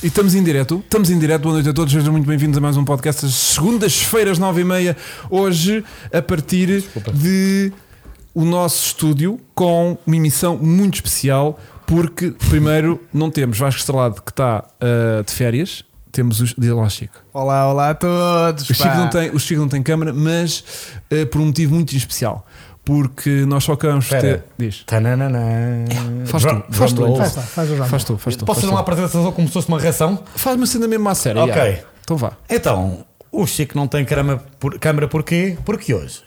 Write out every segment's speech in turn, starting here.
E estamos em direto, estamos em direto, boa noite a todos, sejam muito bem-vindos a mais um podcast às segundas-feiras, nove e meia, hoje a partir de o nosso estúdio com uma emissão muito especial, porque primeiro não temos Vasco Estrelado que está ah, de férias, temos os, diz lá Chico. Olá, olá a todos. O Chico, pá. não tem, o Chico não tem câmara, mas ah, por um motivo muito especial, porque nós só acabamos de ter... Diz, Tananana. Faz tu, faz tu. Faz faz Rambo. faz tu, faz tu. Posso faz fazer uma apresentação como se fosse uma reação? Faz uma cena mesmo à série. Ok. já. Então vá. Então, o Chico não tem câmara, por, câmara porquê? Porque hoje,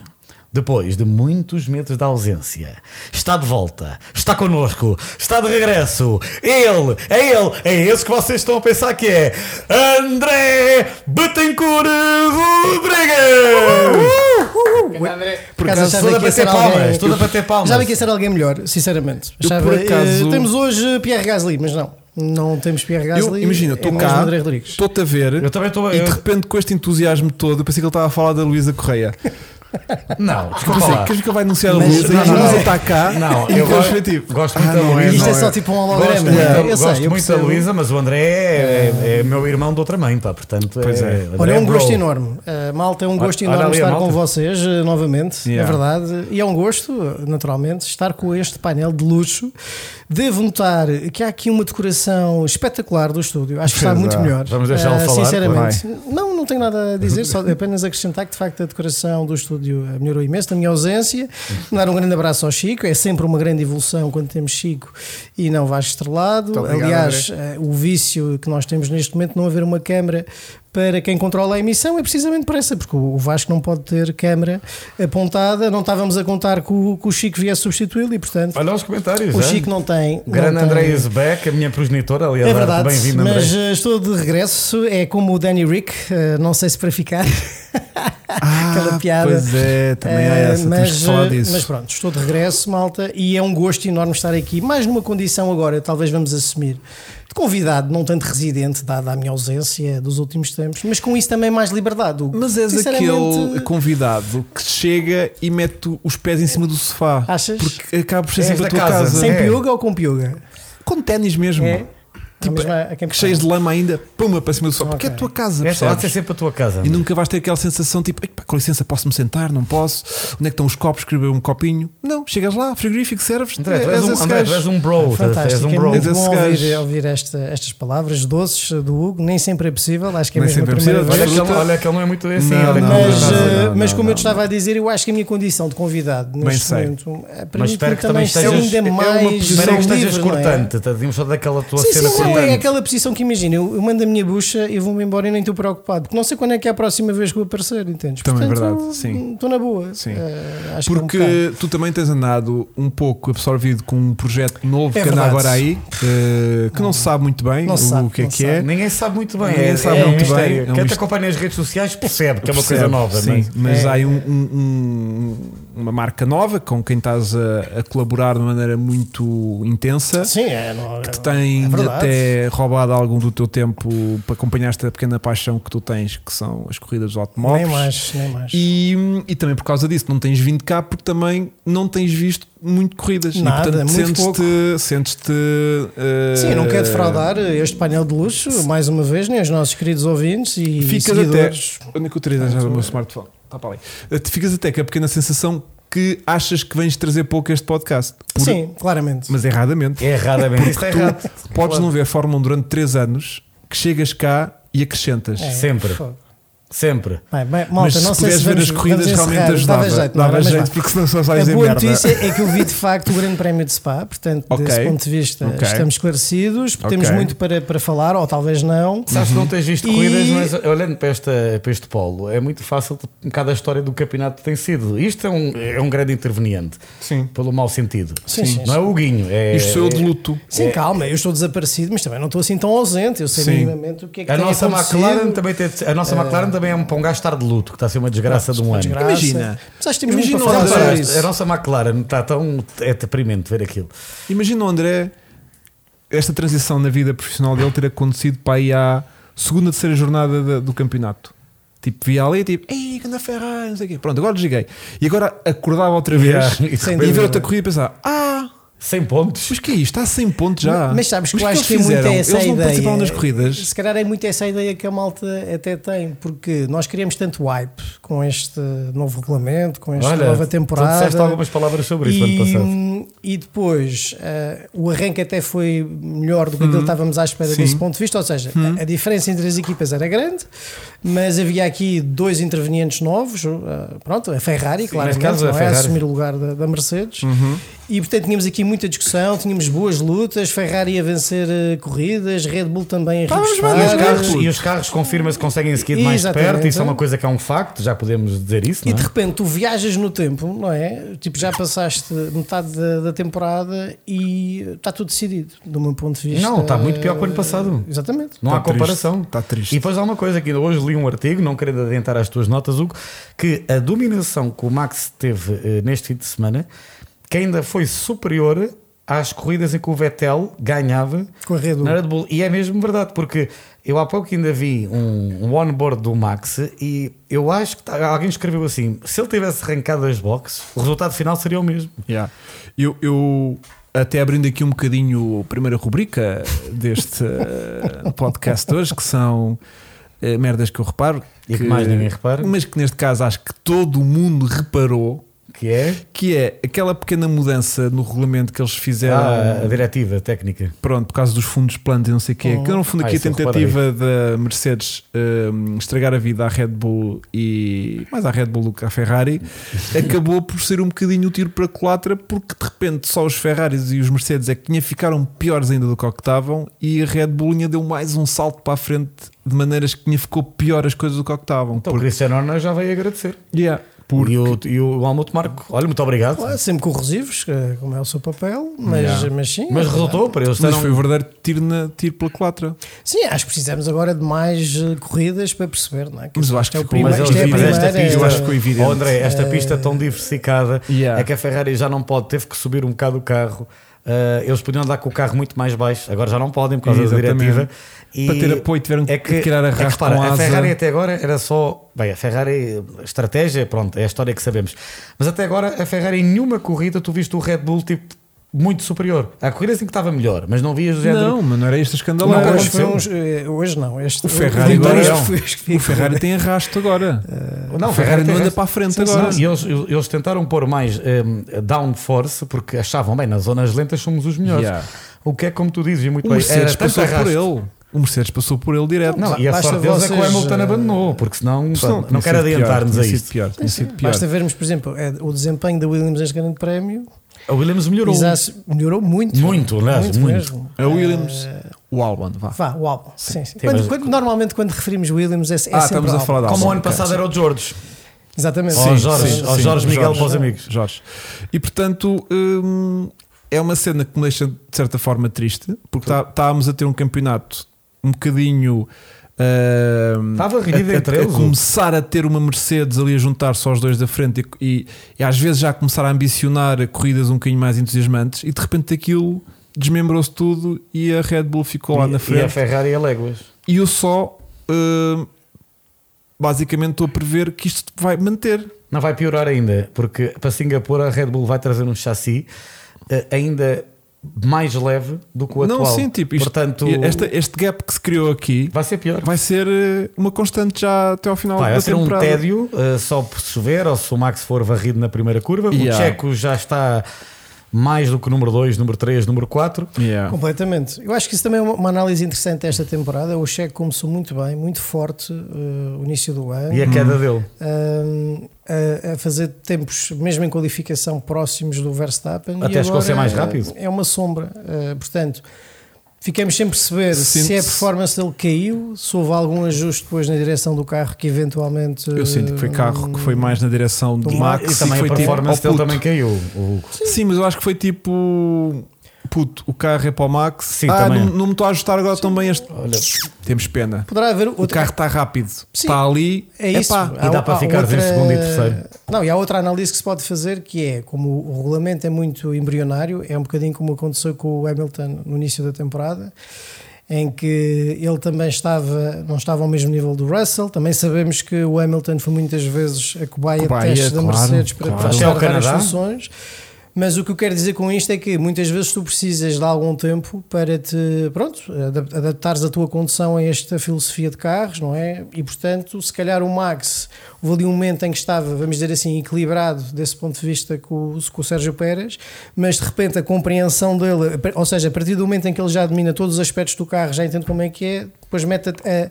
depois de muitos meses de ausência, está de volta, está connosco, está de regresso. Ele, é ele, é esse que vocês estão a pensar que é André Betancourt Rodrigues! Por acaso, acaso achava a bater palmas, tudo a bater palmas. Achava que ia ser alguém melhor, sinceramente. Eu, Achava, por acaso- eh, temos hoje Pierre Gasly, mas não. Não temos Pierre Eu, Gasly. imagina, é estou mesmo cá, estou-te a ver Eu também estou a- e de eu- repente com este entusiasmo todo, eu pensei que ele estava a falar da Luísa Correia. Não, Eu desculpa pensei, lá. queres que ele vai anunciar a Mas- Luísa e não, a Luísa está cá Não, e eu gosto, tipo. gosto ah, muito da não, Luísa. Isto é só tipo um holograma. Gosto, é? muito, Eu sei, gosto eu muito da. Luísa, mas o André é, é- é meu irmão de outra mãe, pá, portanto. Pois é. Olha, é um bro. gosto enorme. Uh, malta, é um gosto Olha enorme a estar com vocês uh, novamente, Yeah. é verdade. E é um gosto, naturalmente, estar com este painel de luxo. Devo notar que há aqui uma decoração espetacular do estúdio. Acho que está muito melhor. Vamos deixá-lo Uh, falar, Sinceramente, não, não tenho nada a dizer, só apenas acrescentar que de facto a decoração do estúdio uh, melhorou imenso na minha ausência. Dar um grande abraço ao Chico, é sempre uma grande evolução quando temos Chico e não Vasco Estrelado. Obrigado, Aliás, eh, o vício que nós temos neste momento não haver uma câmara para quem controla a emissão é precisamente por essa, porque o Vasco não pode ter câmara apontada. Não estávamos a contar que o, que o Chico viesse substituí-lo e, portanto, Olha os comentários. o é? Chico não tem. Grande André tem- is back, a minha progenitora, aliás, É bem-vindo, mas André. eh, estou de regresso. É como o Danny Rick, eh, não sei se para ficar. Ah, Aquela piada. Pois é, também há Eh, essa, mas, falar eh, disso. mas pronto, estou de regresso, malta, e é um gosto enorme estar aqui, mais numa condição agora, talvez vamos assumir, de convidado, não tanto residente, dada a minha ausência dos últimos tempos, mas com isso também mais liberdade. Hugo. Mas és aquele convidado que chega e mete os pés em cima do sofá. Achas? Porque acaba por ser sempre a tua casa, casa. Sem É. piuga ou com piuga? Com ténis mesmo. É? Tipo, A quem Cheios de lama ainda, puma para cima do sofá. Porque é a tua casa. Esta há de ser sempre a tua casa. E nunca vais ter aquela sensação tipo, "Epá, com licença, posso-me sentar? Não posso? Onde é que estão os copos? Escrever um copinho? Não, chegas lá, frigorífico, serves. André, tu és, um, André, tu és um bro. tu és Fantástico, um é bro. muito esse bom ouvir, ouvir esta- estas palavras doces do Hugo, nem sempre é possível, acho que é Nem mesmo a é primeira vez. que, olha que ele não é muito assim. Que Mas, como eu te estava a dizer, eu acho que a minha condição de convidado neste momento eh, Mas espero que também ainda é uma mais Espero que estejas é? cortante. Tadinho só daquela tua cena sim, não, é aquela posição que imagina, eu, eu mando a minha bucha e vou-me embora e nem estou preocupado, porque não sei quando é que é a próxima vez que vou aparecer, entendes? Também é Portanto, verdade, sim. Estou na boa. Sim. Eh, acho que é um. Porque tu também tens andado um pouco absorvido com um projeto novo É que anda agora aí, eh, que não se sabe muito bem Não o, sabe, que é que é. Ninguém sabe muito bem. Ninguém é, sabe é muito bem, é um Quem te acompanha nas redes sociais percebe que é uma Percebe, coisa nova. Sim, mas- mas É. há aí um- um- um- uma marca nova com quem estás a, a colaborar de maneira muito intensa. Sim, é, não, Que te tem é até roubado algum do teu tempo para acompanhar esta pequena paixão que tu tens, que são as corridas dos automóveis. Nem mais, nem mais. E, e também por causa disso, não tens vindo cá porque também não tens visto muito corridas. Nada, e portanto muito sentes-te. Sentes-te eh, Sim, não quero defraudar este painel de luxo, mais uma vez, nem os nossos queridos ouvintes e Ficas até. seguidores. Onde é que eu teria o meu smartphone? Está para ali. Eh, te Ficas até com a pequena sensação que achas que vens trazer pouco a este podcast. Por- Sim, claramente. Mas erradamente. É erradamente. Isto é Tu errado. podes não ver Fórmula 1 durante 3 anos, que chegas cá e acrescentas. É, Sempre. fogo. Sempre. Bem, bem, Mas malta, se não sei puderes se ver vamos, as corridas, realmente ajudava. Dava jeito, não Dava? Mas jeito, porque senão só A vais em boa merda. notícia é que eu vi de facto o Grande Prémio de Spa, portanto, Ok. desse ponto de vista, Ok. estamos esclarecidos, temos Ok. muito para, para falar, ou talvez não. Sabes que não tens visto E- corridas, mas olhando para, esta, para este polo, é muito fácil um bocado a história do campeonato tem sido. Isto é um, é um grande interveniente, Sim. pelo mau sentido. Sim, sim, não é o Guinho. É, Isto sou eu de luto. Sim, calma, eu estou desaparecido, mas também não estou assim tão ausente. Eu sei minimamente o que é que A tem nossa, acontecido. McLaren também tem, a nossa McLaren também é um, para um gajo estar de luto, que está a ser uma desgraça de um ano. desgraça. Imagina. Mas acho que temos Imagina muito para falar André, A nossa McLaren está tão. É deprimente ver aquilo. Imagina o André, esta transição na vida profissional dele ter acontecido para aí à segunda, terceira jornada da- do campeonato. Tipo, via ali, tipo, ei, anda Ferrari, não sei o quê. Pronto, agora desliguei. E agora acordava outra vez Yeah, e sem ver outra corrida e pensar, ah, 100 pontos. Mas que é isto? Está a 100 pontos já. Mas sabes que eu o acho que é eles muito fizeram? essa Eles não ideia. participaram nas corridas. Se calhar é muito essa ideia que a malta até tem, porque nós queríamos tanto hype com este novo regulamento, com esta Olha, nova tu temporada. disseste algumas palavras sobre isso ano passado. E, e depois eh, o arranque até foi melhor do que aquilo que estávamos à espera Uhum. Sim. desse ponto de vista, ou seja, a, a diferença entre as equipas era grande, mas havia aqui dois intervenientes novos, eh, pronto, a Ferrari, claramente, caso, a não é? Ferrari. A assumir o lugar da, da Mercedes, Uhum. E portanto tínhamos aqui muita discussão, tínhamos boas lutas, Ferrari a vencer eh, corridas, Red Bull também a bem, E os carros, e os carros confirma-se conseguem seguir de mais Exatamente. perto, isso é uma coisa que é um facto, já podemos dizer isso, E não de é? repente tu viajas no tempo, não é? Tipo, já passaste metade da, da temporada e está tudo decidido, do meu ponto de vista. Não, está muito pior que o ano passado. Exatamente. Não Está há comparação. triste, está triste. E depois há uma coisa que hoje li um artigo, não querendo adiantar as tuas notas, Hugo, que a dominação que o Max teve eh, neste fim de semana, que ainda foi superior às corridas em que o Vettel ganhava Com a Red na Red Bull. E é mesmo verdade, porque eu há pouco ainda vi um, um onboard do Max e eu acho que tá- alguém escreveu assim: se ele tivesse arrancado as boxes, o resultado final seria o mesmo. Yeah. Eu, eu, até abrindo aqui um bocadinho a primeira rubrica deste eh, podcast hoje, que são eh, merdas que eu reparo. E que mais ninguém repara. Mas que neste caso acho que todo o mundo reparou. Que é Que é aquela pequena mudança no regulamento que eles fizeram. ah, a diretiva técnica. Pronto, por causa dos fundos planos e não sei o quê, Oh. que no fundo Ah, aqui a isso eu tentativa da Mercedes hum, estragar a vida à Red Bull e mais à Red Bull do que à Ferrari acabou por ser um bocadinho o tiro para a culatra porque de repente só os Ferraris e os Mercedes é que tinha ficaram piores ainda do que o que estavam e a Red Bull deu mais um salto para a frente de maneiras que tinha ficou pior as coisas do que o que estavam. Então o Porque, Cristiano Horner já veio agradecer. yeah, porque E o, e o Almuto Marco, olha, muito obrigado. Claro, sempre corrosivos, que- como é o seu papel, mas, Yeah. mas sim. Mas é resultou para eles. mas terem- foi o verdadeiro tiro, na, tiro pela culatra. Sim, acho que precisamos agora de mais eh, corridas para perceber, não é? Mas eu acho isto é que o primeiro, mas é mas primeira. esta pista- eu acho que foi evidente. Oh, André, esta pista tão diversificada Yeah. é que a Ferrari já não pode, teve que subir um bocado o carro. Uh, eles podiam andar com o carro muito mais baixo, agora já não podem por causa Exatamente. da diretiva. E Para ter apoio tiveram é que tirar é que, com a. Ferrari até agora era só. Bem, a Ferrari, a estratégia, pronto, é a história que sabemos. Mas até agora a Ferrari em nenhuma corrida tu viste o Red Bull tipo muito superior. Há corridas em que estava melhor, mas não vias do género. Não, mas não era esta Não, escandaleira. não hoje, foi uns, eh, hoje não. Este, O Ferrari agora este não. que O Ferrari tem arrasto agora. Não, o Ferrari não anda para a frente Sim, sim. agora. E eles, eles tentaram pôr mais um, downforce porque achavam bem, nas zonas lentas somos os melhores. Yeah. O que é como tu dizes, e muito O bem, Mercedes era passou por ele. O Mercedes passou por ele direto. Não, e a Basta sorte deles é que o Hamilton eh, abandonou, porque senão, pá, tinha não quero adiantar-nos a pior. Basta vermos, por exemplo, é, o desempenho da Williams neste grande prémio. A Williams melhorou. Exato, melhorou muito. Muito, aliás, muito. mesmo. A Williams, o Albon, vá. vá, o álbum. Sim, sim. Sim, Quando- quando- normalmente, quando referimos Williams, é, é Ah, sempre estamos a falar da Como o ano passado era o George. Exatamente. Ó, Jorge, ó, Jorge Miguel Jorge. para os amigos. Jorge. E portanto, hum, é uma cena que me deixa de certa forma triste, porque tá- estávamos a ter um campeonato um bocadinho. Estava renhido a- a- entre a o- começar a ter uma Mercedes ali a juntar-se aos dois da frente e, e- e às vezes já começar a ambicionar corridas um bocadinho mais entusiasmantes e de repente aquilo desmembrou-se tudo e a Red Bull ficou lá E- na E a frente. Ferrari a léguas. e eu só hum, basicamente estou a prever que isto vai manter. Não vai piorar ainda, porque para Singapura a Red Bull vai trazer um chassi eh, ainda mais leve do que o atual. Não, sim, tipo, isto, Portanto, este, este gap que se criou aqui vai ser pior. vai ser eh, uma constante já até ao final Vai, da vai ser um temporada. tédio eh, só por chover ou se o Max for varrido na primeira curva. Yeah. O Checo já está mais do que número 2, número 3, número 4. Yeah. Completamente. Eu acho que isso também é uma, uma análise interessante desta temporada. O Checo começou muito bem, muito forte eh, o início do ano. E a queda dele. Ahm, a, a fazer tempos, mesmo em qualificação, próximos do Verstappen. Até e chegou a ser mais rápido. É uma sombra. Uh, portanto, ficamos sem perceber Sinto- se a performance dele caiu, se houve algum ajuste depois na direção do carro que eventualmente. Eu sinto que foi carro que foi mais na direção do E- Max e também foi a performance tipo, dele também caiu. O- Sim, mas eu acho que foi tipo puto, o carro é para o Max. Sim, ah, também. não, não me estou a ajustar agora também este. Olha, Temos pena. Poderá haver O outro carro está rápido, Sim. está ali. É isso. Epá, E dá para ficares em segundo e terceiro. Não, e há outra análise que se pode fazer que é como o regulamento é muito embrionário, é um bocadinho como aconteceu com o Hamilton no início da temporada, em que ele também estava, não estava ao mesmo nível do Russell. Também sabemos que o Hamilton foi muitas vezes a cobaia, Cobaia, de testes da claro, Mercedes para claro. testar várias Canadá. Mas o que eu quero dizer com isto é que muitas vezes tu precisas de algum tempo para te, pronto, adap- adaptares a tua condução a esta filosofia de carros, não é? E portanto, se calhar o Max, houve ali um momento em que estava, vamos dizer assim, equilibrado desse ponto de vista com, o- com o Sérgio Pérez, mas de repente a compreensão dele, ou seja, a partir do momento em que ele já domina todos os aspectos do carro, já entende como é que é, depois mete a, a,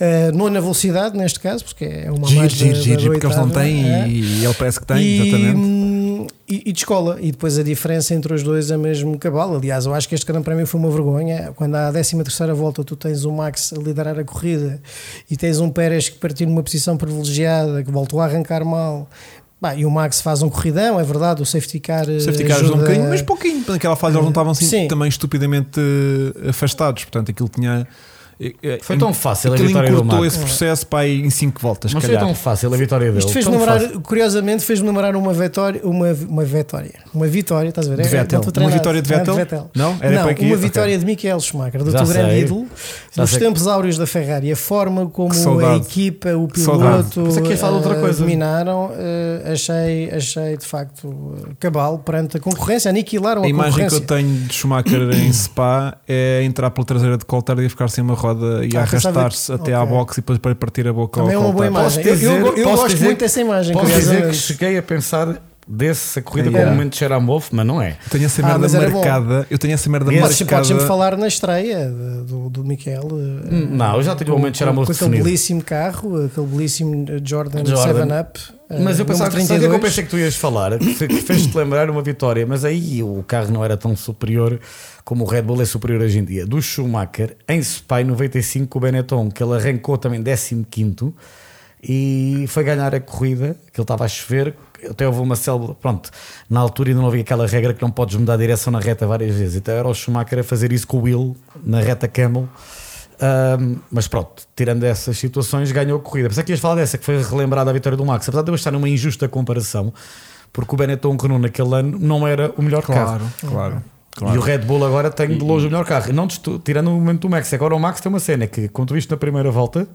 a nona velocidade, neste caso, porque é uma Giro, mais giro, da- giro, da porque eles não têm é? e, ele parece que tem, e, exatamente. hum, e, e descola. E depois a diferença entre os dois é mesmo cabal. Aliás, eu acho que este grande prémio foi uma vergonha. Quando à 13 terceira volta tu tens o Max a liderar a corrida e tens um Pérez que partiu numa posição privilegiada, que voltou a arrancar mal. Bah, e o Max faz um corridão, é verdade, o safety car. O safety eh, car ajudou um ajuda- bocadinho, mas pouquinho. Naquela fase eles não estavam assim Sim. também estupidamente eh, afastados. Portanto, aquilo tinha. Foi tão fácil a Aquilo vitória do encurtou Max. esse processo para aí em 5 voltas, Mas foi tão fácil a vitória dele. Isto fez-me tão lembrar, fácil. curiosamente, fez-me lembrar uma vitória, uma, uma vitória, uma vitória, estás a ver? De É, Vettel. Uma vitória de Ah, Vettel? Não? Era não, uma vitória de Michael Schumacher, do Já teu grande ídolo, Já nos sei. tempos áureos da Ferrari, a forma como a equipa, o piloto coisa. dominaram, eh, achei, achei de facto cabal perante a concorrência, aniquilaram a, A imagem que eu tenho de Schumacher em Spa é entrar pela traseira de Coulthard e ficar sem uma roda e Ah, arrastar-se até à ok. box e depois para partir a boca Também é ao uma boa imagem. Posso Eu- eu, dizer- eu posso gosto dizer- muito dessa imagem. Posso dizer que cheguei a pensar dessa corrida Yeah. como momento de Xerambof, mas não é. Eu tenho essa Ah, merda bom. marcada. Eu tenho essa merda marcada. podes sempre falar na estreia de- do, do Miquel. eh, Não, eu já tenho o com- momento de cheirar moço com aquele definido. belíssimo carro, aquele belíssimo Jordan, Jordan. 7-Up. Eh, Mas eu pensava número que, é que eu 32. pensei que tu ias falar, que fez-te lembrar uma vitória, mas aí o carro não era tão superior como o Red Bull é superior hoje em dia. Do Schumacher em Spa em 95 com o Benetton, que ele arrancou também 15 e foi ganhar a corrida, que ele estava a chover. Até houve uma célula, pronto. Na altura ainda não havia aquela regra que não podes mudar a direção na reta várias vezes. Então era o Schumacher a fazer isso com o Will na reta Camel. Ahm, mas pronto, tirando essas situações, ganhou a corrida. Pensei que ias falar dessa, que foi relembrada a vitória do Max. Apesar de eu estar numa injusta comparação, porque o Benetton Renault naquele ano não era o melhor carro. Claro, claro. E claro. o Red Bull agora tem de longe o melhor carro. Não tirando o momento do Max. Agora o Max tem uma cena que, quando tu viste na primeira volta,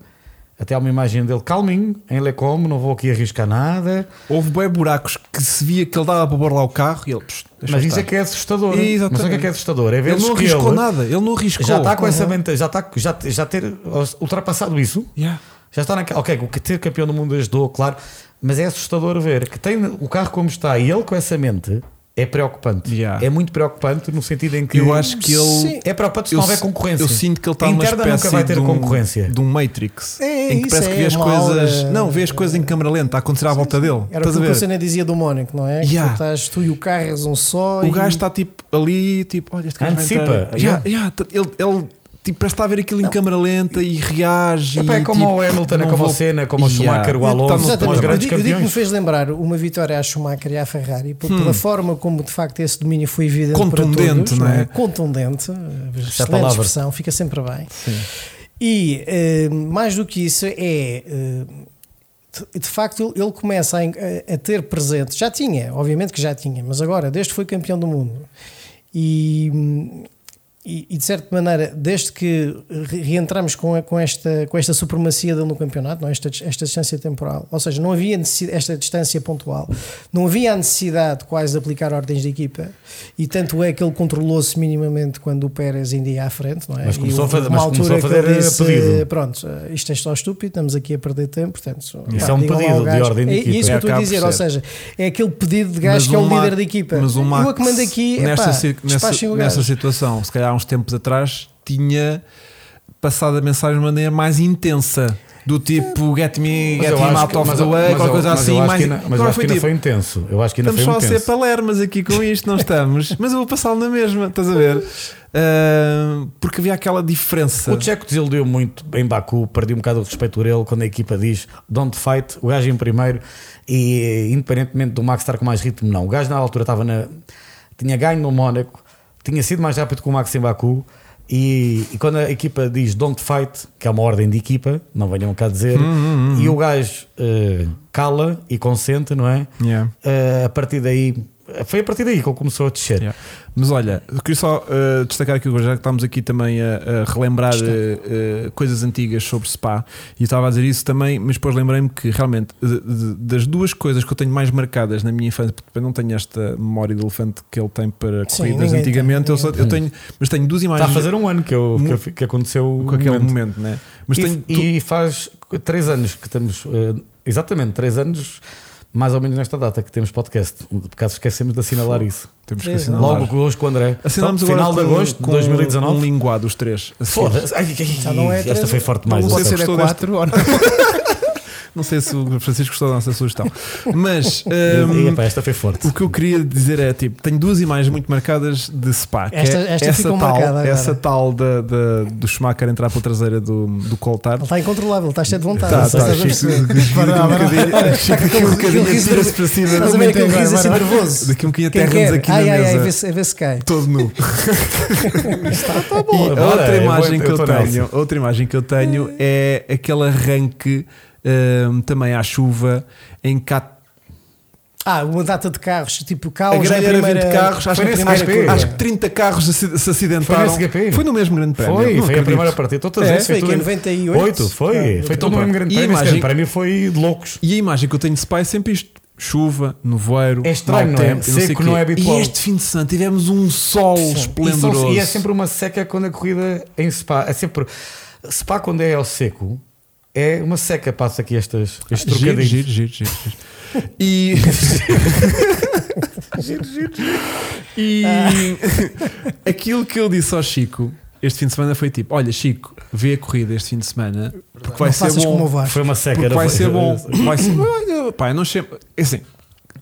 até há uma imagem dele calminho, em Lecom, não vou aqui arriscar nada. Houve bem buracos que se via que ele dava para pôr lá o carro e ele. Mas isso é que é assustador. Exatamente. Mas o que é que é assustador? É ver Ele não arriscou ele nada, ele não arriscou. Já está com essa Uhum. vantagem, já, está, já, já ter ultrapassado isso. Yeah. Já está naquela. Ok, o que ter campeão do mundo ajudou, claro, mas é assustador ver que tem o carro como está e ele com essa mente é preocupante. Yeah. É muito preocupante no sentido em que. Eu acho que ele. Sim. É preocupante se eu, não houver concorrência. eu sinto que ele está numa Interna nunca espécie vai ter de, um, concorrência. de um Matrix É, em que parece que é vê as uma coisas. aura- Não, vê as coisas em câmera lenta a acontecer à volta dele. Era Estás o a que o ver? Senna dizia do Mónaco, não é? Yeah. Que tu, estás, tu e o carro és um só. O e- gajo está tipo ali, tipo, olha, este gajo vai Antecipa. entrar. Yeah. Yeah, ele, ele tipo, parece estar a ver aquilo em câmera lenta e reage. Epá, é e, como tipo, o Hamilton, é como vou- o Senna, como o Yeah. Schumacher, o Alonso, como os Exatamente. grandes eu, digo- eu digo que me fez lembrar uma vitória à Schumacher e à Ferrari por- pela forma como de facto esse domínio foi evidente Contundente, para todos, não é? Contundente, excelente palavra. expressão, fica sempre bem. E eh, mais do que isso é eh, de- facto ele, começa a, a- ter presente, já tinha, obviamente que já tinha, mas agora desde que foi campeão do mundo e hum, e, e, de certa maneira, desde que re- reentramos com, a- com, esta, com esta supremacia dele no campeonato, não, é? esta, esta distância temporal, ou seja, não havia necessidade, esta distância pontual, não havia a necessidade quase de aplicar ordens de equipa, e tanto é que ele controlou-se minimamente quando o Pérez ainda ia à frente, não é? Mas E começou a houve fazer- uma mas altura começou a fazer, disse, pedido. Pronto, isto é só estúpido, estamos aqui a perder tempo, portanto, Isso pá, é um pedido de gajo. ordem de É equipa. isso que É, eu estou a dizer, ou seja, é aquele pedido de gajo Mas que é o o líder da equipa. Mas o Max, eu a comando aqui, nesta, epá, nessa, nessa situação, se calhar uns tempos atrás, tinha passado a mensagem de maneira mais intensa. Do tipo, get me, Mas get acho out que- of the way, qualquer coisa mas assim. mais, ainda- Mas eu acho que ainda tipo, foi intenso. Eu acho que ainda Estamos foi só a ser intenso. palermas aqui com isto, não estamos. Mas eu vou passá-lo na mesma, estás a ver? Ah, porque havia aquela diferença. O Checo desiludiu muito em Baku, perdi um bocado o respeito por ele quando a equipa diz don't fight, o gajo em primeiro e independentemente do Max estar com mais ritmo, não. O gajo na altura estava na. tinha ganho no Mónaco, tinha sido mais rápido que o Max em Baku. E, e quando a equipa diz don't fight, que é uma ordem de equipa, não venham cá dizer, e o gajo eh, cala e consente, não é? Yeah. Eh, a partir daí foi a partir daí que ele começou a descer. Yeah. Mas olha, queria só uh, destacar aqui já que estamos aqui também a, a relembrar uh, uh, coisas antigas sobre Spa, e eu estava a dizer isso também, mas depois lembrei-me que realmente de- de- das duas coisas que eu tenho mais marcadas na minha infância, porque eu não tenho esta memória de elefante que ele tem para Sim, corridas antigamente, tem, eu, só- eu tenho, mas tenho duas Está imagens a fazer um ano que, eu, que, eu que aconteceu com aquele momento. momento, né? Mas e, tenho tu- e faz 3 anos que estamos, exatamente 3 anos, mais ou menos nesta data que temos podcast. Por acaso esquecemos de assinalar isso. temos que Três, assinalar. Logo hoje com o André. Assinamos Então, final de agosto de com 2019. Um linguado, os três. Foda-se. Ai, ai, ai, Já não é esta três- foi forte demais. Não sei se Ser a gostou 4 ou não. Não sei se o Francisco gostou da nossa sugestão, mas E, hum, epá, esta foi forte. o que eu queria dizer é tipo, tenho duas imagens muito marcadas de Spa. que Esta- é esta essa ficou tal, marcada agora. essa tal da, da- do Schumacher entrar pela traseira do, do Coltar. Ele está incontrolável, está cheio de vontade. Tá, estás tá, a Chico, perceber? Chico, daqui um bocadinho- Chico, daqui um bocadinho tira-se para cima. Estás a ver aquele riso assim nervoso? Daqui um bocadinho Quem aterra-nos quer? aqui Ai, na ai, ai, mesa. vê se, vê se cai. Todo nu. Tá E bom, a bora, outra eu imagem vou- que eu tô tenho, nessa. outra imagem que eu tenho é aquele arranque hum, também à chuva em que há Ah, uma data de carros, tipo a caos na grelha era primeira... 20 carros, acho, Foi que- acho, que- acho que 30 carros se, acidentaram. Foi. Foi no mesmo grande prémio. Foi, Não foi a primeira partida. Estou a É, dizer, foi tudo aqui em em- 98. Oito, foi. É, foi todo o mesmo grande e a prémio. Imagem- grande prémio foi de loucos. E a imagem que eu tenho de Spa é sempre isto: chuva, nevoeiro, É estranho, não é? tempo, e sei Seco quê. não é habitual. E este fim de semana tivemos um sol E, são- esplendoroso. e é sempre uma seca quando a corrida em Spa. É sempre. Spa, quando é ao seco, é uma seca. Passa aqui estas, estes Giro, trocadilhos. giro, giro, giro, giro. E. E aquilo que eu disse ao Chico este fim de semana foi tipo: Olha, Chico, vê a corrida este fim de semana porque vai Não ser bom. Foi uma seca. Porque não vai ser bom. Vai ser. Olha, Pá, eu não sei. é Assim,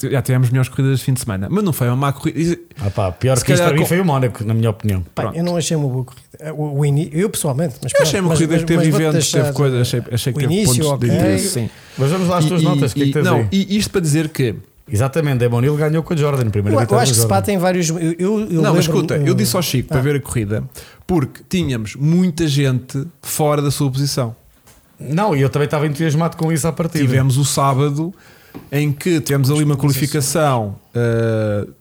já tivemos melhores corridas este fim de semana, mas não foi uma má corrida. Ah, pá, pior Se que isto para mim foi o Mónaco, na minha opinião. Pá, eu não achei uma boa corrida. O, o ini- Eu pessoalmente, mas Eu achei uma corrida mas- que teve eventos, teve coisas, achei, achei que o teve início, pontos ok. de interesse. Sim. Mas vamos lá às E- tuas e- notas. O que é que e- não, aí? e isto para dizer que Exatamente, é Bonil ganhou com a Jordan. Primeira Eu, eu acho que Spa tem vários. Eu, eu, eu não, mas escuta, eu disse ao Chico para ah. ver a corrida porque tínhamos muita gente fora da sua posição. Não, e eu também estava entusiasmado com isso à partida. Tivemos o sábado em que tivemos ali uma qualificação uh,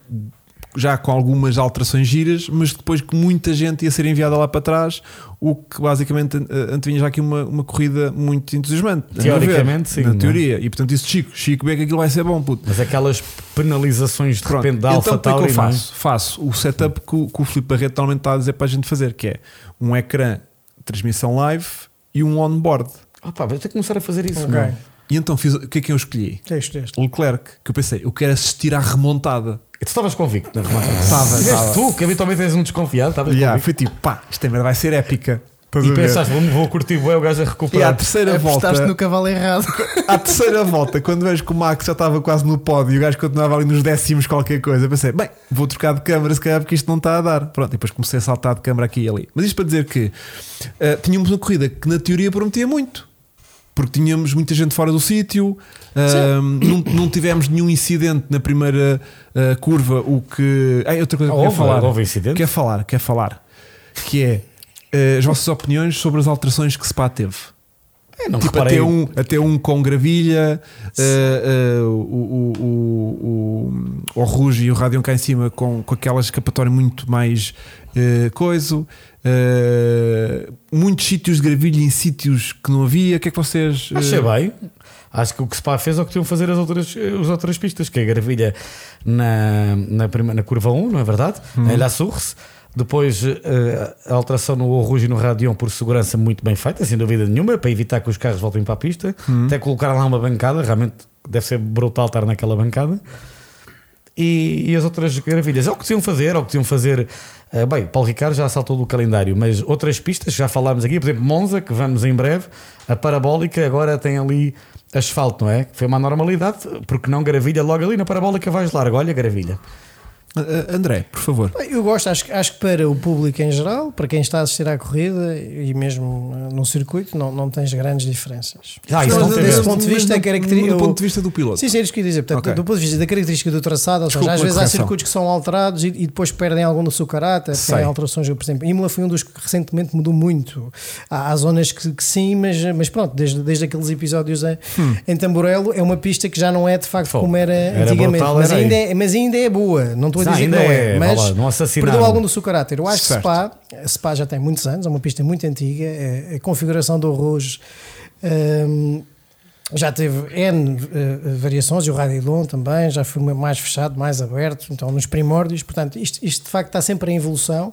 já com algumas alterações giras, mas depois que muita gente ia ser enviada lá para trás, o que basicamente uh, antevinha já aqui uma, uma corrida muito entusiasmante. meu ver, Teoricamente, sim, Na é? teoria. E portanto, isso Chico, Chico vê que aquilo vai ser bom, puto. Mas aquelas penalizações de Pronto, repente da então Alfa o que é eu é? faço? Faço o setup que o, que o Filipe Barreto normalmente está a dizer para a gente fazer, que é um ecrã transmissão live e um on-board. Ah, pá, vou ter que começar a fazer isso. Ok. E então fiz, o que é que eu escolhi? Texto, texto. Leclerc, que eu pensei, eu quero assistir à remontada. E tu estavas convicto na remata? Estava, estava. tu, que habitualmente és um desconfiado, estavas Yeah, convicto. foi tipo, pá, isto merda vai ser épica. Estás E pensaste, vou, vou curtir o gajo a E à recuperar. terceira volta, Apostaste no cavalo errado. à terceira volta, quando vejo que o Max já estava quase no pódio e o gajo continuava ali nos décimos qualquer coisa, pensei, bem, vou trocar de câmara se calhar porque isto não está a dar. Pronto, e depois comecei a saltar de câmara aqui e ali. Mas isto para dizer que eh, tínhamos uma corrida que na teoria prometia muito. Porque tínhamos muita gente fora do sítio, ah, não, não tivemos nenhum incidente na primeira ah, curva. O que. Ah, outra coisa que eu quero falar. houve incidente? Quer falar, quer falar. Que é eh, as vossas opiniões sobre as alterações que Spa teve. É, não tipo, reparei. até um, até um com gravilha, eh, eh, o, o, o, o, Ruge e o Radion cá em cima com, com aquela escapatória muito mais coiso. eh, muitos sítios de gravilha em sítios que não havia. O que é que vocês. Achei bem. Acho que o que Spa fez é o que tinham fazer as outras, as outras pistas, que é a gravilha na, na, prima- na curva 1, não é verdade? Uhum. Em La Source. Depois eh, a alteração no Rouge e no Radion por segurança muito bem feita, sem dúvida nenhuma, para evitar que os carros voltem para a pista. Uhum. Até colocaram lá uma bancada, realmente deve ser brutal estar naquela bancada. E, e as outras gravilhas, é o que tinham fazer, é o que tinham fazer. eh, bem, Paulo Ricardo já saltou do calendário, mas outras pistas, já falámos aqui, por exemplo, Monza, que vamos em breve, a parabólica agora tem ali asfalto, não é? Foi uma normalidade, porque não gravilha logo ali na parabólica vais largo, olha gravilha. Uh, André, por favor. Eu gosto, acho, acho que para o público em geral, para quem está a assistir à corrida e mesmo uh, no circuito, não, não tens grandes diferenças. Ah, isso não desse mesmo. ponto de vista, característica. Do ponto de vista do piloto. Sim, sim, é isso que eu ia dizer. Portanto, Ok. do ponto de vista da característica do traçado, ou seja, Desculpa às vezes há circuitos que são alterados e, e depois perdem algum do seu caráter, Sei. têm alterações. Por exemplo, Imola foi um dos que recentemente mudou muito. Há, há zonas que, que sim, mas, mas pronto, desde, desde aqueles episódios em, Hum. em Tamborelo, é uma pista que já não é de facto como era, Era antigamente. brutal, mas, era ainda é, mas ainda é boa. Não estou dizer que ainda não é, é, mas lá, não perdeu algum do seu caráter. Eu acho que Certo. Spa, Spa já tem muitos anos, é uma pista muito antiga, é- a configuração do arroz. hum, já teve N eh, variações, e o Radilon também, já foi mais fechado, mais aberto, então nos primórdios, portanto, isto, isto de facto está sempre em evolução,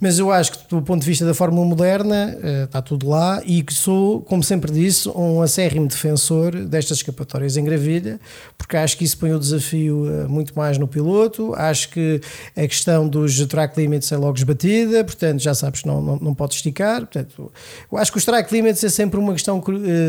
mas eu acho que do ponto de vista da Fórmula moderna eh, está tudo lá e que sou, como sempre disse, um acérrimo defensor destas escapatórias em gravilha, porque acho que isso põe o desafio eh, muito mais no piloto, acho que a questão dos track limits é logo esbatida, portanto já sabes que não, não, não pode esticar, portanto, acho que os track limits é sempre uma questão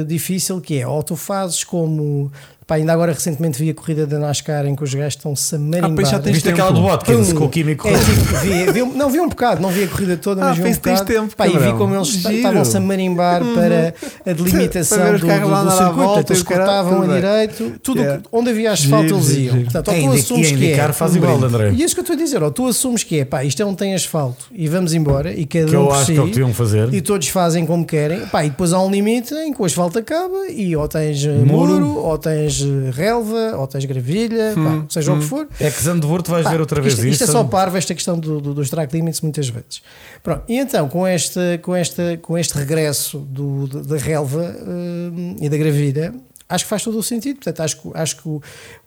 difícil, que é, ou tu fazes como... Pá, ainda agora recentemente vi a corrida da NASCAR em que os gajos estão-se a marimbar. pois já tens Viste tempo. aquela do Watkins com o Químico É, tipo, vi, vi não vi um bocado, não vi a corrida toda, Ah, mas vi um bocado. tempo, Pá, e vi como eles estavam-se a marimbar para a delimitação Para do, carros do, lá do circuito. eles cortavam a direito, tudo Yeah. onde havia asfalto Giro, eles iam. Portanto, ou É, tu assumes e que é. faz um igual. André. E é isso que eu estou a dizer, ou tu assumes que é, pá, isto não tem asfalto e vamos embora e cada Que um eu acho si, que é o que deviam fazer. e todos fazem como querem, pá, e depois há um limite em que o asfalto acaba e ou tens eh, muro, ou tens eh, relva, ou tens gravilha, pá, seja o que for. É que Zandvoort vais Pá, ver outra vez isto, isto é isso. só parvo esta questão do- do- dos track limits muitas vezes. Pronto, e então com este, com este, com este regresso do, da- relva hum, e da gravilha, acho que faz todo o sentido. Portanto, acho, que- acho que o,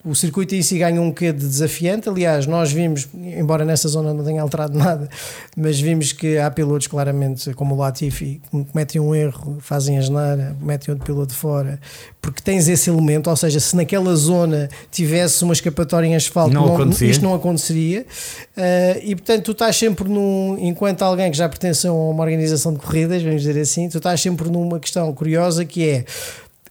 o circuito em si ganha um quê de desafiante. Aliás, nós vimos, embora nessa zona não tenha alterado nada, mas vimos que há pilotos claramente, como o Latifi, que cometem um erro, fazem a geneira, metem outro piloto fora, porque tens esse elemento, ou seja, se naquela zona tivesse uma escapatória em asfalto, Não acontecia. isto não aconteceria. Uh, e portanto, tu estás sempre num. Enquanto alguém que já pertence a uma organização de corridas, vamos dizer assim, tu estás sempre numa questão curiosa que é.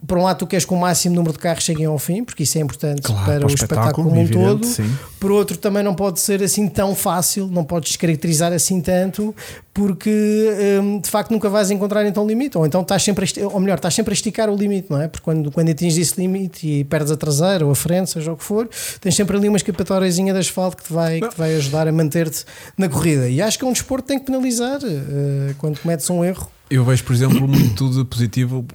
Por um lado, tu queres que o máximo número de carros cheguem ao fim, porque isso é importante Claro, para, para o espetáculo espetáculo, como um todo. sim. Por outro, também não pode ser assim tão fácil, não podes descaracterizar assim tanto, porque hum, de facto nunca vais encontrar então limite. Ou então estás sempre, a ou melhor, estás sempre a esticar o limite, não é? Porque quando, quando atinges esse limite e perdes a traseira ou a frente, seja o que for, tens sempre ali uma escapatóriazinha de asfalto que te vai, que te vai ajudar a manter-te na corrida. E acho que é um desporto que tem que penalizar eh, quando cometes um erro. Eu vejo, por exemplo, muito de positivo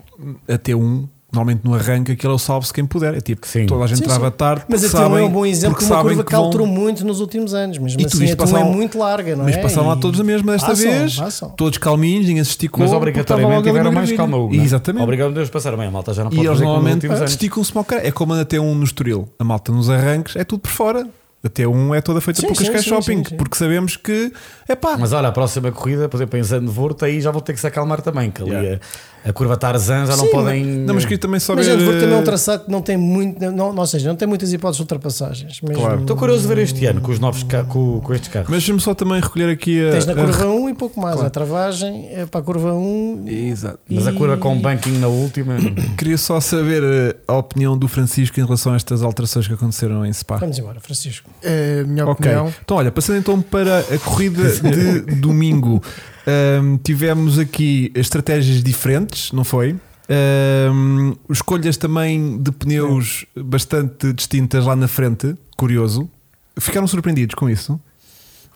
até um. Normalmente no arranque aquele é o salve-se quem puder. É tipo, Sim. toda a gente Sim, trava sim. tarde. Mas até sabem, é um bom exemplo porque de uma curva que que vão- alterou muito nos últimos anos. Mesmo E tu assim, viste a tua passar é lá- muito larga, não Mas é? passaram lá E- todos a mesma desta Passam, vez. passam. Todos calminhos, ninguém se esticou. Mas obrigatoriamente tiveram mais calma, né? Exatamente. Obrigado, Deus, passaram bem. A malta já não pode E eles normalmente esticam-se mal. É como a até um no Estoril. A malta nos arranques é tudo por fora. Até um é toda feita Sim, por Cascais Shopping. sim, sim. Porque sabemos que é pá. Mas olha, a próxima corrida, por exemplo, em Zandvoort, aí já vão ter que se acalmar também, que ali Yeah. a, a curva Tarzan já não podem. Não, mas queria também só Mas. Zandvoort também é um traçado que não tem muito, não, ou seja, não tem muitas hipóteses de ultrapassagens. Mesmo- Claro. Estou curioso de ver este ano com os novos com, com estes carros. Mas deixa-me só também recolher aqui a. Tens na a- curva 1 e pouco mais. Claro. A travagem é para a curva 1. Exato. Mas a e- curva com banking na última. Queria só saber eh, a opinião do Francisco em relação a estas alterações que aconteceram em Spa. Vamos embora, Francisco. É, a minha Ok, opinião. então olha, passando então para a corrida de domingo, Ahm, tivemos aqui estratégias diferentes, não foi? Ahm, escolhas também de pneus bastante distintas lá na frente, curioso. Ficaram surpreendidos com isso?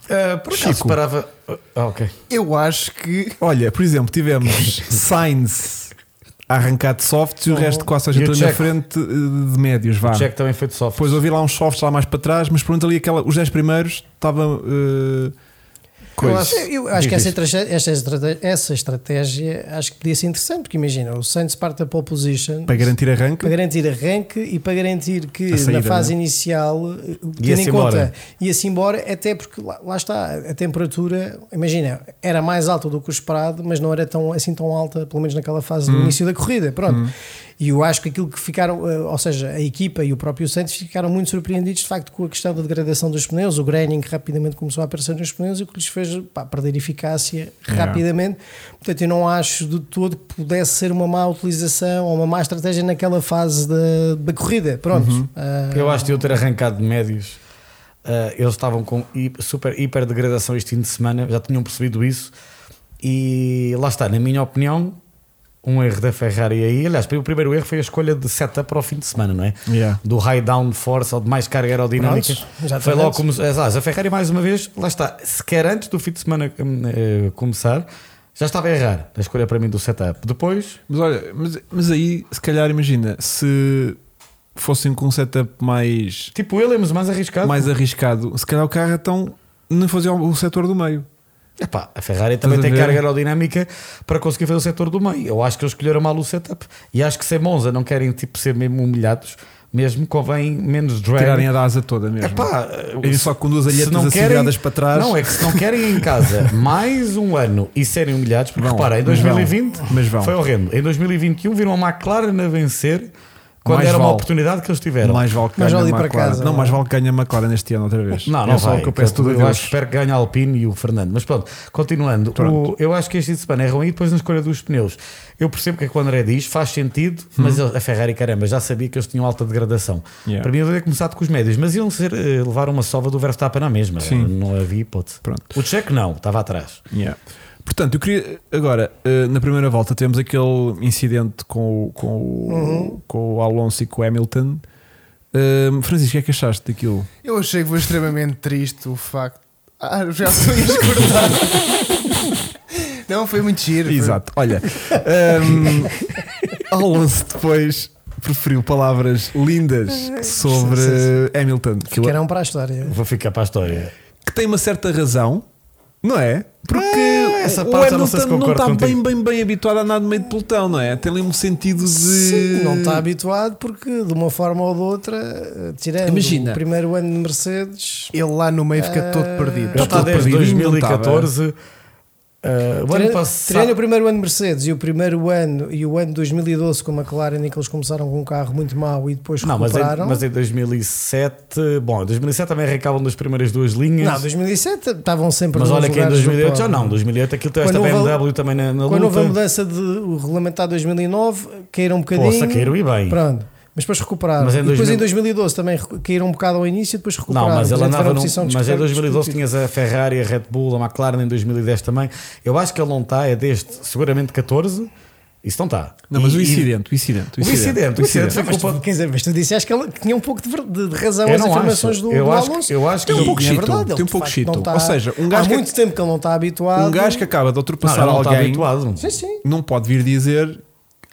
Ah, por acaso parava. Ah, ok. Eu acho que Olha, por exemplo, tivemos Sainz a arrancar de softs e o resto quase a gente ali na frente eh, de médios, vá. O check também foi de soft. Depois ouvi lá uns softs lá mais para trás, mas pronto, ali aquela, os 10 primeiros estavam. eh, coisa. Eu acho, eu acho que essa estratégia, essa, estratégia, essa estratégia acho que podia ser interessante, porque imagina, o Sainz parte da pole position Para garantir arranque. para garantir arranque e para garantir que saída, na fase não é? inicial, eh, tendo em embora. conta, ia-se embora, até porque lá, lá está, a temperatura, imagina, era mais alta do que o esperado, mas não era tão, assim tão alta, pelo menos naquela fase Hum. do início da corrida. Pronto. E eu acho que aquilo que ficaram, eh, ou seja, a equipa e o próprio Santos ficaram muito surpreendidos de facto com a questão da degradação dos pneus, o graining que rapidamente começou a aparecer nos pneus e o que lhes fez pá, perder eficácia rapidamente. Portanto, eu não acho de todo que pudesse ser uma má utilização ou uma má estratégia naquela fase da, da corrida. Pronto. Uhum. Ah, Eu acho que eu ter arrancado de médios. Uh, eles estavam com super hiper degradação este fim de semana, já tinham percebido isso. E lá está, na minha opinião, um erro da Ferrari aí. Aliás, o primeiro erro foi a escolha de setup para o fim de semana, não é? Yeah. Do high down force ou de mais carga aerodinâmica. Prontos, já foi logo como. Aliás, a Ferrari, mais uma vez, lá está, sequer antes do fim de semana eh, começar, já estava a errar a escolha para mim do setup. Depois, Mas olha, mas, mas aí, se calhar, imagina, se fossem com um setup mais, tipo Williams, mais arriscado. mais arriscado, se calhar o carro então não fazia o setor do meio. Epá, a Ferrari também a tem carga aerodinâmica para conseguir fazer o setor do meio. Eu acho que eles escolheram mal o setup. E acho que se a Monza não querem tipo, ser mesmo humilhados, mesmo convém menos drag. Tirarem a asa toda mesmo. Epá, E só se alhetas não assim querem- para trás. Não, é que se não querem em casa mais um ano e serem humilhados, porque Vão, repara, em mas vão, 2020 mas vão. foi horrendo. Em 2021 viram a McLaren a vencer quando Mais era uma vale. oportunidade que eles tiveram. Mais vale que Mais ganhe vale para casa, não, mais é? vale que ganhe a McLaren este ano outra vez. Não, não é só vai. que eu peço tudo eu Deus. acho espero que ganhe a Alpine e o Fernando. Mas pronto, continuando. Pronto. O- eu acho que este de semana é ruim e depois na escolha dos pneus. Eu percebo que é que o André diz, faz sentido, mas ele- a Ferrari, caramba, já sabia que eles tinham alta degradação. Yeah. Para mim, eu devia começado com os médios, mas iam ser, eh, levar uma sova do Verstappen na mesma. Sim. Não havia hipótese. Pronto. O Checo não, estava atrás. Yeah. Portanto, eu queria agora, eh, na primeira volta, temos aquele incidente com, o- com, o, Uhum. com o Alonso e com o Hamilton. Ehm, Francisco, o que é que achaste daquilo? Eu achei que foi extremamente triste o facto. Ah, já estou a. Não, foi muito giro. foi- Exato, olha, ehm, Alonso depois preferiu palavras lindas sobre Hamilton, Que eram para a história. Vou ficar para a história. que tem uma certa razão, não é? Porque É, essa o parte não se Hamilton não, concordo está bem, contigo. bem, bem habituado a andar no meio de pelotão, não é? Tem ali um sentido de. Sim, não está habituado porque de uma forma ou de outra, eh, tirando Imagina. o primeiro ano de Mercedes, Ele lá no meio fica todo perdido. Ele está todo desde perdido, não 2014. Eh, o ano passado. tirando o primeiro ano de Mercedes e o primeiro ano e o ano de 2012 com a McLaren em que eles começaram com um carro muito mau e depois Não, mas em, recuperaram. mas em 2007, bom, em 2007 também arrancavam das primeiras duas linhas. Não, 2007 estavam sempre mas olha que em lugares do 2008 já não, 2008 aquilo tem esta Quando houve- BMW também na, na Quando houve a luta. mudança de o regulamentar 2009, caíram um bocadinho. Poxa, caíram e bem. Pronto. Mas depois recuperaram. Mas em E depois 2000 em 2012 também caíram um bocado ao início e depois recuperaram. Não, mas ele andava num, posição de Mas em discutir- 2012 discutir. tinhas a Ferrari, a Red Bull, a McLaren em 2010 também. Eu acho que ele não está, é desde seguramente 14. Isso não está. Não, mas E- o e- incidente, o incidente, O incidente, o incidente foi Mas tu, culpa. quer dizer, mas tu disseste que ele tinha um pouco de, de- de razão Eu as informações acho. do, Eu do acho que- Alonso. eu acho que Tem ele- um pouco é de verdade, ele tem um de pouco chito. está- Ou seja, um gajo Há que- muito tempo que ele não está habituado. Um gajo que acaba de ultrapassar não está alguém habituado. Sim, sim. não pode vir dizer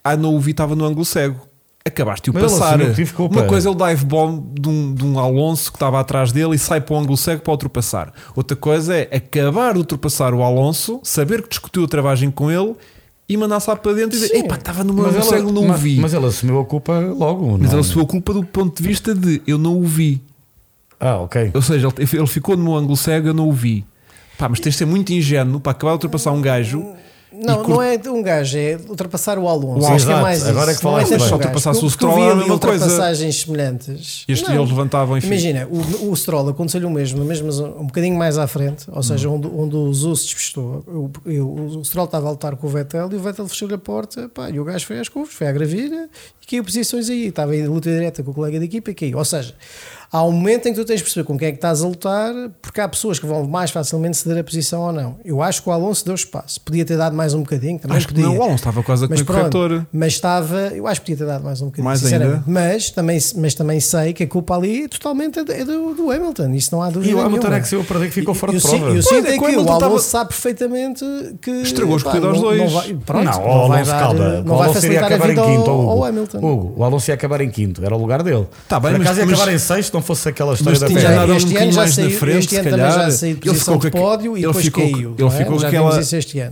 ah, não o vi, estava no ângulo cego. Acabaste de o Mas ele passar. Uma coisa é o dive bomb de um, de um Alonso que estava atrás dele e sai para o ângulo cego para ultrapassar. Outra coisa é acabar de ultrapassar o Alonso, saber que discutiu a travagem com ele e mandar-se lá para dentro e dizer. Epá, estava no meu cego, não o vi. mas ele assumiu a culpa logo. Mas não? ele assumiu a culpa do ponto de vista de eu não o vi. Ah, ok. Ou seja, ele, ele ficou no meu ângulo cego, eu não o vi. Pá, mas tens de ser muito ingênuo para acabar de ultrapassar um gajo. Não, cur- não é um gajo, é ultrapassar o Alonso. O Acho que é mais isso. agora é que Não falaste tanto bem. o Se gajo. ultrapassasse o Stroll era a mesma coisa. ultrapassagens semelhantes. Este Não. eles levantavam, enfim. Imagina, o, o Stroll aconteceu-lhe o mesmo, mesmo um bocadinho mais à frente, ou seja, onde, onde o Zou se despistou. O, o, o Stroll estava a lutar com o Vettel e o Vettel fechou-lhe a porta pá, e o gajo foi às curvas, foi à gravilha e caiu posições aí. Estava em luta direta com o colega de equipa e caiu. Ou seja, há um momento em que tu tens de perceber com quem é que estás a lutar, porque há pessoas que vão mais facilmente ceder a posição ou não. Eu acho que o Alonso deu espaço. Podia ter dado mais um bocadinho, também Acho que podia. não, o Alonso estava quase a Mas pronto, corretor. mas estava, eu acho que podia ter dado mais um bocadinho, Mais sinceramente. ainda? Mas também, mas também sei que a culpa ali totalmente é do, é do- do Hamilton, isso não há dúvida E o Hamilton nenhuma. é que saiu a perder que ficou fora eu, de prova. eu sinto é, é que o que Alonso estava- sabe perfeitamente que Estragou as pá, corridas aos dois. Não vai, pronto, não, não, o vai Alonso dar, calma. não o vai Alonso iria a acabar em quinto. ao, Hugo. ao Hamilton. Hugo, o Alonso ia acabar em quinto, era o lugar dele. Tá bem, mas- ia mas- acabar em sexto, não fosse aquela história Mas da Já, Ferrari. andado um este ano bocadinho já mais na saiu, frente, este ano calhar. já saiu de Ele posição ficou de pódio e ele depois ficou- caiu. ele é? ficou com aquela-.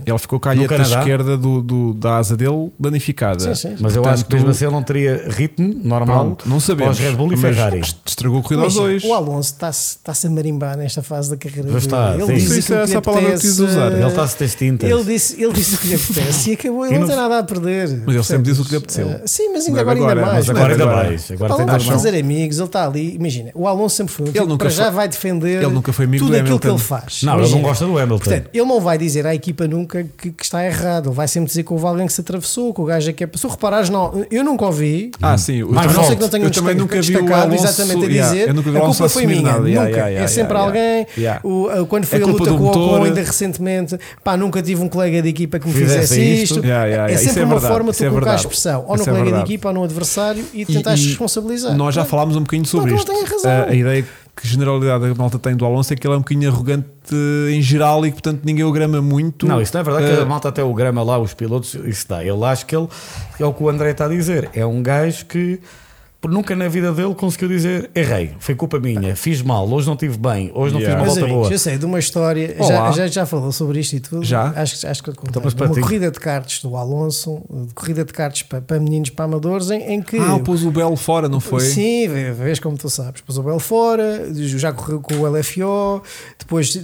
Ele ficou com a alheta esquerda do, do- da asa dele danificada. Sim, sim. Mas eu Portanto, acho que mesmo assim ele não teria ritmo normal Pronto, não sabemos. Red Bull e Ferrari. Estragou a corrida aos dois. O Alonso está-se está a marimbar nesta fase da carreira está, Ele diz Isso aquilo é que essa palavra que eu quis usar. Ele está a se ter tintas. Ele disse, ele disse o que lhe apetece e acabou. Ele não tem nada a perder. Mas ele sempre disse o que lhe apeteceu. Eh, sim, mas ainda agora, ainda mais. Agora ainda mais. Agora Está tem fazer amigos, ele está ali. Imagina, imagina, o Alonso sempre foi um Ele tipo que nunca para já foi- vai defender ele nunca foi amigo tudo do aquilo que ele Hamilton. faz. Não, ele não Imagina. gosta do Hamilton. Portanto, ele não vai dizer à equipa nunca que, que está errado. Ele vai sempre dizer que houve alguém que se atravessou, que o gajo é que é. Se reparares, não, eu nunca ouvi. Ah, sim. eu Mais A não também- ser que não tenha eu um também nunca vi o Alonso exatamente a yeah, dizer a Alonso culpa foi minha. nada. Nunca. yeah, yeah, é sempre yeah, alguém. yeah. O- a- quando foi É a culpa luta com o Ocon ainda recentemente, pá, nunca tive um colega de equipa que me Fizesse isto. é sempre é uma forma de é tu colocar a expressão ou no colega de equipa ou no adversário e tentares e responsabilizar. Nós já falámos um bocadinho sobre Não, isto. Razão. A, a ideia que generalidade a malta tem do Alonso é que ele é um bocadinho arrogante em geral e que portanto ninguém o grama muito. Não, isso não é verdade que Eh, a malta até o grama lá, os pilotos, isso dá. Ele acho que ele, é o que o André está a dizer, é um gajo que nunca na vida dele conseguiu dizer errei, foi culpa minha, fiz mal, hoje não estive bem, hoje não Yeah. fiz uma volta amigos, boa. eu sei de uma história, já, já, já falou sobre isto e tudo. Já? Acho, que- acho que eu contei. Então, uma ti. corrida de karts do Alonso, de corrida de karts para, para meninos, para amadores, em, em que. Ah, pôs o Belo fora, não foi? Sim, vê- vês como tu sabes. Pôs o Belo fora, já correu com o LFO, depois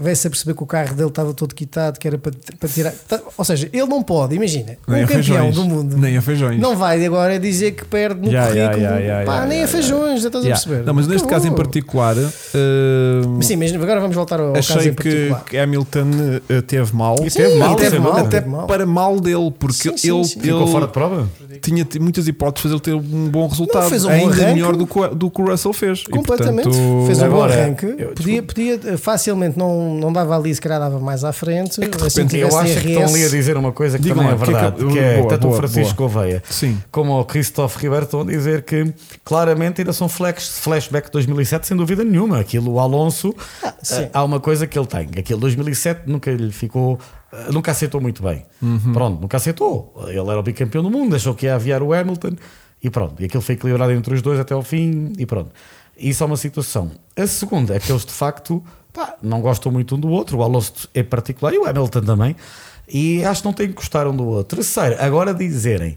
vai-se a perceber que o carro dele estava todo quitado, que era para, para tirar. tá- Ou seja, ele não pode, imagina, Nem um campeão feijões. do mundo Nem a feijões. não vai agora dizer que perde no ya, ya, ya, Pá, nem ya, a feijões, já estás Yeah. a perceber. Não, mas neste caso em particular, eh, Mas Sim, mas agora vamos voltar ao, ao caso achei em que, particular. que Hamilton eh, teve mal. E teve Sim, mal, teve mal, até mal. para mal dele, porque Sim, sim, ele, sim. ele Ficou fora de prova? tinha muitas hipóteses de fazer ele ter um bom resultado, fez um bom ainda arranque. melhor do que, o- do que o Russell fez. E, Completamente. portanto, Fez um bom arranque. eu- podia, podia eh, facilmente, não, não dava ali, se calhar dava mais à frente. É que de assim repente Eu acho que estão ali a dizer uma coisa que também é lá, que é que- verdade, que é, boa, tanto boa, o Francisco Gouveia Sim. como o Christophe Ribeiro estão a dizer que claramente ainda são flash, flashback de 2007, sem dúvida nenhuma. Aquilo, o Alonso, Ah, eh, há uma coisa que ele tem. Aquilo 2007 nunca lhe ficou, eh, nunca aceitou muito bem. Uhum. Pronto, nunca aceitou. Ele era o bicampeão do mundo, achou que ia aviar o Hamilton e pronto. E aquilo foi equilibrado entre os dois até ao fim e pronto. Isso é uma situação. A segunda é que eles de facto pá, não gostam muito um do outro, o Alonso em particular e o Hamilton também. E acho que não têm que gostar um do outro. Terceiro, agora dizerem,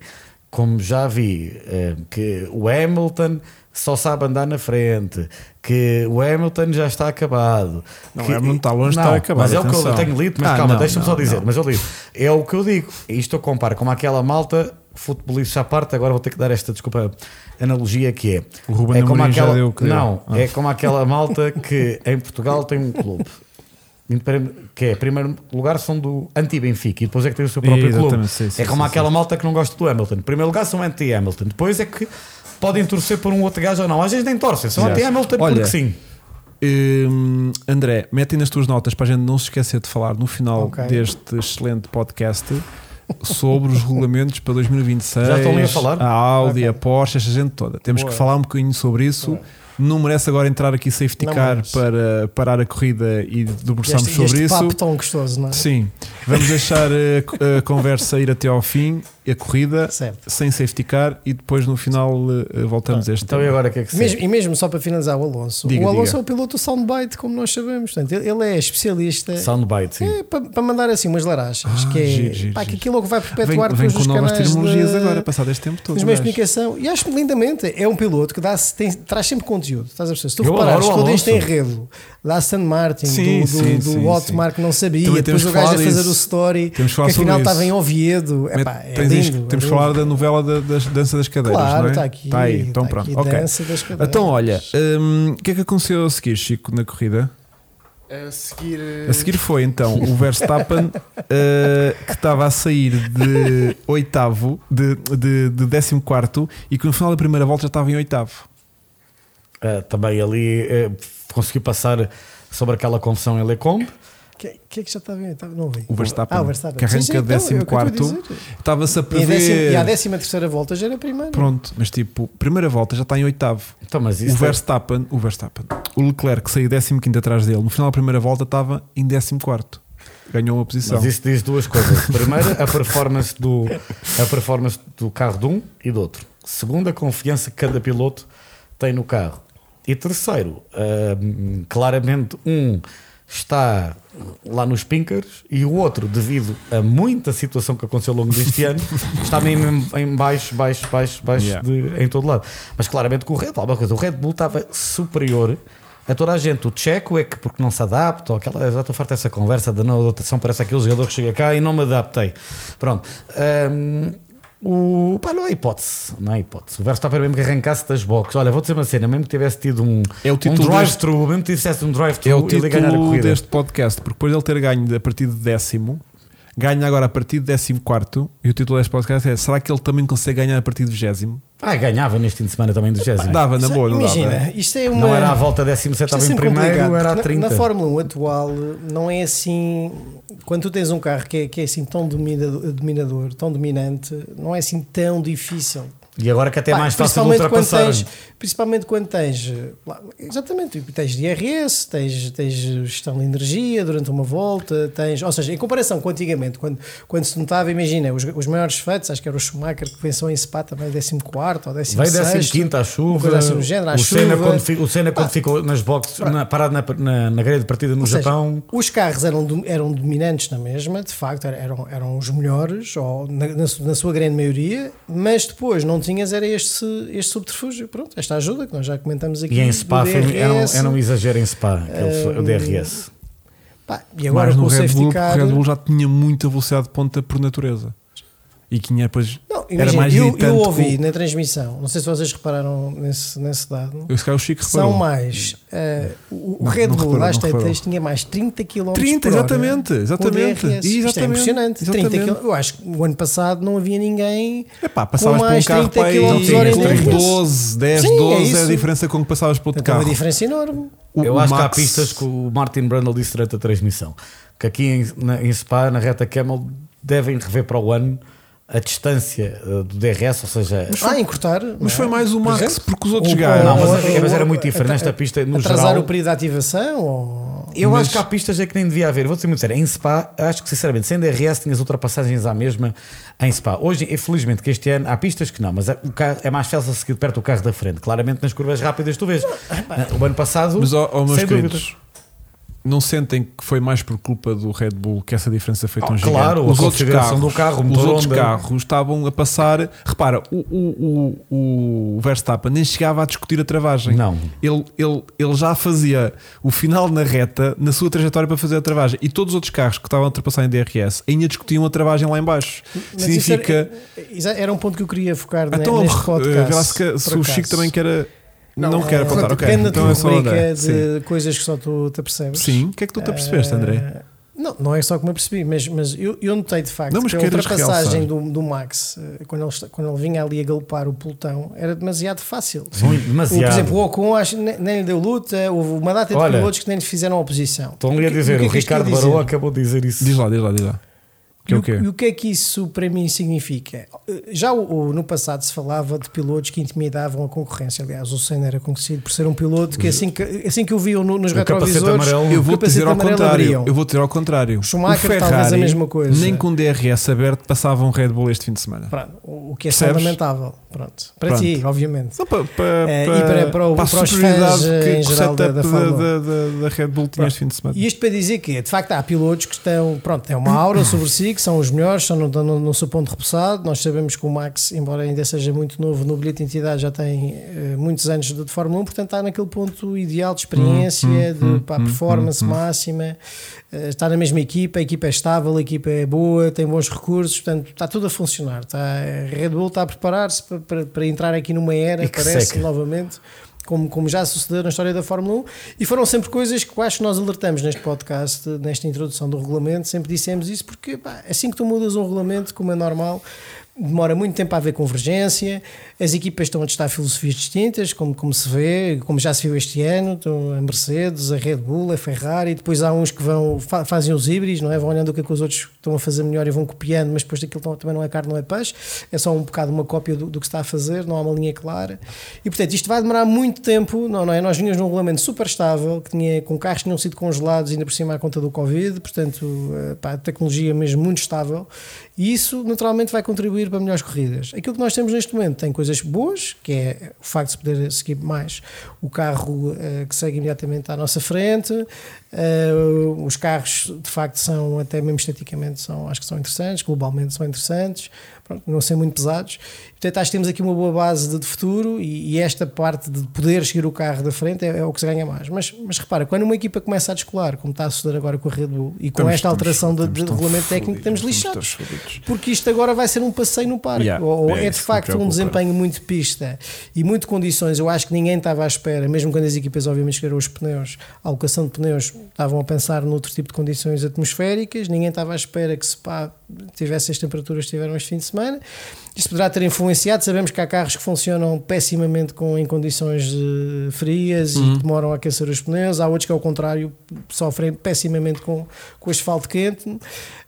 como já vi, eh, que o Hamilton só sabe andar na frente, que o Hamilton já está acabado. Não, que, o Hamilton está longe Não, estar acabado, Mas é o que eu atenção. tenho lido, mas Ah, calma, deixa-me só dizer, não. mas eu digo, é o que eu digo. Isto eu comparo com aquela malta, futebolista à parte, agora vou ter que dar esta desculpa analogia que é. O Ruben é como Amorim já aquela, deu que. Não, Ah. é como aquela malta que em Portugal tem um clube. Que é, em primeiro lugar, são do anti-Benfica e depois é que tem o seu próprio clube. Sim, sim, é como sim, aquela malta que não gosta do Hamilton. Em primeiro lugar, são anti-Hamilton. Depois é que podem torcer por um outro gajo ou não. Às vezes nem torcem, são anti-Hamilton porque sim. Hum, André, metem nas tuas notas para a gente não se esquecer de falar no final Ok. deste excelente podcast sobre os regulamentos para 2026. Já estão ali a falar? A Audi, Ok. a Porsche, esta gente toda. Temos Boa. que falar um bocadinho sobre isso. Boa. Não merece agora entrar aqui safety car para parar a corrida e debruçarmos sobre este isso. papo tão gostoso, não é? Sim, vamos deixar a, co- a conversa ir até ao fim, a corrida, Certo. sem safety car e depois no final eh, voltamos a este Então e tema. agora o que é que se Mesmo- e mesmo só para finalizar o Alonso, Diga, o Alonso diga. é o piloto soundbite, como nós sabemos. Portanto, ele, é especialista Soundbite, sim. é, para, para mandar assim umas larachas, Ah, que é giro, giro, pá, que aquilo é o que vai Vem, perpetuar vem depois com novas canais terminologias de- agora, passado este tempo todo. gajo. comunicação e acho lindamente. É um piloto que dá tem, traz sempre conteúdo. Estás a perceber? Se tu Eu reparares todo este Alonso. enredo da Aston Martin, Sim, do, do, sim, do sim, Otmar que não sabia, Também depois temos o gajo a fazer disso. o story, Temos que afinal isso. estava em Oviedo. Epá, é Tens- lindo, temos é que falar da novela da, das dança das cadeiras, Claro, não é? está aqui. Está aí, então está pronto. aqui, ok. dança das cadeiras. Então, olha, hum, o que é que aconteceu a seguir, Chico, na corrida? A seguir. eh, A seguir foi então o Verstappen eh, que estava a sair de oitavo, de, de, de décimo quarto e que no final da primeira volta já estava em oitavo. Ah, também ali eh, conseguiu passar sobre aquela confusão em Lecombe. que, que é que já? Estava- Não vi. O Verstappen, Ah, o Verstappen. que arranca então, décimo é o a quarto. Estava-se a E, a décima, prever. e à décima terceira volta já era a primeira. Pronto, mas tipo, primeira volta já está em oitavo. Então, mas O isso é- Verstappen, o Verstappen, o Leclerc que saiu 15 atrás dele, no final da primeira volta estava em 14. Ganhou uma posição. Mas isso diz duas coisas. Primeiro, a performance do, a performance do carro de um e do outro. Segundo, a confiança que cada piloto tem no carro. E terceiro, hum, claramente um está lá nos pinkers e o outro, devido a muita situação que aconteceu ao longo deste ano, está mesmo em, em baixo, baixo, baixo, baixo Yeah. de- em todo lado. Mas claramente com o Red Bull, uma coisa, o Red Bull estava superior a toda a gente. O Checo é que porque não se adapta, ou aquela, já estou farto dessa conversa da não adaptação, parece aquele jogador que chega cá e não me adaptei. Pronto. O, pá, não há hipótese, não há hipótese. O Verstappen mesmo que arrancasse das boxes. Olha, vou dizer uma cena, mesmo que tivesse tido um, É o um título drive-thru, mesmo que tivesse um É drive-thru, o ele ia ganhar a título corrida. deste podcast, porque depois de ele ter ganho a partir de décimo, ganha agora a partir de décimo quarto, e o título deste podcast é será que ele também consegue ganhar a partir de vigésimo? Ah, ganhava neste fim de semana também do Gésimo. Dava na boa, não Imagina, dava? isto é uma. Não era à volta 17, Isto é estava em primeiro, complicado, era a porque 30. Na, na Fórmula 1 atual não é assim. Quando tu tens um carro que é, que é assim tão dominador, dominador, tão dominante, não é assim tão difícil. E agora que até é mais fácil de principalmente quando ultrapassar. tens, principalmente quando tens exatamente, tens IRS, tens, tens gestão de energia durante uma volta, tens, ou seja, em comparação com antigamente, quando, quando se notava, imagina, os, os maiores feitos, acho que era o Schumacher que venceu em Spa também 14 ou 16 Veio 15 à chuva. assim género, à o Senna, chuva. quando, fi- o Senna quando ficou nas boxes, na, parado na, na, na grelha de partida no Ou seja, Japão. os carros eram, eram dominantes na mesma, de facto, er- eram, eram os melhores, ou na, na na sua grande maioria, mas depois não tinhas era este, este subterfúgio, pronto, esta ajuda que nós já comentamos aqui. E em Spa foi, era, um, DRS. era um exagero em Spa, aquele, Hum, o DRS. Pá, e agora Mas com no o Red Bull, car. o Red Bull já tinha muita velocidade de ponta por natureza. E que tinha depois. Não, era imagina, mais eu, eu ouvi com- na transmissão, não sei se vocês repararam nesse, nesse dado. Eu se calhar o Chico São mais. eh, o o Red Bull, às tantas, tinha mais 30 km 30, por hora exatamente, exatamente, DRS. Isto é exatamente, impressionante. 30 exatamente. km. Eu acho que o ano passado não havia ninguém. Epá, passavas Com por um mais carro 30 para aí km hora em com DRS. 12, 10, Sim, é 12 é, a isso. diferença com que passavas por outro Então, uma carro. diferença enorme. O- Eu o acho que há Max- pistas que o Martin Brundle disse durante a transmissão que aqui em, na, em Spa, na reta Camel, devem rever para o ano a distância eh, do DRS, ou seja, Ah, encurtar. Mas foi mais o Max, porque os outros Ou- gajos. Não, mas, ou- é- mas era muito diferente. Nesta pista, no Atrasar geral, o período de ativação? Ou... eu Mas- acho que há pistas é que nem devia haver. Vou ser muito sério. Em Spa, acho que sinceramente, sem DRS, tinhas ultrapassagens à mesma em Spa. Hoje, infelizmente, que este ano há pistas que não, mas é- o carro é mais fácil a seguir perto do carro da frente. Claramente, nas curvas rápidas, tu vês. O ano passado, Mas, ó, meus sem queridos, dúvida. Não sentem que foi mais por culpa do Red Bull que essa diferença foi tão Ah, gigante? claro, a os outros carros, do carro, os outros carros estavam a passar. Repara, o, o, o, o Verstappen nem chegava a discutir a travagem. Não. Ele, ele, ele já fazia o final na reta na sua trajetória para fazer a travagem. E todos os outros carros que estavam a ultrapassar em DRS ainda discutiam a travagem lá em baixo. Mas Significa. Era, era um ponto que eu queria focar Então, neste eh, podcast. se, o Chico também quer. Não, Não, quer é, apontar, ok. Depende Então da é tua só rubrica André. de Sim. coisas que só tu te percebes. Sim, o que é que tu te apercebeste, André? Eh, Não, não é só como eu percebi, mas, mas eu, eu notei de facto Não, mas que a ultrapassagem do, do Max, eh, quando ele, quando ele vinha ali a galopar o pelotão, era demasiado fácil. Muito, O- demasiado. Por exemplo, o Ocon acho, que nem, nem lhe deu luta, houve uma data de Olha, pilotos que nem lhe fizeram oposição. Estão-lhe a dizer, que o, é que Ricardo? Barroa acabou de dizer isso. Diz lá, diz lá, diz lá. Que é e, o e o que é que isso para mim significa? Já o- o- no passado se falava de pilotos que intimidavam a concorrência. Aliás, o Senna era conhecido por ser um piloto que assim que, assim que viam no- nos O retrovisores, amarelo. Eu vou dizer ao contrário. abriam. Eu vou dizer ao contrário. Schumacher, o Ferrari, talvez a mesma coisa. Nem com DRS aberto passava um Red Bull este fim de semana. Pronto, o que é lamentável. Pronto. Para Pronto. ti, obviamente. Não, para, para, Eh, para, e para- para o- a para os fãs, eh, que em geral, da- da da, da, Red Bull tinha este fim de semana. E isto para dizer que, de facto, há pilotos que estão, pronto, têm uma aura sobre si, que são os melhores, estão no, no, no seu ponto repousado. Nós sabemos que o Max, embora ainda seja muito novo no bilhete de identidade, já tem eh, muitos anos de, de Fórmula 1, portanto está naquele ponto ideal de experiência, Hum, de para a performance máxima, eh, está na mesma equipa, a equipa é estável, a equipa é boa, tem bons recursos, portanto está tudo a funcionar. Está, a Red Bull está a preparar-se para, para, para entrar aqui numa era, parece seca. novamente. Como, como já sucedeu na história da Fórmula 1, e foram sempre coisas que acho que nós alertamos neste podcast, nesta introdução do regulamento, sempre dissemos isso, porque pá, assim que tu mudas um regulamento, como é normal, demora muito tempo a haver convergência, as equipas estão a testar filosofias distintas, como, como se vê, como já se viu este ano, estão a Mercedes, a Red Bull, a Ferrari, depois há uns que vão, fa- fazem os híbridos, não é? Vão olhando o que é que os outros estão a fazer melhor e vão copiando, mas depois daquilo também não é carne, não é peixe, é só um bocado uma cópia do, do que se está a fazer, não há uma linha clara. E portanto, isto vai demorar muito tempo, não, não é? Nós vinhamos num regulamento super estável, que tinha, com carros que tinham sido congelados ainda por cima à conta do Covid, portanto, eh, pá, a tecnologia mesmo muito estável, e isso naturalmente vai contribuir para melhores corridas. Aquilo que nós temos neste momento tem coisas boas, que é o facto de se poder seguir mais o carro eh, que segue imediatamente à nossa frente, Uh, os carros, de facto, são, até mesmo esteticamente, são, acho que são interessantes, globalmente são interessantes, pronto, não são muito pesados. Portanto, acho que temos aqui uma boa base de, de futuro e, e esta parte de poder seguir o carro da frente é, é o que se ganha mais. Mas, mas repara, quando uma equipa começa a descolar, como está a suceder agora com a Red Bull e com Estamos- esta alteração estamos- de, de regulamento técnico, estamos lixados. estamos. Porque isto agora vai ser um passeio no parque. Yeah, ou, é é, de facto um desempenho muito pista e muito condições. Eu acho que ninguém estava à espera, mesmo quando as equipas obviamente escolheram os pneus, a alocação de pneus, estavam a pensar noutro tipo de condições atmosféricas, ninguém estava à espera que se pá, tivesse as temperaturas que tiveram este fim de semana. Isto poderá ter influenciado. Sabemos que há carros que funcionam pessimamente com, em condições eh, frias Uhum. e demoram a aquecer os pneus. Há outros que, ao contrário, sofrem pessimamente com, com asfalto quente.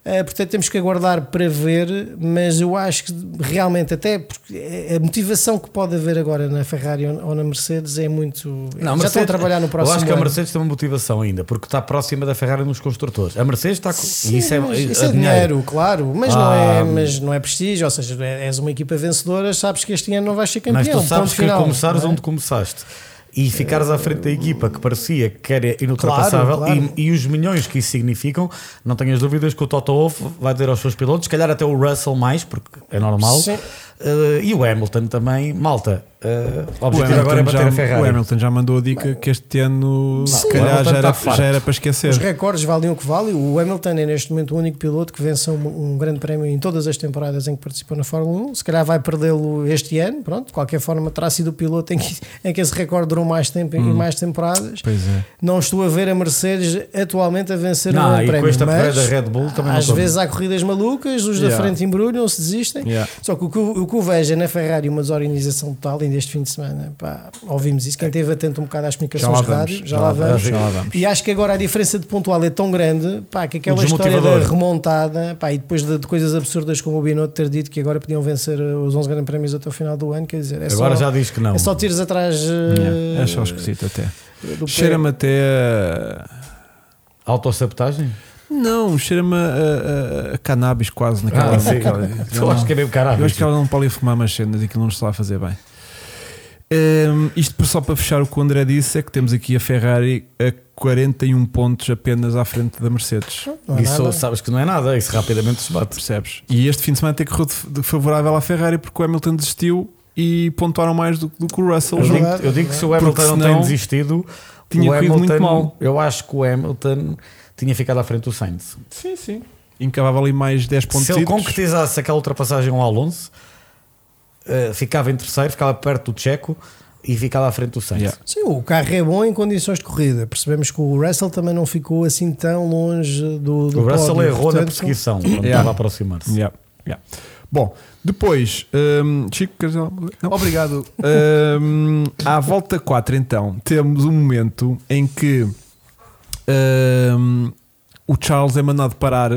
Eh, portanto, temos que aguardar para ver. Mas eu acho que realmente, até porque a motivação que pode haver agora na Ferrari ou ou na Mercedes é muito. Não, já estão a trabalhar no próximo Eu acho que a ano. Mercedes tem uma motivação ainda, porque está próxima da Ferrari nos construtores. A Mercedes está com. Sim, e isso é, é isso é dinheiro. dinheiro, claro, mas, não Ah, é, mas não é prestígio, ou seja, é- uma equipa vencedora, sabes que este ano não vais ser campeão. Mas tu sabes que final, começares é? onde começaste e ficares à frente da equipa que parecia que era inultrapassável Claro, claro. E, e os milhões que isso significam, não tenhas dúvidas que o Toto Wolff vai dizer aos seus pilotos, se calhar até o Russell mais, porque é normal, Sim. eh, e o Hamilton também, malta. eh, o é Hamilton, bater a já, o. Hamilton já mandou a dica que este ano, se Sim. O calhar, já era, está farto. já era para esquecer. Os recordes valem o que valem. O Hamilton é neste momento o único piloto que vence um, um grande prémio em todas as temporadas em que participou na Fórmula 1. Se calhar vai perdê-lo este ano. Pronto, de qualquer forma, terá sido o piloto em que, em que esse recorde durou mais tempo e mais temporadas. Pois é. Não estou a ver a Mercedes atualmente a vencer um Não, grande e com prémio. esta mas da Red Bull também às vezes há corridas malucas, os da Yeah. frente embrulham-se, desistem. Yeah. Só que o que, o que eu vejo é na Ferrari uma desorganização total ainda este fim de semana. Pá, ouvimos isso. Quem esteve atento um bocado às comunicações de rádio, já, já lá vamos. já lá vamos. E acho que agora a diferença de pontual é tão grande pá, que aquela história da remontada pá, e depois de, de coisas absurdas como o Binotto ter dito que agora podiam vencer os 11 grandes prémios até o final do ano, quer dizer, é Agora só, já diz que não. é só tiros atrás uh, Yeah, É só esquisito até. Cheira-me até a... Autossabotagem? Não, cheira-me a, a- a cannabis quase naquela. Ah, sim. naquela- Eu acho que é meio caralho. Eu acho que ela não pode fumar umas cenas e aquilo não está a fazer bem. Hum, isto só para fechar o que o André disse é que temos aqui a Ferrari a 41 pontos apenas à frente da Mercedes. Não há Isso nada. sabes que não é nada, isso rapidamente se bate. Percebes? E este fim de semana tem de favorável à Ferrari porque o Hamilton desistiu e pontuaram mais do, do que o Russell. Eu digo, eu digo que se o Hamilton não tem desistido, tinha o corrido Hamilton, muito mal. eu acho que o Hamilton tinha ficado à frente do Sainz. Sim, sim. Encavava ali mais 10 pontos. Se ele concretizasse aquela ultrapassagem ao Alonso, eh, ficava em terceiro, ficava perto do Checo e ficava à frente do Sainz. Yeah. Sim, o carro é bom em condições de corrida. Percebemos que o Russell também não ficou assim tão longe do, do O Russell pódio. errou na Portanto, perseguição quando Yeah. estava a aproximar-se. Yeah, yeah. Bom, depois, hum, Chico, queres dizer alguma coisa? Não. Obrigado. Hum, à volta 4, então, temos um momento em que hum, o Charles é mandado parar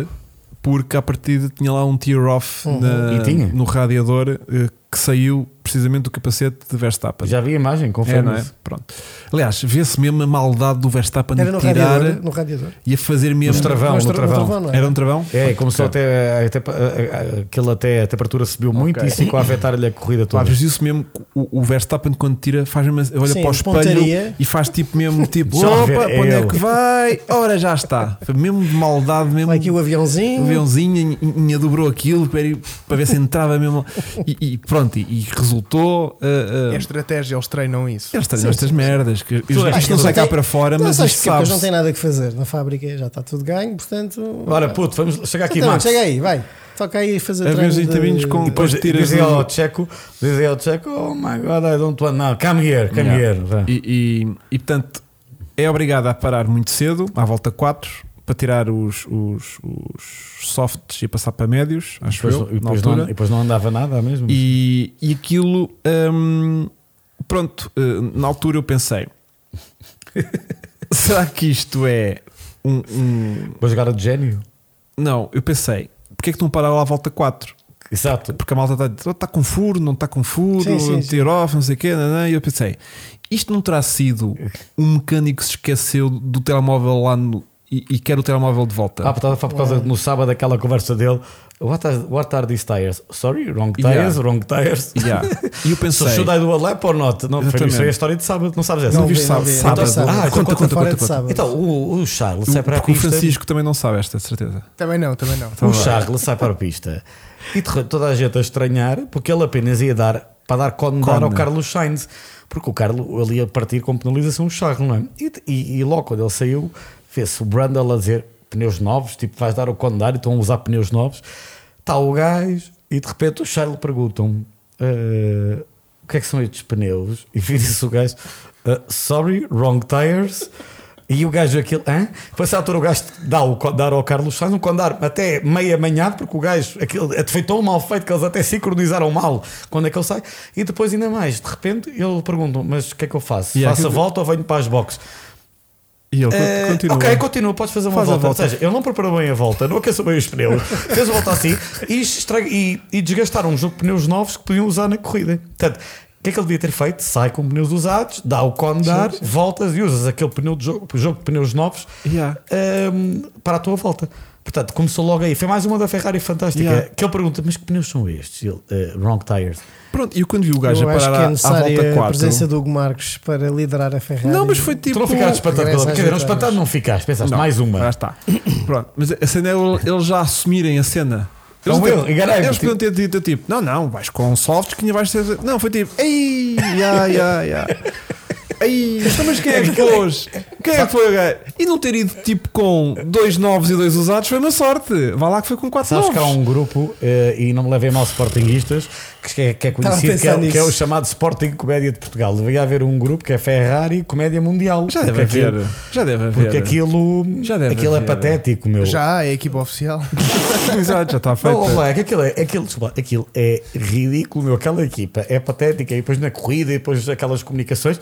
porque à partida tinha lá um tear-off Uhum. E tinha? no radiador eh, que saiu precisamente do capacete de Verstappen. Já vi a imagem, é, confirmo é? isso. Pronto. Aliás, vê-se mesmo a maldade do Verstappen Era de no tirar radiador, no radiador. e a fazer mesmo. No travão, no tra- travão. não é? Era um travão? É, começou até, até, aquele até a temperatura subiu muito Ok. e isso ficou a afetar-lhe a corrida toda. mas isso mesmo, o, o Verstappen quando tira, faz mesmo, olha Sim, para o espelho pontaria. e faz tipo mesmo tipo, opa, para onde é que vai? Ora já está. Foi mesmo de maldade, mesmo. Vai aqui o aviãozinho. o aviãozinho ainda dobrou aquilo para, ir- para ver se entrava mesmo. E, e pronto, e, e resultou. Uh, É uh, estratégia, eles treinam isso. eles trazem estas merdas. Que, Tu és- isto não sai cá para fora, Não, mas sabes isto que depois sabe. não tem nada que fazer na fábrica, já está tudo ganho, portanto. Ora, puto, vamos chegar aqui, Então, Max. chega aí, vai. Toca aí fazer A treino de- com- Depois Depois tiras ao Checo, dizia ao Checo, oh my god, I don't want now, come here, come Yeah. here. E, e, e, portanto é obrigado a parar muito cedo, à volta 4, para tirar os, os, os softs e passar para médios, acho Depois, eu, e, depois não, e depois não andava nada mesmo. E, e aquilo, hum, pronto, eh, na altura eu pensei: será que isto é um. um- Vou jogar a de gênio. Não, eu pensei: porque é que não pararam lá à volta 4? Exato. Porque a malta está "Oh, está com furo, não está com furo, Sim, off, não sei o quê. não, não." E eu pensei, isto não terá sido um mecânico que se esqueceu do telemóvel lá no, e, e quer o telemóvel de volta. Ah, por por causa no sábado daquela conversa dele. What are, what are these tires? Sorry, wrong tires, Yeah. wrong tires. Yeah. E eu So pensei. should I do a lap or not? Não, foi isso aí a história de sábado, não sabes essa? Não Não viste vi, não sábado? vi. Sábado. Então, Ah, sábado. conta, conta, conta, de conta. sábado. Então, o, o Charles sai para a o pista. Francisco também não sabe esta, de certeza. Também não, também não. Então o vai. Charles sai para a pista e toda a gente a estranhar porque ele apenas ia dar para dar condar ao Carlos Sainz porque o Carlos ele ia partir com penalização o Charles, não é? E, e, e logo quando ele saiu, vê-se o Brandle a dizer pneus novos, tipo vais dar o condar e estão a usar pneus novos. Está o gajo e de repente o Charles perguntam "Eh, o que é que são estes pneus? E vira-se o gajo "Eh, sorry, wrong tires. E o gajo aquilo, hã? Depois à altura o gajo dá o condar ao Carlos Sainz, um condar até meia manhã, porque o gajo aquilo foi tão mal feito que eles até sincronizaram mal quando é que ele sai. E depois, ainda mais, de repente, ele perguntam: Mas o que é que eu faço? Yeah, faço a volta ou venho para as boxes? E ele Eh, continua. Ok, continua, podes fazer uma Faz volta. volta. Ou seja, ele não preparou bem a volta, não aqueceu bem os pneus, fez a volta assim e, estraga- e, e desgastaram um jogo de pneus novos que podiam usar na corrida. Portanto, o que é que ele devia ter feito? Sai com pneus usados, dá o condar, voltas e usas aquele pneu de jogo, jogo de pneus novos Yeah. hum, para a tua volta. Portanto, começou logo aí. Foi mais uma da Ferrari fantástica. Yeah. Que ele pergunta: Mas que pneus são estes? Ele, "Eh, wrong tires. Pronto, e eu quando vi o gajo Eu a acho parar que é à, volta a 4. presença do Hugo Marcos para liderar a Ferrari. Não, mas foi tipo. tu não ficaste espantado pela. dizer, não espantado não ficaste. Pensaste, Não, mais uma. Já está. Pronto, mas a cena é ele- eles já assumirem a cena. Então Eles, eu, eles tipo- podiam ter dito tipo, não, não, vais com softs que ainda vais ter. Não, foi tipo, ei, ya, ya, ya. Ei, então, mas quem é que pôs? Quem é que foi o gajo? E não ter ido tipo com dois novos e dois usados foi uma sorte. Vá lá que foi com quatro Sabes novos. que há um grupo, eh, e não me levem mal Sportinguistas, que é, que é Estava a conhecido, que é, que é o nisso. chamado Sporting Comédia de Portugal. Devia haver um grupo que é Ferrari Comédia Mundial. Já deve Porque haver. aquilo- Já deve haver. Porque aquilo, Já deve aquilo é haver. patético, meu. Já é a equipa oficial. Exato, já está feito. Não, é que aquilo, é, aquilo, desculpa, aquilo é ridículo, meu. Aquela equipa é patética. E depois na corrida, e depois aquelas comunicações.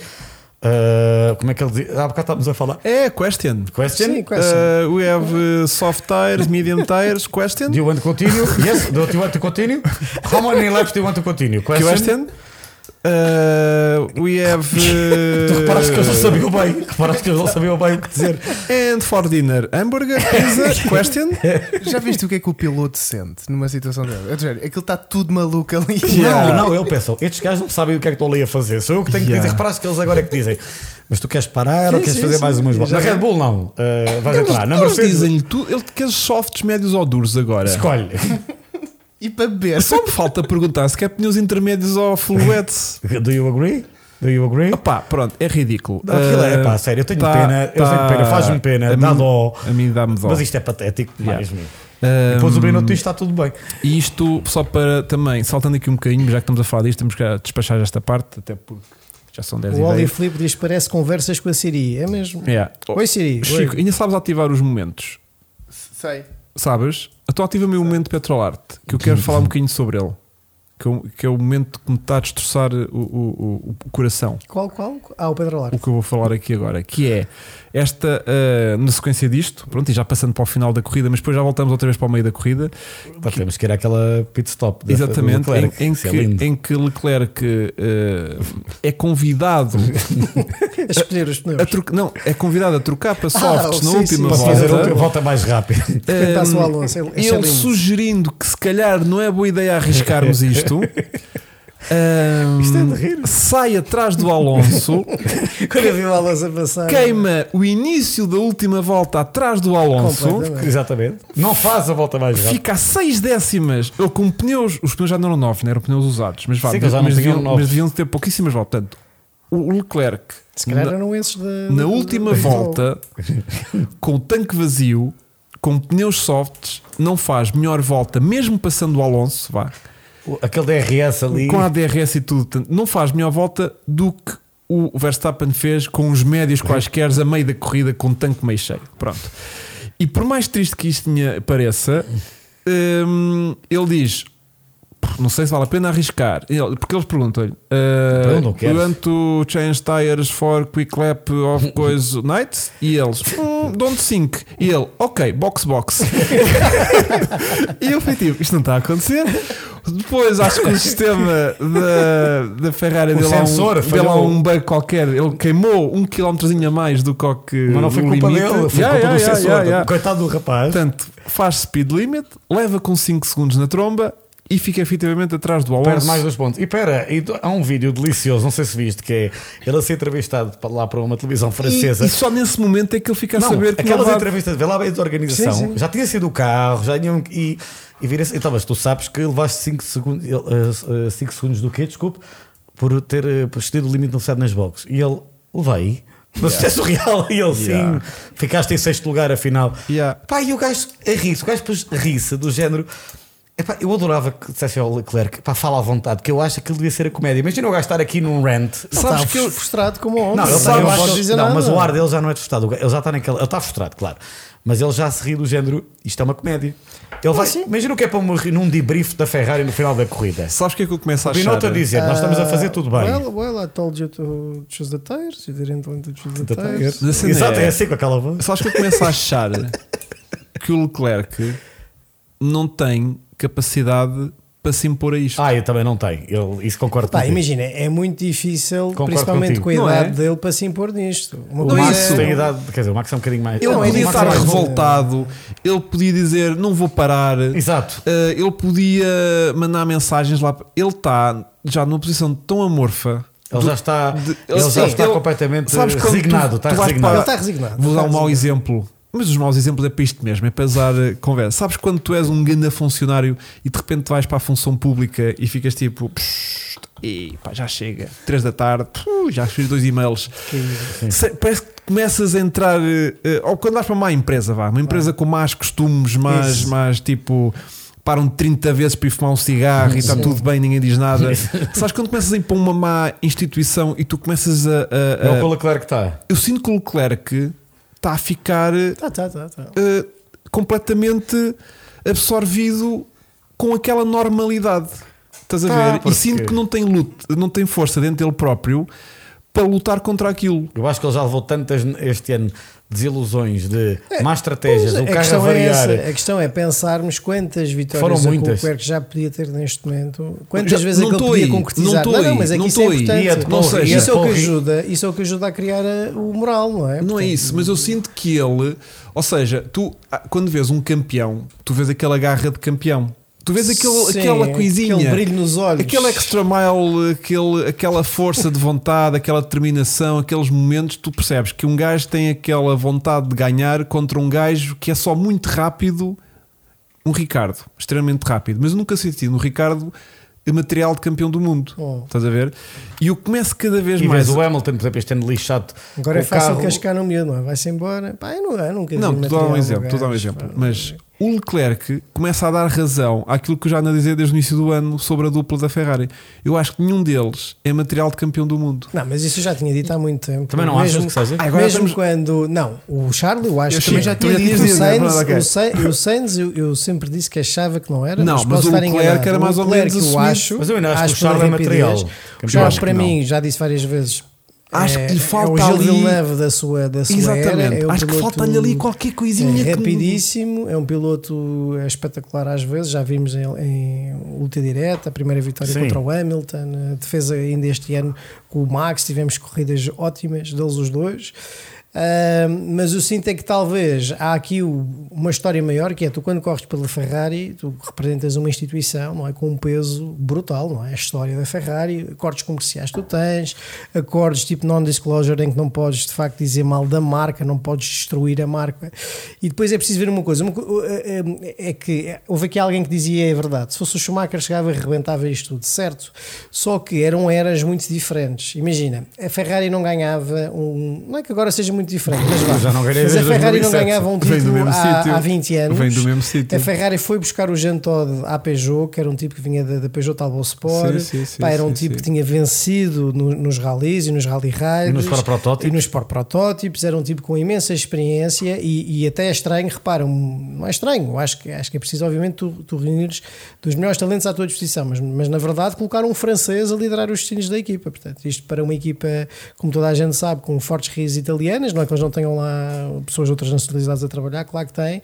Ah, como é que ele diz? Há bocado estávamos a falar. É, question. Question? Sim, question. Uh, we have uh, soft tires, medium tires, question. Do you want to continue? Yes. Do you want to continue? How many laps do you want to continue? Question. Uh, we have. Tu Uh, reparaste que eles não sabiam bem. Reparaste que eles não sabiam bem o que dizer. And for dinner, hambburger, pizza, question. Já viste o que é que o piloto sente numa situação dela? Eu dizer, aquilo está tudo maluco ali. Yeah. Não, não, ele pensa, estes gajos não sabem o que é que estão ali a fazer. Sou eu que tenho que Yeah. dizer. Reparaste que eles agora é que dizem. Mas tu queres parar ou Sim, queres sim, fazer sim. mais umas voltas? Na Red Bull não. Uh, vais Eles, entrar. Na eles Mercedes. dizem-lhe tudo. Ele quer softs, médios ou duros agora. Escolhe. E para beber. Só me falta perguntar se quer pneus intermédios ou full wets. Do you agree? Do you agree? Opá, pronto, é ridículo. Não, aquilo é, pá, sério, eu tenho tá- pena, eu tá- tenho pena, faz-me pena, a dá mim- dó. A mim dá-me dó. Mas isto é patético Yeah. demais, meu. Um, Depois o diz está tudo bem. E isto, só para também, saltando aqui um bocadinho, já que estamos a falar disto, temos que despachar esta parte, até porque já são 10 O Oli. Filipe diz: parece conversas com a Siri. É mesmo? Yeah. Oi, Siri. Chico, Oi. ainda sabes ativar os momentos? Sei. Sabes? Então ativa-me o momento Petrolarte, que eu quero falar um bocadinho sobre ele. Que, é o- que é o momento que me está a destroçar o, o, o- coração. Qual, qual? Ah, o Pedro Lar. O que eu vou falar aqui agora, que é esta, ah, na sequência disto, pronto, e já passando para o final da corrida, mas depois já voltamos outra vez para o meio da corrida, Pá, temos que ir àquela pit stop. da- Exatamente, Leclerc. em, em é que, lindo. em que Leclerc eh, é convidado A escolher os pneus. a trocar, não, é convidado a trocar para softs na sim, última sim, Para fazer volta. a volta mais rápida. Alonso. Ele, ele sugerindo que se calhar não é boa ideia arriscarmos isto. Ehm, Isto é de rir. sai atrás do Alonso, Quando eu vi o Alonso a passar. queima o início da última volta atrás do Alonso. Exatamente. Não faz a volta mais rápida. fica a 6 décimas. Ele com pneus, os pneus já não eram novos, não eram pneus usados, mas, vá, Sim, mas, tinham deviam, mas deviam ter pouquíssimas voltas. Portanto, o Leclerc Se calhar eram esses da. na última da- volta, com o tanque vazio, com pneus softs, não faz melhor volta, mesmo passando o Alonso, vá, Aquele DRS ali. com a DRS e tudo, não faz melhor volta do que o Verstappen fez com os médios quaisquer a meio da corrida com o tanque meio cheio. Pronto. E por mais triste que isto pareça, hum, ele diz: não sei se vale a pena arriscar. Porque eles perguntam-lhe: uh, Não, não quero. You want to change tires for quick lap of coisa night? E eles: "Hmm, Don't think. E ele: Ok, box box. e eu fui tipo: Isto não está a acontecer. Depois acho que o sistema da, da Ferrari deu lá, um, sensor deu lá um bug qualquer. Ele queimou um quilómetrozinho a mais do que. Mas não foi o culpa limite. dele, foi Yeah, culpa yeah, do yeah, sensor. yeah, yeah. Coitado do rapaz. Portanto, faz speed limit, leva com 5 segundos na tromba e fica efetivamente atrás do Perde Alonso. mais dois pontos. E pera, e há um vídeo delicioso, não sei se viste, que é ele a ser entrevistado lá para uma televisão E, francesa. e só nesse momento é que ele fica a Não, saber que aquelas entrevistas, vê lá bem da organização, Sim, sim. já tinha sido o carro, já tinham. E, e vira-se. Então, mas tu sabes que levaste 5 segundos, 5 segundos do quê? Desculpe, por ter eh, excedido o limite de velocidade nas boxes. E ele, levei. Mas isto é surreal. E ele, Yeah. sim, ficaste em sexto lugar afinal. Yeah. Pá, e o gajo a rir-se, o gajo ri-se do género. Epá, eu adorava que dissesse ao Leclerc, pá, fala à vontade, que eu acho que aquilo devia ser a comédia. Imagina o gajo estar aqui num rant. Sabes está que ele- frustrado como ontem. Não, ele não está, pode- dizer não nada. mas o ar dele já não é frustrado. Ele já está naquela. Ele está frustrado, claro. Mas ele já se ri do género. Isto é uma comédia. Ele vai, sim. imagina o que é para morrer num debrief da Ferrari no final da corrida. Sabes o que é que eu começo a achar? Binotto a dizer: Nós estamos a fazer tudo bem. Well, well, I told you to choose the tires. You didn't want to choose the Tá tires. Cena Exato, é- é assim com aquela voz. Sabes que eu começo a achar que o Leclerc não tem capacidade para se impor a isto. Ah, eu também não tenho. Eu, isso concordo Pá, imagina, é muito difícil, Concordo principalmente contigo. com a Não idade é? dele, para se impor nisto. Uma O Não, Max isso- tem idade. Quer dizer, o Max é um bocadinho mais. ele Não, podia é estar mais- revoltado, ele podia dizer não vou parar, Exato. Uh, ele podia mandar mensagens lá. Ele está já numa posição tão amorfa. Ele já está, de- ele sim, já está ele- completamente resignado. tu- está tu resignado. Ele está resignado. Vou dar um mau exemplo. Mas os maus exemplos é para isto mesmo, é para usar uh, conversa. Sabes quando tu és um grande funcionário e de repente vais para a função pública e ficas tipo, "Psst, e pá, já chega, 3 da tarde, já fiz dois e-mails. Se- Parece que começas a entrar, uh, uh, ou quando vais para uma má empresa, vá, uma empresa com más costumes, mais, mais tipo. Param 30 vezes para ir fumar um cigarro e está Sim. tudo bem, ninguém diz nada. Sabes quando começas a ir para uma má instituição e tu começas a. a- É a- que o Leclerc está. eu sinto que o Leclerc está a ficar Tá, tá, tá, tá. eh, completamente absorvido com aquela normalidade. Estás a Tá, ver? porque- E sinto que não tem, luta, não tem força dentro dele próprio para lutar contra aquilo. Eu acho que ele já levou tantas este ano desilusões de más estratégias, Pois, o a carro a questão é variar. essa. A questão é pensarmos quantas vitórias Foram que o muitas. Leclerc já podia ter neste momento. Quantas Já- vezes é não que ele podia aí, concretizar. não não, aí, mas é que não isso é importante. Não seja- isso, é o que ajuda, isso é o que ajuda a criar a- o moral, não é? Não é isso, mas eu sinto que ele, ou seja, tu ah, quando vês um campeão, tu vês aquela garra de campeão, tu vês aquele, Sim, aquela coisinha, Aquele brilho nos olhos. Aquele extra mile, aquele, aquela força de vontade, aquela determinação, aqueles momentos, tu percebes que um gajo tem aquela vontade de ganhar contra um gajo que é só muito rápido, um Ricardo, extremamente rápido. Mas eu nunca senti no Ricardo material de campeão do mundo. Oh. Estás a ver? E eu começo cada vez E mais. vês o Hamilton, por exemplo, este ano lixado. Agora é fácil carro. cascar no miúdo, não é? Vai-se embora. Pá, eu, não, eu nunca Não, vi tu dá um exemplo, tu dá um exemplo. Mas o Leclerc começa a dar razão àquilo que eu já dizer desde o início do ano sobre a dupla da Ferrari. Eu acho que nenhum deles é material de campeão do mundo. Não, mas isso eu já tinha dito há muito tempo. Também não achas que seja? Ah, agora mesmo estamos- quando. Não, o Charlie, eu acho Eu que também sim. já tinha dito, o né? Sainz, o Sainz, o Sainz eu, eu sempre disse que achava que não era. Não, mas, mas posso o estar Leclerc enganado. era mais O ou menos Leclerc eu acho. Mas eu ainda acho que o Charles é material. O Charles, acho para mim, já disse várias vezes. Acho é, que lhe falta é o ali- Villeneuve da sua, da sua Exatamente. era. É um acho que falta-lhe ali qualquer coisinha é que- rapidíssimo, é um piloto é espetacular às vezes. Já vimos em, em luta direta, a primeira vitória Sim. contra o Hamilton, a defesa ainda este ano com o Max. Tivemos corridas ótimas deles os dois. Mas eu sinto é que talvez há aqui o- uma história maior que é tu quando corres pela Ferrari tu representas uma instituição não é? Com um peso brutal não é? A história da Ferrari acordos comerciais tu tens acordos tipo non-disclosure em que não podes de facto dizer mal da marca não podes destruir a marca. E depois é preciso ver uma coisa uma co- é que houve aqui alguém que dizia é verdade se fosse o Schumacher chegava e rebentava isto tudo certo? Só que eram eras muito diferentes. Imagina a Ferrari não ganhava um não é que agora seja muito muito diferente. Mas, vá. Já não ganhei Mas a desde Ferrari não 2007. ganhava um título mesmo há, sítio. há 20 anos. Vem do mesmo sítio. A Ferrari foi buscar o Jean Todt à Peugeot, que era um tipo que vinha da, da Peugeot Talbot Sport. Sim, sim, sim, Pá, era um sim, tipo sim. que tinha vencido no- nos rallies e nos rally raids. E nos Sport Protótipos. E nos Sport Protótipos. Era um tipo com imensa experiência e, e até é estranho, repara, não é estranho. Acho que, acho que é preciso, obviamente, tu, tu reunires dos melhores talentos à tua disposição, mas, mas na verdade colocar um francês a liderar os destinos da equipa. Portanto, isto para uma equipa, como toda a gente sabe, com fortes raízes italianas, não é que eles não tenham lá pessoas de outras nacionalidades a trabalhar, claro que têm,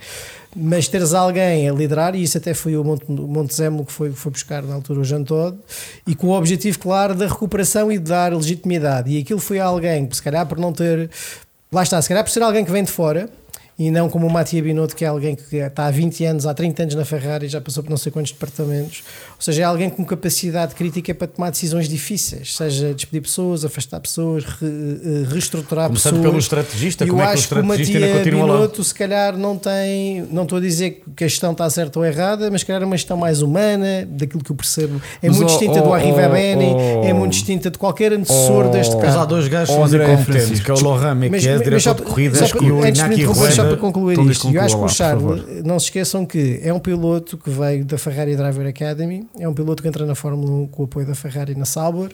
mas teres alguém a liderar, e isso até foi o Monte, Montezemolo que foi, foi buscar na altura o Jean Todt, e com o objetivo claro da recuperação e de dar legitimidade. E aquilo foi alguém se calhar, por não ter. Lá está, se calhar por ser alguém que vem de fora. E não como o Mattia Binotto, que é alguém que está há 20 anos, há 30 anos na Ferrari, já passou por não sei quantos departamentos. Ou seja, é alguém com capacidade crítica para tomar decisões difíceis, seja despedir pessoas, afastar pessoas, re- eh, reestruturar Começando pessoas. pelo estrategista, E como eu é que o acho que o estrategista ainda Matia continua lá? Binotto, se calhar, não tem. Não estou a dizer que a gestão está certa ou errada, mas se calhar é uma gestão mais humana, daquilo que eu percebo. É Mas, muito oh, distinta oh, do Arriva oh, Bene, oh. é muito distinta de qualquer antecessor Oh. deste Mas há dois gajos Oh, que são André incompetentes, Francisco. que é o Lohan Mequez, mas diretor só- de corridas, e o antes de me Iñaki interromper, só para concluir Então isto, eu acho que o lá, Charles, não se esqueçam que é um piloto que veio da Ferrari Driver Academy, é um piloto que entra na Fórmula 1 com o apoio da Ferrari na Sauber.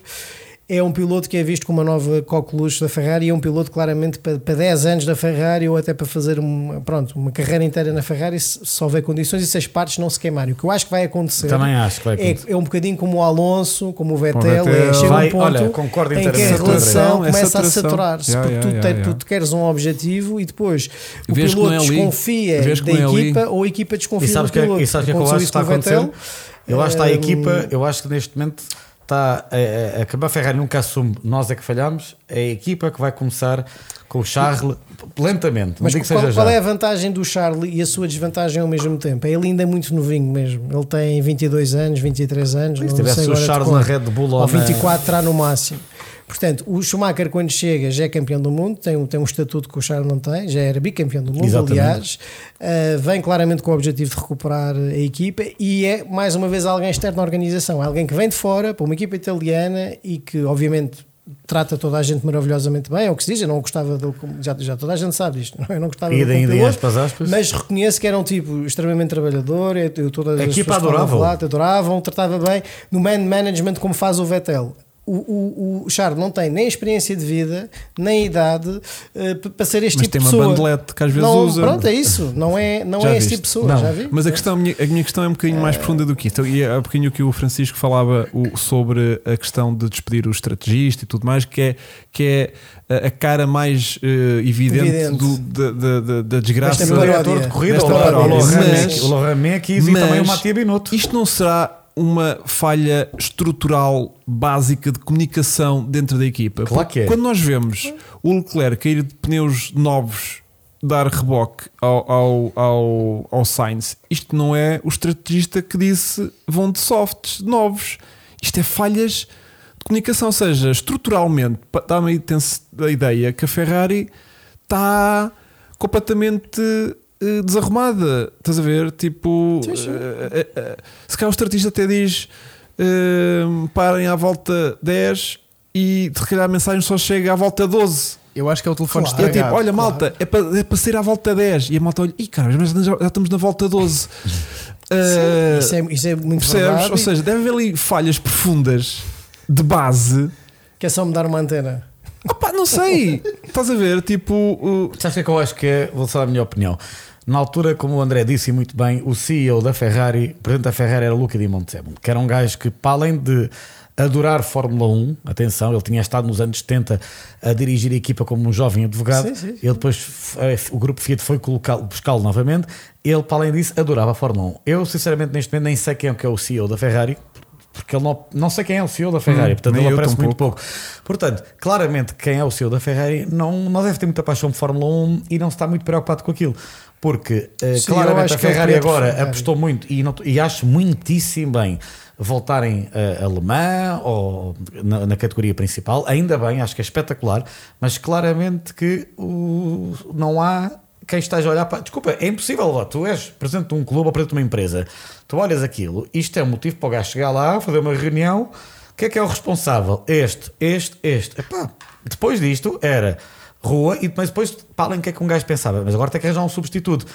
É um piloto que é visto como uma nova coqueluche da Ferrari e é um piloto claramente para, para 10 anos da Ferrari ou até para fazer uma, pronto, uma carreira inteira na Ferrari se, se houver condições e se as partes não se queimarem. O que eu acho que vai acontecer Também acho que vai é, acontecer. é um bocadinho como o Alonso, como o Vettel, Vettel. é, chega Vai- um ponto olha, concordo em que a relação é começa a saturar-se Ya, porque ya, tu, ya. tu queres um objetivo e depois o Vês piloto é desconfia da é equipa ou a equipa desconfia E sabes do que, piloto. e sabes que é Aconteceu acho que Eu acho que está a Hum, equipa, eu acho que neste momento está a, a, a Ferrari nunca assume, nós é que falhamos, é a equipa que vai começar com o Charles lentamente. Não Mas que qual, qual é a vantagem do Charlie e a sua desvantagem ao mesmo tempo? Ele ainda é muito novinho mesmo. Ele tem 22 anos, 23 anos. Se não tivesse sei o Charles na Red Bull ou ou na- 24 terá no máximo. Portanto, o Schumacher, quando chega, já é campeão do mundo, tem, um- tem um estatuto que o Charles não tem, já era bicampeão do mundo, Exatamente. aliás. Uh, vem claramente com o objetivo de recuperar a equipa e é, mais uma vez, alguém externo à organização. É alguém que vem de fora, para uma equipa italiana e que, obviamente, trata toda a gente maravilhosamente bem. É o que se diz, eu não gostava dele, já, já toda a gente sabe isto, não é? eu não gostava E dele como aspas, aspas. mas reconheço que era um tipo extremamente trabalhador, eu, eu todas A as equipa lá, adoravam, tratava bem no man management como faz o Vettel. O, o, o Charles não tem nem experiência de vida, nem idade p- para ser este Mas tipo tem de uma pessoa. bandelete que às vezes não, usa. Pronto, é isso. Não é, não Já é este tipo de pessoa. Não. Já vi? Mas a, questão, a, minha, a minha questão é um bocadinho mais profunda do que isto. E é um bocadinho o que o Francisco falava o- sobre a questão de despedir o estrategista e tudo mais, que é, que é a- cara mais eh, evidente, Evidente. do- da, da- da- da desgraça. Desta o paródia. diretor de corrida, o. Lohan Mas- Mequez e mas também o Matia Binotto. Isto não será uma falha estrutural básica de comunicação dentro da equipa? Claro que é. Quando nós vemos o Leclerc cair de pneus novos dar reboque ao, ao, ao, ao Sainz, isto não é o estrategista que disse vão de softs novos. Isto é falhas de comunicação, ou seja, estruturalmente dá-me a ideia que a Ferrari está completamente eh, desarrumada. Estás a ver? Tipo, Sim, sim. eh, se calhar o estrategista até diz parem à volta 10 e se calhar a mensagem só chega à volta 12. Eu acho que é o telefone Claro. E é estragado. tipo, olha, claro. malta, é para, é para sair à volta 10. E a malta olha, ih, cara, mas já, já estamos na volta 12. Eh, Isso é, isso é muito percebes? verdade. Ou seja, deve haver ali falhas profundas de base. que é só mudar uma antena. Opa, não sei. Estás a ver? Tipo, o- Sabes o que é que eu acho que é? Vou dar a minha opinião. Na altura, como o André disse muito bem, o CEO da Ferrari, o presidente da Ferrari era Luca Di Montezemolo, que era um gajo que, para além de adorar Fórmula 1, atenção, ele tinha estado nos anos 70 a dirigir a equipa como um jovem advogado, Sim, sim, sim. ele depois, eh, o grupo Fiat foi buscá-lo novamente, ele, para além disso, adorava a Fórmula 1. Eu, sinceramente, neste momento nem sei quem é que é o CEO da Ferrari, porque ele não, não sei quem é o CEO da Ferrari, Hum, portanto ele aparece muito tampouco. pouco. Portanto, claramente, quem é o CEO da Ferrari não, não deve ter muita paixão por Fórmula 1 e não está muito preocupado com aquilo. Porque eh, Sim, claramente a Ferrari agora apostou muito e, não- e acho muitíssimo bem voltarem a alemã ou na, na categoria principal. Ainda bem, acho que é espetacular, mas claramente que o- não há quem esteja a olhar para. Desculpa, é impossível. ó, Tu és presidente de um clube ou presidente de uma empresa, tu olhas aquilo, isto é um motivo para o gajo chegar lá, fazer uma reunião. O que é que é o responsável? Este, este, este. Epá, depois disto era rua e mas depois falem o que é que um gajo pensava, mas agora tem que arranjar um substituto.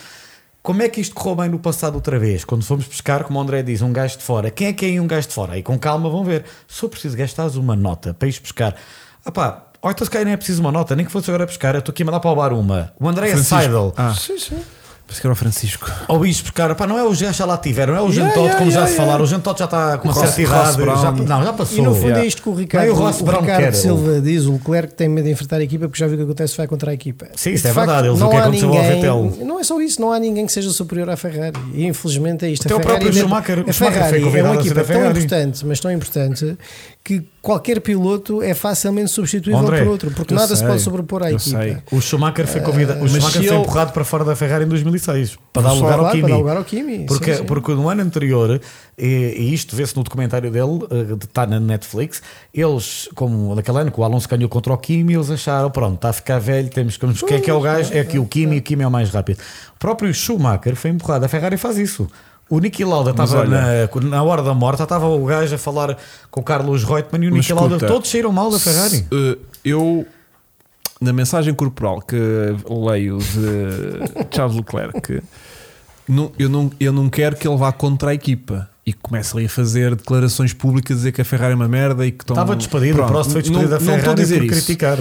Como é que isto correu bem no passado outra vez? Quando fomos pescar, como o André diz, um gajo de fora. Quem é que é aí um gajo de fora? Aí com calma vão ver. Se eu preciso gastar uma nota para ir pescar, ah pá, ou então se calhar nem é preciso uma nota, nem que fosse agora pescar, eu estou aqui a mandar para o bar uma. O André é. Seidel. Ah, Sim, sim. Pensei que era o Francisco. Ou isto buscar, pá, não é o já já lá tiveram, não é o Yeah, Jantote, yeah, como já yeah, se yeah. falaram. O Jantote já está com uma O certa idade. Já, não, já passou. E no fundo Yeah. é isto que o Ricardo, Nem o o Ross Brown Ricardo quer, Silva diz, o Leclerc tem medo de enfrentar a equipa porque já viu o que acontece se vai contra a equipa. Sim, isso é verdade, eles não o que aconteceu ao ninguém, Vettel. Não é só isso, não há ninguém que seja superior à Ferrari. E infelizmente é isto. Até a o Ferrari, próprio é- Schumacher- a o Schumacher Ferrari foi é uma a ser equipa tão Ferrari. importante, mas tão importante que qualquer piloto é facilmente substituível André, por outro, porque eu nada se sei, pode sobrepor à eu equipa. sei. O Schumacher foi convidado, o mas Schumacher se foi ele- empurrado para fora da Ferrari em 2006 para dar lugar ao Kimi. Para dar lugar ao Kimi. Porque, sim, sim. porque no ano anterior, e, e isto vê-se no documentário dele, eh, está na Netflix, eles, como naquele ano que o Alonso ganhou contra o Kimi, eles acharam, pronto, está a ficar velho, temos que. Quem é que é o gajo? É aqui o Kimi, o Kimi é o mais rápido. O próprio Schumacher foi empurrado, a Ferrari faz isso. O Niki Lauda estava olha- na, na hora da morte, estava o gajo a falar com o Carlos Reutemann e o Niki Lauda, todos saíram mal da Ferrari. Se, eh, eu, na mensagem corporal que leio de Charles Leclerc, não- eu, não, eu não quero que ele vá contra a equipa e comece ali a fazer declarações públicas a dizer que a Ferrari é uma merda e que estão. Estava despedido, Pronto, o Prost foi não- despedido da Não estou a Ferrari dizer por isso. criticar.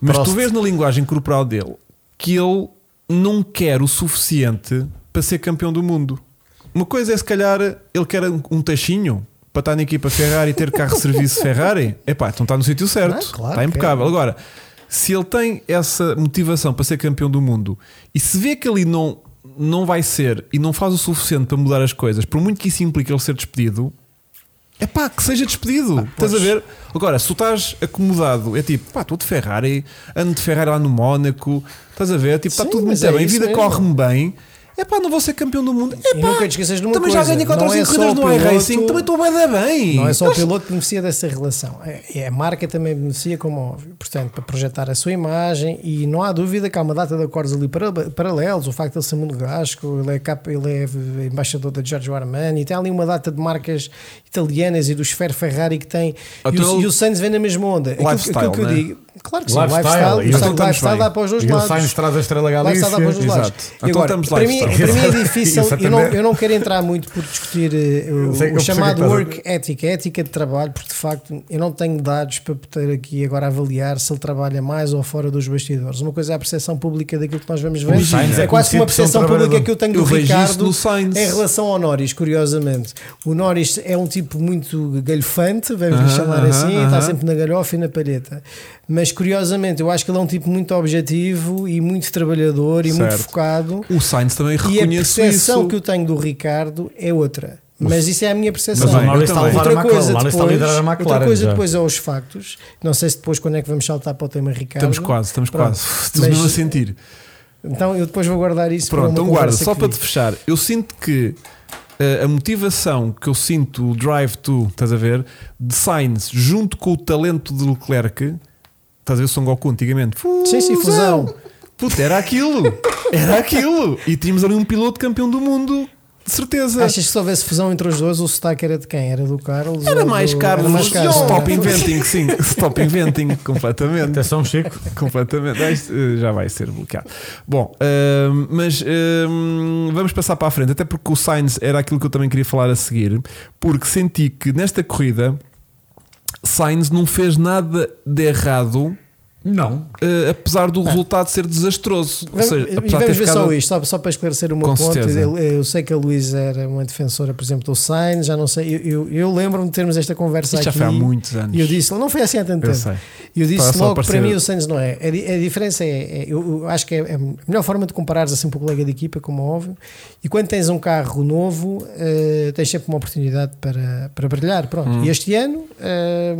Mas Prost. tu vês na linguagem corporal dele que ele não quer o suficiente para ser campeão do mundo. Uma coisa é se calhar ele quer um tachinho para estar na equipa Ferrari e ter carro de serviço Ferrari. Epá, então está no sítio certo. Ah, claro está que impecável. é. Agora, se ele tem essa motivação para ser campeão do mundo e se vê que ali não, não vai ser e não faz o suficiente para mudar as coisas, por muito que isso implique ele ser despedido, é pá, que seja despedido. estás a ver? Agora, se tu estás acomodado, é tipo, pá, estou de Ferrari, ando de Ferrari lá no Mónaco, estás a ver? Tipo, está tudo muito é bem, a vida corre-me bem. É pá, não vou ser campeão do mundo. É pá, nunca te esqueças de uma também coisa, já ganhei 4 ou não é 5 só corridas no iRacing, também estou bem da bem. Não é só o piloto que beneficia dessa relação, é, é a marca também beneficia, como óbvio. Portanto, para projetar a sua imagem, e não há dúvida que há uma data de acordos ali para- paralelos. O facto de ele ser monegasco, ele é, capa, ele é embaixador da Giorgio Armani, tem ali uma data de marcas italianas e do Sfer Ferrari que tem. E Então o, ele- e o Sainz vem na mesma onda. Aquilo- Lifestyle, aquilo que eu né? digo, claro que sim, Lifestyle, lifestyle, e lifestyle, então lifestyle dá para os dois E o lados. Sainz traz a estrela Galícia. a dar para os dois lados. Exato. E Então agora, estamos para, mim, lifestyle. Para mim é difícil, eu não, eu não quero entrar muito por discutir eh, o, sei- eu o percebo chamado o que estás a work ética, ética de trabalho, porque de facto eu não tenho dados para poder aqui agora avaliar se ele trabalha mais ou fora dos bastidores. Uma coisa é a percepção pública daquilo que nós vamos ver. É é quase como conhecido a por ser um percepção pública que eu tenho Eu do isso Ricardo em relação ao Norris, curiosamente. O Norris é um tipo muito galhofante, vamos lhe chamar aham, assim, aham. está sempre na galhofa e na palheta. Mas curiosamente, eu acho que ele é um tipo muito objetivo e muito trabalhador e muito Certo. focado. O Sainz também E a percepção isso. que eu tenho do Ricardo é outra. Mas isso é a minha percepção. Mas o Norris está a levar a outra McLaren. coisa, está a depois, a outra McLaren. coisa já. depois é os factos. Não sei se depois quando é que vamos saltar para o tema Ricardo. Estamos quase, estamos Pronto. quase. Estamos mesmo a sentir. Então eu depois vou guardar isso Pronto, para então guarda, só para te fechar, eu sinto que eh, a motivação que eu sinto, o drive to, estás a ver, de Sainz junto com o talento de Leclerc, estás a ver o Son Goku antigamente? Sim, sim, fusão. Puta, era aquilo, era aquilo. E tínhamos ali um piloto campeão do mundo, de certeza. Achas que se houvesse fusão entre os dois, o sotaque era de quem? Era do Carlos? Era mais do... caro, era mais caro. stop não é? inventing, sim, stop inventing, completamente. Atenção, Chico. Completamente. Ah, eh, já vai ser bloqueado. Bom, ahm, mas ahm, vamos passar para a frente, até porque o Sainz era aquilo que eu também queria falar a seguir, porque senti que nesta corrida Sainz não fez nada de errado. Não. eh, apesar do resultado ser desastroso, ou Vamos, seja, e apesar vamos ver ficado só isto, só, só para esclarecer uma ponto. Eu, eu sei que a Luísa era uma defensora, por exemplo, do Sainz, já não sei. Eu, eu, eu lembro-me de termos esta conversa Isto já aqui. foi há muitos anos. E eu disse, não foi assim há tanto Eu tempo. sei. E eu disse a logo, para parecer- mim o Sainz não é. A, a diferença é, é- eu, acho que é, é a melhor forma de comparares assim para o colega de equipa, como é óbvio. E quando tens um carro novo, eh, tens sempre uma oportunidade para, para brilhar. Pronto. Hum. E este ano, eh,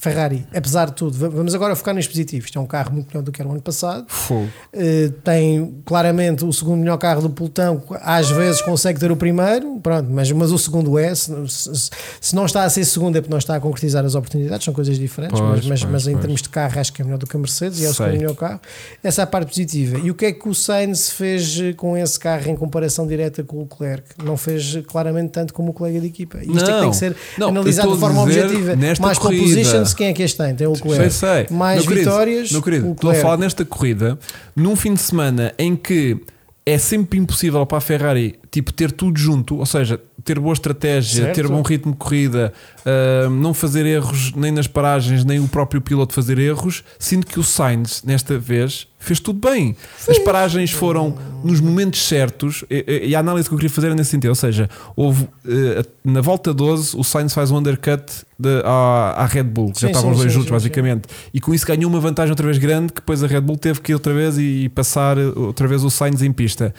Ferrari, apesar de tudo, va- vamos agora focar nos positivos. Isto é um carro muito melhor do que era o ano passado. Uh, tem claramente o segundo melhor carro do pelotão, às vezes consegue ter o primeiro, pronto, mas, mas o segundo é. Se, se- se não está a ser segundo, é porque não está a concretizar as oportunidades, são coisas diferentes, Pois, mas, mas, pois, mas em pois. termos de carro, acho que é melhor do que a Mercedes e é o segundo melhor carro. Essa é a parte positiva. E o que é que o Sainz fez eh, com esse carro em comparação direta com o Leclerc? Não fez claramente tanto como o colega de equipa. Isto é que tem Não. que ser Não, analisado de forma objetiva. nesta Mais corrida. positions, Quem é que este tem? Tem o Sei, Leclerc. sei. Mais Meu querido, vitórias. Meu querido, estou a falar nesta corrida num fim de semana em que é sempre impossível para a Ferrari tipo, ter tudo junto, ou seja, ter boa estratégia, Certo. ter bom ritmo de corrida, ah, não fazer erros nem nas paragens, nem o próprio piloto fazer erros. Sinto que o Sainz, nesta vez, fez tudo bem. As paragens foram nos momentos certos e, e- a análise que eu queria fazer é nesse sentido. Ou seja, houve eh, na volta 12 o Sainz faz um undercut de- à, à Red Bull, que já Sim, estavam sim, os dois sim, juntos, sim, basicamente. E com isso ganhou uma vantagem outra vez grande, que depois a Red Bull teve que ir outra vez e, e passar eh, outra vez o Sainz em pista.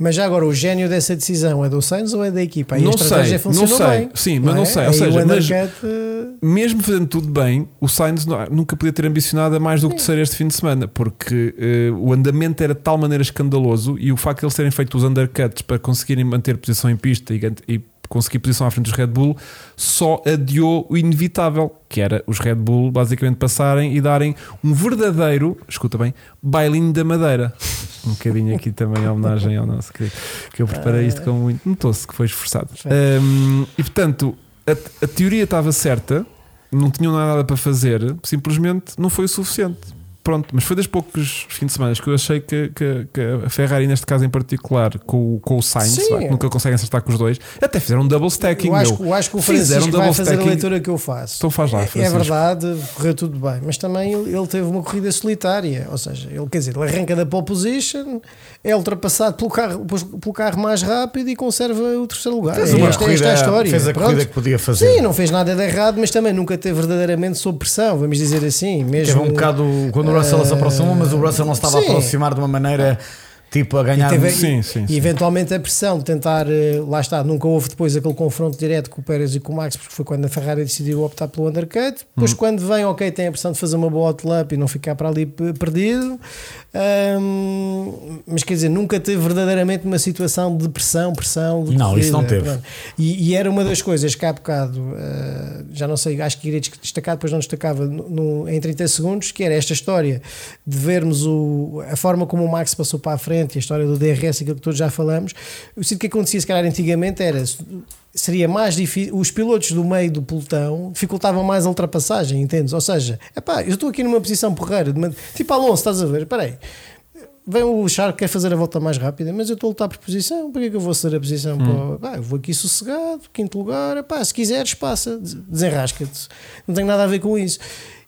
Mas já agora, o gênio dessa decisão é do Sainz ou é da equipa? Aí Não a estratégia sei, funcionou não sei. bem. Sim, mas não é? sei. Ou seja, undercut, eh, mesmo fazendo tudo bem, o Sainz não- nunca podia ter ambicionado a mais do que terceiro este fim de semana, porque eh, o andamento era de tal maneira escandaloso e o facto de eles terem feito os undercuts para conseguirem manter posição em pista e, e conseguir posição à frente dos Red Bull só adiou o inevitável, que era os Red Bull basicamente passarem e darem um verdadeiro, escuta bem, bailinho da madeira. Um bocadinho aqui também a homenagem ao nosso querido, que eu preparei isto com muito. Notou-se que foi esforçado. Um, e portanto, a, a teoria estava certa, não tinham nada para fazer, simplesmente não foi o suficiente. Pronto, mas foi das poucos fins de semana que eu achei que, que- que a Ferrari, neste caso em particular, com, o- com o Sainz, Sim. vá, que nunca conseguem acertar com os dois, até fizeram um double stacking. eu, acho, eu acho que o Fizeram Francisco vai double fazer a stacking. leitura que eu faço. Então faz lá, É- É Francisco. verdade, correu tudo bem, mas também ele teve uma corrida solitária, ou seja, ele quer dizer, ele arranca da pole position, é ultrapassado pelo carro, pelo carro mais rápido e conserva o terceiro lugar. Fez É uma esta, corrida, esta é a história. fez a Pronto. corrida que podia fazer. Sim, não fez nada de errado, mas também nunca teve verdadeiramente sob pressão, vamos dizer assim. Mesmo, Teve um bocado quando o Russell se aproximou, mas o Russell não estava a sim. aproximar de uma maneira tipo a ganhar. E, teve- Sim, sim, e sim. eventualmente a pressão de tentar, eh, lá está, nunca houve depois aquele confronto direto com o Pérez e com o Max, porque foi quando a Ferrari decidiu optar pelo undercut. Depois, quando vem, ok, tem a pressão de fazer uma boa outlap e não ficar para ali perdido. Mas quer dizer, nunca teve verdadeiramente uma situação de pressão, pressão. De Não, corrida, isso não teve. E, e era uma das coisas que há bocado, eh, já não sei, acho que iria destacar, depois não destacava no, no- em 30 segundos, que era esta história de vermos o, a forma como o Max passou para a frente e a história do DRS, aquilo que todos já falamos. Eu sinto que acontecia, se calhar, antigamente era. Seria mais difícil, os pilotos do meio do pelotão dificultavam mais a ultrapassagem, entendes? Ou seja, epá, eu estou aqui numa posição porreira, de uma- tipo Alonso, estás a ver? Espera aí, Vem o Charles quer fazer a volta mais rápida, mas eu estou a lutar por posição. Para que é que eu vou ceder a posição? o- Pá, eu vou aqui sossegado, quinto lugar. Pá, se quiseres, passa, des- desenrasca-te. Não tem nada a ver com isso.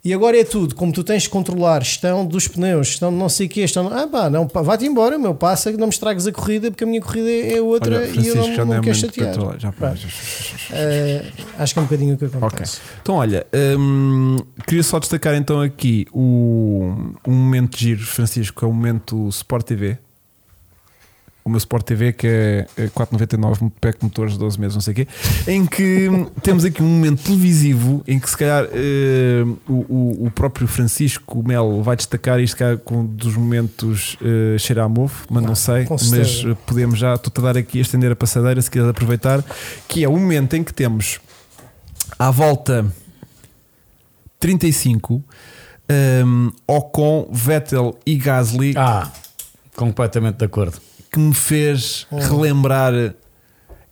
E agora é tudo, como tu tens de controlar gestão dos pneus, gestão de não sei o que, gestão. Ah, pá, não, pá, vai-te embora, meu, passa que não me estragues a corrida, porque a minha corrida é outra Olha, e eu não, já não não me quero chatear. já eh, acho que é um bocadinho o que acontece. Então, olha, hum, queria só destacar então aqui o, um momento de giro, Francisco, é o momento Sport TV. O meu Sport TV, que é é 4,99, pack de motores, 12 meses, não sei o quê, em que temos aqui um momento televisivo em que se calhar hum, o, o- próprio Francisco Melo vai destacar isto cá com um dos momentos uh, cheira a mofo, mas não sei, com mas uh, podemos já, estou-te a dar aqui a estender a passadeira se quiseres aproveitar, que é o momento em que temos à volta 35 um, Ocon, Vettel e Gasly Ah, completamente de acordo. Que me fez Oh. relembrar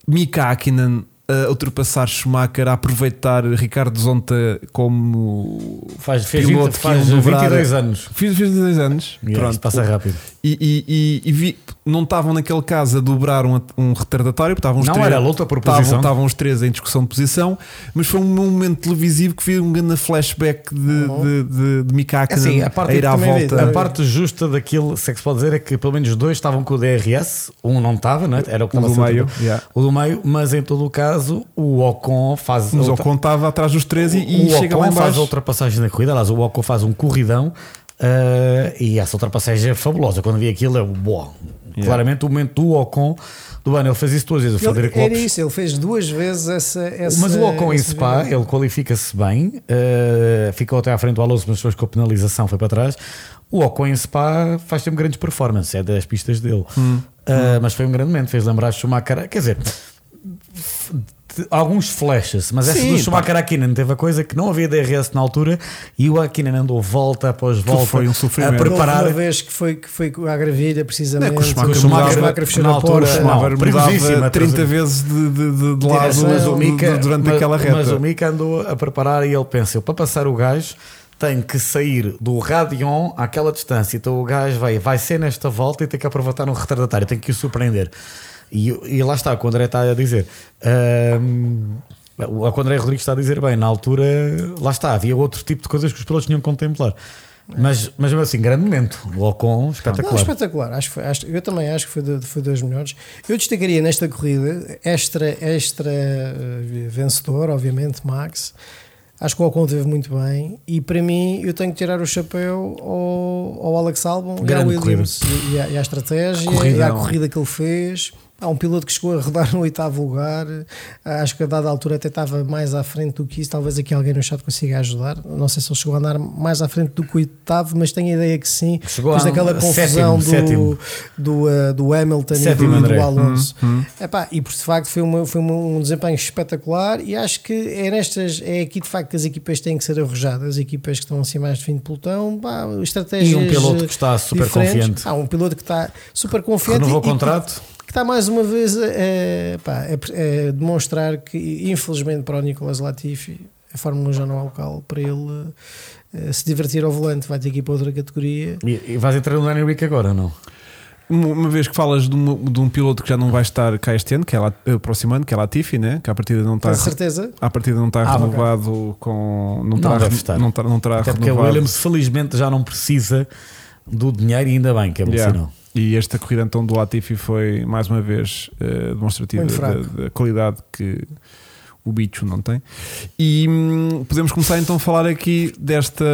Mika Hakkinen a ultrapassar Schumacher, a aproveitar Ricardo Zonta como Faz, fez, Piloto 20, que faz iam dobrar- 22 anos. Fiz, fiz 16 anos. Yeah, Pronto. passa rápido. E, e- e- e vi, não estavam naquele caso a dobrar um, um retardatório, porque estavam os Não, três, era luta por estavam, posição. estavam os três em discussão de posição, mas foi um momento televisivo que vi um grande flashback de, de, de, de Mika Hakkinen Assim, a parte a ir à volta. A parte justa daquilo, se é que se pode dizer, é que pelo menos dois estavam com o DRS, um não estava, não é? era o que O estava do meio, tudo. yeah. O do meio, mas em todo o caso, o Ocon faz. Mas o Ocon estava atrás dos três e, e o chega lá Ocon faz a embaixo. ultrapassagem na corrida, aliás, o Ocon faz um corridão eh, e essa ultrapassagem é fabulosa. Quando vi aquilo, é boa. Claramente o momento do Ocon do ano, ele fez isso duas vezes. O Ele, Frederico era Lopes isso, ele fez duas vezes essa. essa mas o Ocon em Spa, ele qualifica-se bem, eh, ficou até à frente do Alonso, mas depois com a penalização foi para trás. O Ocon em Spa faz sempre grandes performances, é das pistas dele. Hum. Eh, Mas foi um grande momento, fez lembrar Schumacher. Quer dizer, alguns flashes, mas essa Sim, do. Schumacher Aquinen teve a coisa que não havia DRS na altura e o Aquinen andou volta após volta foi um a sofrimento. preparar. Houve uma vez que foi, que foi à gravilha, precisamente. É o Schumacher o mudava- Schumacher fechou na altura, porta. Schumacher mudava 30 perigosíssima. vezes de, de, de, de lado Direção, mas o de- Mika, de- durante mas, aquela reta. mas o Mika andou a preparar e ele pensa: eu, para passar o gajo, tenho que sair do Radion àquela distância. Então o gajo vai, vai ser nesta volta e tem que aproveitar um retardatário, tem que o surpreender. E, e lá está, o André está a dizer. Ahm, o que o André Rodrigues está a dizer bem, na altura, lá está, havia outro tipo de coisas que os pilotos tinham que contemplar. Mas, mas assim, grande momento. O Ocon, Não, espetacular. espetacular. Acho que foi, acho- eu também acho que foi, de- foi das melhores. Eu destacaria nesta corrida extra, extra eh, vencedor, obviamente, Max. Acho que o Ocon teve muito bem e para mim eu tenho que tirar o chapéu ao, ao Alex Albon e Grande Williams e, e à, e à estratégia Corridão. e à corrida que ele fez. Há um piloto que chegou a rodar no oitavo lugar. Acho que a dada altura até estava mais à frente do que isso. Talvez aqui alguém no chat consiga ajudar. Não sei se ele chegou a andar mais à frente do que o oitavo, mas tenho a ideia que sim. Chegou Depois daquela sétimo, confusão do, sétimo. do, uh, do Hamilton Sétimo, e do, do Alonso. Hum, Epá, e por de facto foi, uma, foi uma- um desempenho espetacular e acho que é nestas é aqui de facto que as equipas têm que ser arrojadas, equipas que estão assim mais de fim de pelotão, pá, estratégias E um piloto que está super diferentes. confiante. Há um piloto que está super confiante Renovou o contrato. que, que está mais uma vez a, pá, a- a demonstrar que infelizmente para o Nicolas Latifi a Fórmula 1 já não há local para ele eh, se divertir ao volante, vai ter que ir para outra categoria E, e vais entrar no Daniel Rick agora, não? Uma vez que falas de, uma- de um piloto que já não vai estar cá este ano, que é lá, eh, próximo ano, que é Latifi, né? que à partida não está com certeza à partida não está Ah, renovado com não, Não terá, deve re- estar. não, terá, não terá Até porque o renovado. Williams felizmente já não precisa do dinheiro e ainda bem que é bom Yeah. sinal. E esta corrida então do Latifi foi mais uma vez eh, demonstrativa da, da qualidade que o bicho não tem. E hum, podemos começar então a falar aqui desta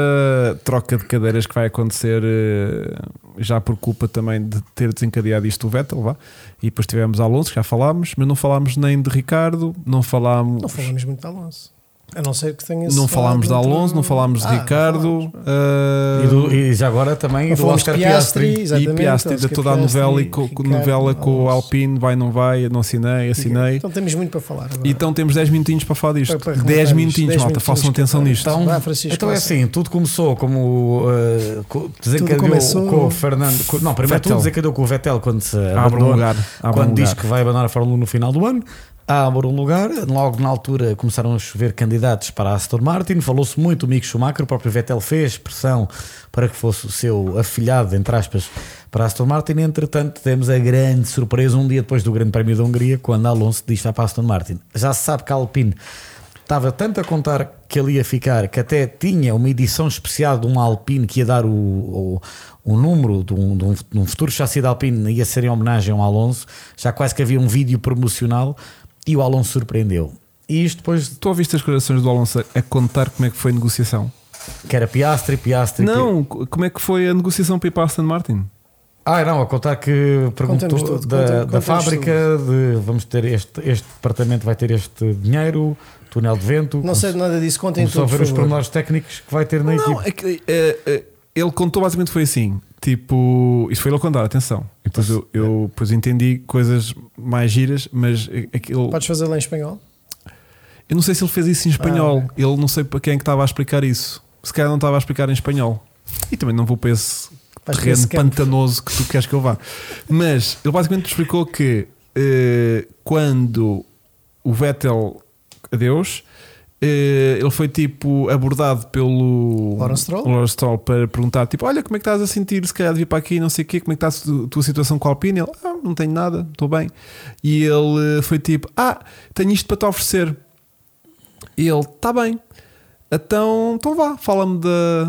troca de cadeiras que vai acontecer eh, já por culpa também de ter desencadeado isto o Vettel, vá. E depois tivemos Alonso, já falámos, mas não falámos nem de Ricardo, não falámos. Não falamos muito de Alonso. A não ser que tenha Não falámos de Alonso, não falámos de Ah, Ricardo, falámos. eh, E, do- e já agora também do falamos de Oscar Piastri, Piastri. e. Piastri, Oscar toda a Piastri, novela, e com, Ricardo, novela com o. Alpine, vai, não vai, não assinei, assinei. Então temos muito para falar agora. Então temos 10 minutinhos para falar disto. Para- para 10 rematar minutinhos, malta, 10 façam atenção nisto. Então, Vai, então é assim, tudo começou como uh, co- desencadeou começou- com o Fernando. com- não, primeiro Vettel. tudo desencadeou com o Vettel quando se Abre um abandonou, lugar. Abre quando um diz que vai abandonar a Fórmula 1 no final do ano. Abre um lugar, logo na altura começaram a chover candidatos para a Aston Martin. Falou-se muito do Mick Schumacher, o próprio Vettel fez pressão para que fosse o seu afilhado, entre aspas, para a Aston Martin. Entretanto, temos a grande surpresa um dia depois do Grande Prémio da Hungria, quando Alonso diz para a Aston Martin. Já se sabe que a Alpine estava tanto a contar que ele ia ficar que até tinha uma edição especial de um Alpine que ia dar o, o, o número de um, de, um, de um futuro chassi da Alpine, ia ser em homenagem ao Alonso. Já quase que havia um vídeo promocional e o Alonso surpreendeu. E isto depois, Tu ouviste as declarações do Alonso a contar como é que foi a negociação? que era Piastri, Piastri. Não, como é que foi a negociação para ir para a Aston Martin? Ah, não, a contar que perguntou tudo, da, da fábrica de vamos ter este, este departamento vai ter este dinheiro, túnel de vento. Não sei nada disso, contem tudo. ver por os pormenores técnicos que vai ter na Não, equipe. é que, é, é, ele contou basicamente foi assim: tipo, isto foi ele a contar, atenção. E depois eu, eu depois entendi coisas mais giras, mas aquilo. Podes fazê-lo em espanhol? Eu não sei se ele fez isso em espanhol. Ah, Ele não sei para quem é que estava a explicar isso. Se calhar não estava a explicar em espanhol. E também não vou para esse Vais terreno esse pantanoso que tu queres que eu vá. Mas ele basicamente explicou que eh, quando o Vettel adeus, ele foi tipo abordado pelo Lawrence Stroll? Lawrence Stroll para perguntar: tipo, olha, como é que estás a sentir? Se calhar de vir para aqui, não sei o quê, como é que está a tu- tua situação com a Alpine? Ele, ah, não tenho nada, estou bem. E ele eh, foi tipo: ah, tenho isto para te oferecer. E ele, está bem. Então, então vá, fala-me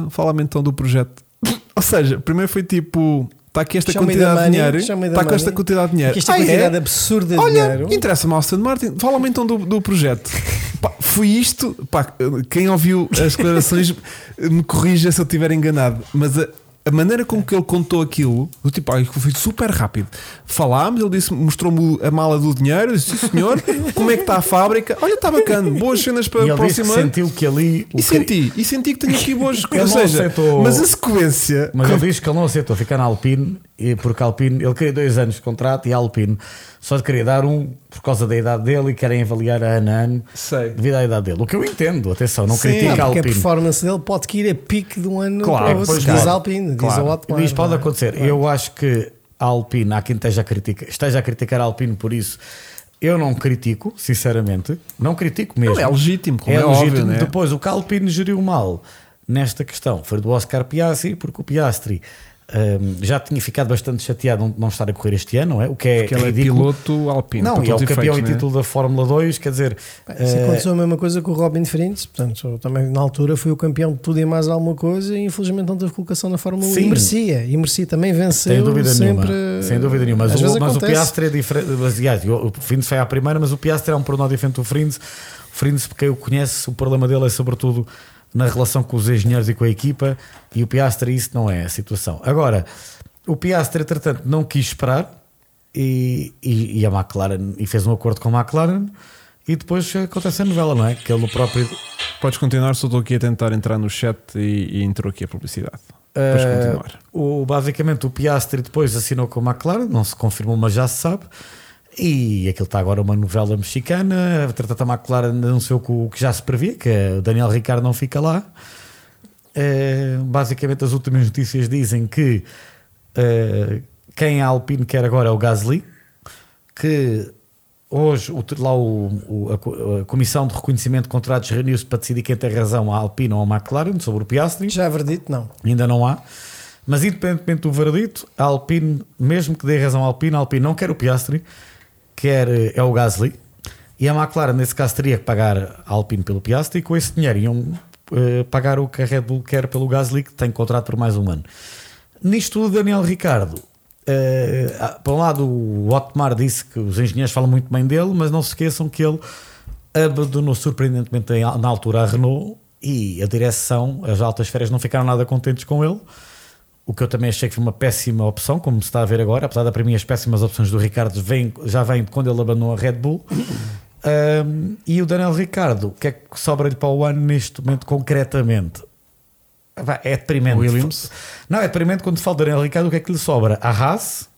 fala-me então do projeto. Ou seja, primeiro foi tipo, está aqui esta quantidade da de dinheiro, está com esta quantidade de dinheiro. Esta é? quantidade absurda de Olha, dinheiro. interessa-me ao Aston Martin, fala-me então do, do projeto. Pá, foi isto, pá, quem ouviu as declarações me corrija se eu estiver enganado, mas a, a maneira com que ele contou aquilo, do tipo, ah, foi super rápido. Falámos, ele disse, mostrou-me a mala do dinheiro, disse, sim senhor, como é que está a fábrica? Olha, está bacana, boas cenas para E o disse próximo ano. sentiu que ali. E senti, e senti que tenho aqui boas Ele Ou seja, aceitou- mas a sequência. Mas ele diz que ele não aceitou ficar na Alpine, e porque a Alpine, ele queria dois anos de contrato e a Alpine só queria dar um por causa da idade dele e querem avaliar a ano a ano Sei. devido à idade dele. O que eu entendo, atenção, não Sim, critica a porque a Alpine. performance dele pode que ir a pique de um ano Claro, para o outro. pois, Diz claro. Diz Claro. Otmar. Isto pode é? acontecer. Eu acho que a Alpine, há quem esteja a, criticar, esteja a criticar a Alpine por isso. Eu não critico, sinceramente. Não critico mesmo. Não, é legítimo, como é, é óbvio, legítimo. né? Depois, o que a Alpine geriu mal nesta questão foi do Oscar Piastri, porque o Piastri hum, já tinha ficado bastante chateado de não estar a correr este ano, não é? O que é, Porque ele é piloto alpino. Não, e é o campeão efeitos, e né? título da Fórmula 2, quer dizer, Isso eh, aconteceu a mesma coisa com o Robin Frintz, portanto, eu também na altura fui o campeão de tudo e mais alguma coisa e infelizmente não teve colocação na Fórmula 1 Sim. e merecia, e merecia também venceu Sem dúvida sempre. nenhuma. Sem dúvida nenhuma. Mas, o, mas o. Piastri é diferente. aliás, o Frins foi à primeira, mas o Piastri é um pormenor diferente do Frins. O Frins, porque eu conheço, o problema dele é sobretudo na relação com os engenheiros e com a equipa. E o Piastri, isso não é a situação. Agora, o Piastri, entretanto, não quis esperar e, e, e a McLaren e fez um acordo com a McLaren. E depois acontece a novela, não é? Que ele no próprio. Podes continuar, só estou aqui a tentar entrar no chat e, e entrou aqui a publicidade. Podes Eh, continuar. o, basicamente o Piastri depois assinou com a McLaren, não se confirmou, mas já se sabe. E aquilo está agora uma novela mexicana. Entretanto, a McLaren anunciou o que já se previa, que o Daniel Ricciardo não fica lá. Eh, basicamente, as últimas notícias dizem que eh, quem a Alpine quer agora é o Gasly, que hoje o, lá o, o- a, co- a Comissão de Reconhecimento de Contratos reuniu-se para decidir quem tem razão, a Alpine ou a McLaren, sobre o Piastri. Já verdito, não. Ainda não há. Mas independentemente do veredito, a Alpine, mesmo que dê razão à Alpine, a Alpine não quer o Piastri, quer eh, é o Gasly. E a McLaren, nesse caso, teria que pagar a Alpine pelo Piastri e com esse dinheiro iam eh, pagar o que a Red Bull quer pelo Gasly, que tem contrato por mais um ano. Nisto, o Daniel Ricardo, ah, por um lado, o Otmar disse que os engenheiros falam muito bem dele, mas não se esqueçam que ele abandonou surpreendentemente em- na altura a Renault e a direção, as altas férias, não ficaram nada contentes com ele. O que eu também achei que foi uma péssima opção, como se está a ver agora, apesar de para mim as péssimas opções do Ricardo vêm, já vêm de quando ele abandonou a Red Bull. Um, e o Daniel Ricardo, o que é que sobra-lhe para o ano neste momento concretamente? É deprimente. Williams. Não, é deprimente quando se fala Daniel Ricardo, o que é que lhe sobra? A Haas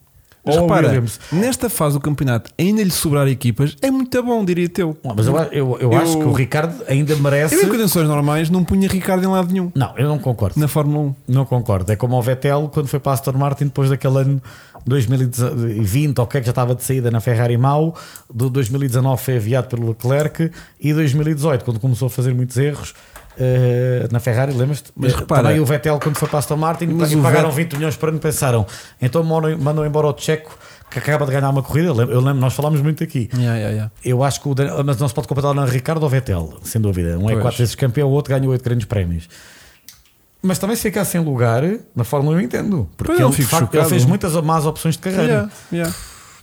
Mas ou repara, Williams? nesta fase do campeonato, ainda lhe sobrar equipas é muito bom, diria teu. Bom, Mas eu, eu, eu, Eu- acho que o Ricardo ainda merece. Eu em condições normais não punha Ricardo em lado nenhum Não, eu não concordo. na Fórmula 1. Não concordo. É como o Vettel quando foi para Aston Martin depois daquele ano 2020, ou que é que já estava de saída na Ferrari mau, do 2019 foi aviado pelo Leclerc e 2018, quando começou a fazer muitos erros. Eh, na Ferrari, lembras-te? Mas Eh, repara- Também o Vettel, quando foi para a Aston Martin, Mas o pagaram Vet- 20 milhões por ano, pensaram então mandam embora o Checo que acaba de ganhar uma corrida. Eu lembro, nós falámos muito aqui. Yeah, yeah, yeah. Eu acho que o Daniel- mas não se pode comparar não Ricardo ou Vettel, sem dúvida. Um é Pois. quatro vezes campeão, o outro ganha oito grandes prémios. Mas também se ficar sem lugar na Fórmula 1 eu entendo. Porque Pois, ele, facto, ele fez muitas más opções de carreira.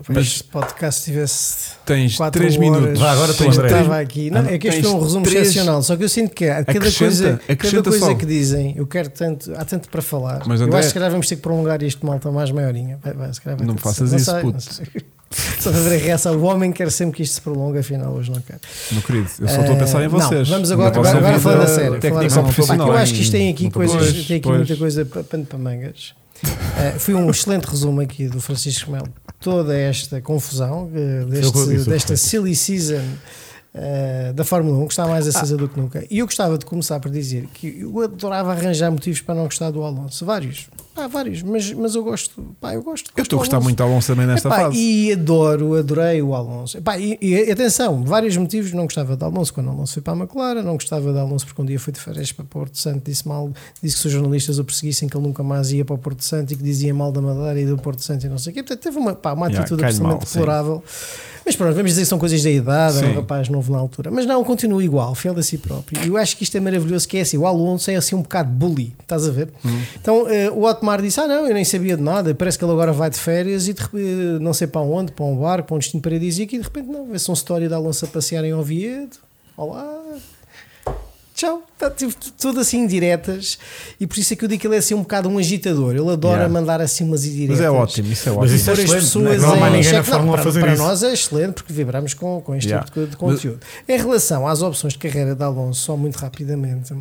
Mas se o podcast tivesse Tens quatro 3 horas, minutos. Vá, agora Tens André. estava aqui. Não, é que este foi um resumo três- excepcional. Só que eu sinto que há cada Acrescenta- coisa, cada coisa só. que dizem, eu quero tanto, há tanto para falar. Mas, eu André- acho que se calhar vamos ter que prolongar isto malta mais maiorinha. Vai, vai, vai Não faças isso, puto. não sei. Só ver a reação. O homem quer sempre que isto se prolongue, afinal hoje não quer. Meu querido, eu só estou a pensar em Eh, não, vocês. vamos agora, agora, agora vida falando a sério. técnica falar a sério. Eu acho que isto tem aqui, Não coisas, pois, tem aqui muita coisa para pano para mangas. Eh, foi um excelente resumo aqui do Francisco Melo. Toda esta confusão o deste, desta silly season eh, da Fórmula 1, que está mais Ah. acesa do que nunca. E eu gostava de começar por dizer que eu adorava arranjar motivos para não gostar do Alonso. Vários. Ah, vários. Mas, mas eu gosto. Pá, eu gosto. Eu estou a gostar muito do Alonso também nesta Epá, fase. E adoro, adorei o Alonso. Epá, e, e atenção, vários motivos. Não gostava de Alonso quando Alonso foi para a McLaren, não gostava de Alonso porque um dia foi de férias para Porto Santo, disse mal, disse que os jornalistas o perseguissem, que ele nunca mais ia para o Porto Santo e que dizia mal da Madeira e do Porto Santo e não sei o quê. Portanto, teve uma, pá, uma Yeah, atitude cai-lhe absolutamente mal, sim. deplorável. Mas pronto, vamos dizer que são coisas da idade, era um Sim. rapaz novo na altura. Mas não, continua igual, fiel a si próprio. E eu acho que isto é maravilhoso, que é assim, o Alonso é assim um bocado bully, estás a ver? Uhum. Então eh, o Otmar disse, ah não, eu nem sabia de nada, parece que ele agora vai de férias e de repente, não sei para onde, para um barco, para um destino paradisíaco e de repente não, vê-se uma história de Alonso a passear em Oviedo. Olá, tchau. Está tipo, tudo assim indiretas. E por isso é que eu digo que ele é assim um bocado um agitador. Ele adora Yeah. mandar assim umas indiretas. Mas é ótimo, isso é Mas ótimo. isso é pôr as excelente, pessoas não há mais em ninguém na. Não, Fórmula a fazer para isso. nós é excelente porque vibramos com, com este Yeah. tipo de, de conteúdo. Em relação às opções de carreira de Alonso, só muito rapidamente,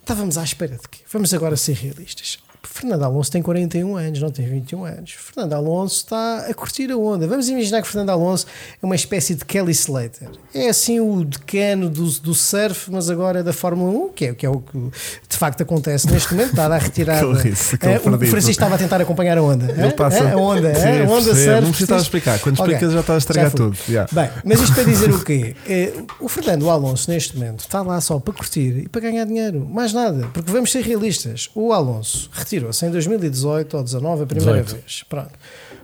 estávamos à espera de quê? Vamos agora ser realistas. Fernando Alonso tem 41 anos, não tem 21 anos. Fernando Alonso está a curtir a onda. Vamos imaginar que Fernando Alonso é uma espécie de Kelly Slater. É assim o decano do, do surf, mas agora da Fórmula 1, que é, que é o que de facto acontece neste momento, dada a retirada. Aquele Eh, o. Francisco estava a tentar acompanhar a onda. Ele Eh? passa- Eh? A onda, eh? a onda surf. Não precisa estar a explicar. Quando Ok, explicas já está a estragar tudo. Yeah. Bem, mas isto para dizer o quê? O Fernando Alonso, neste momento, está lá só para curtir e para ganhar dinheiro. Mais nada. Porque vamos ser realistas. O Alonso retirou-se em 2018 ou 2019 a primeira 18. vez. Pronto.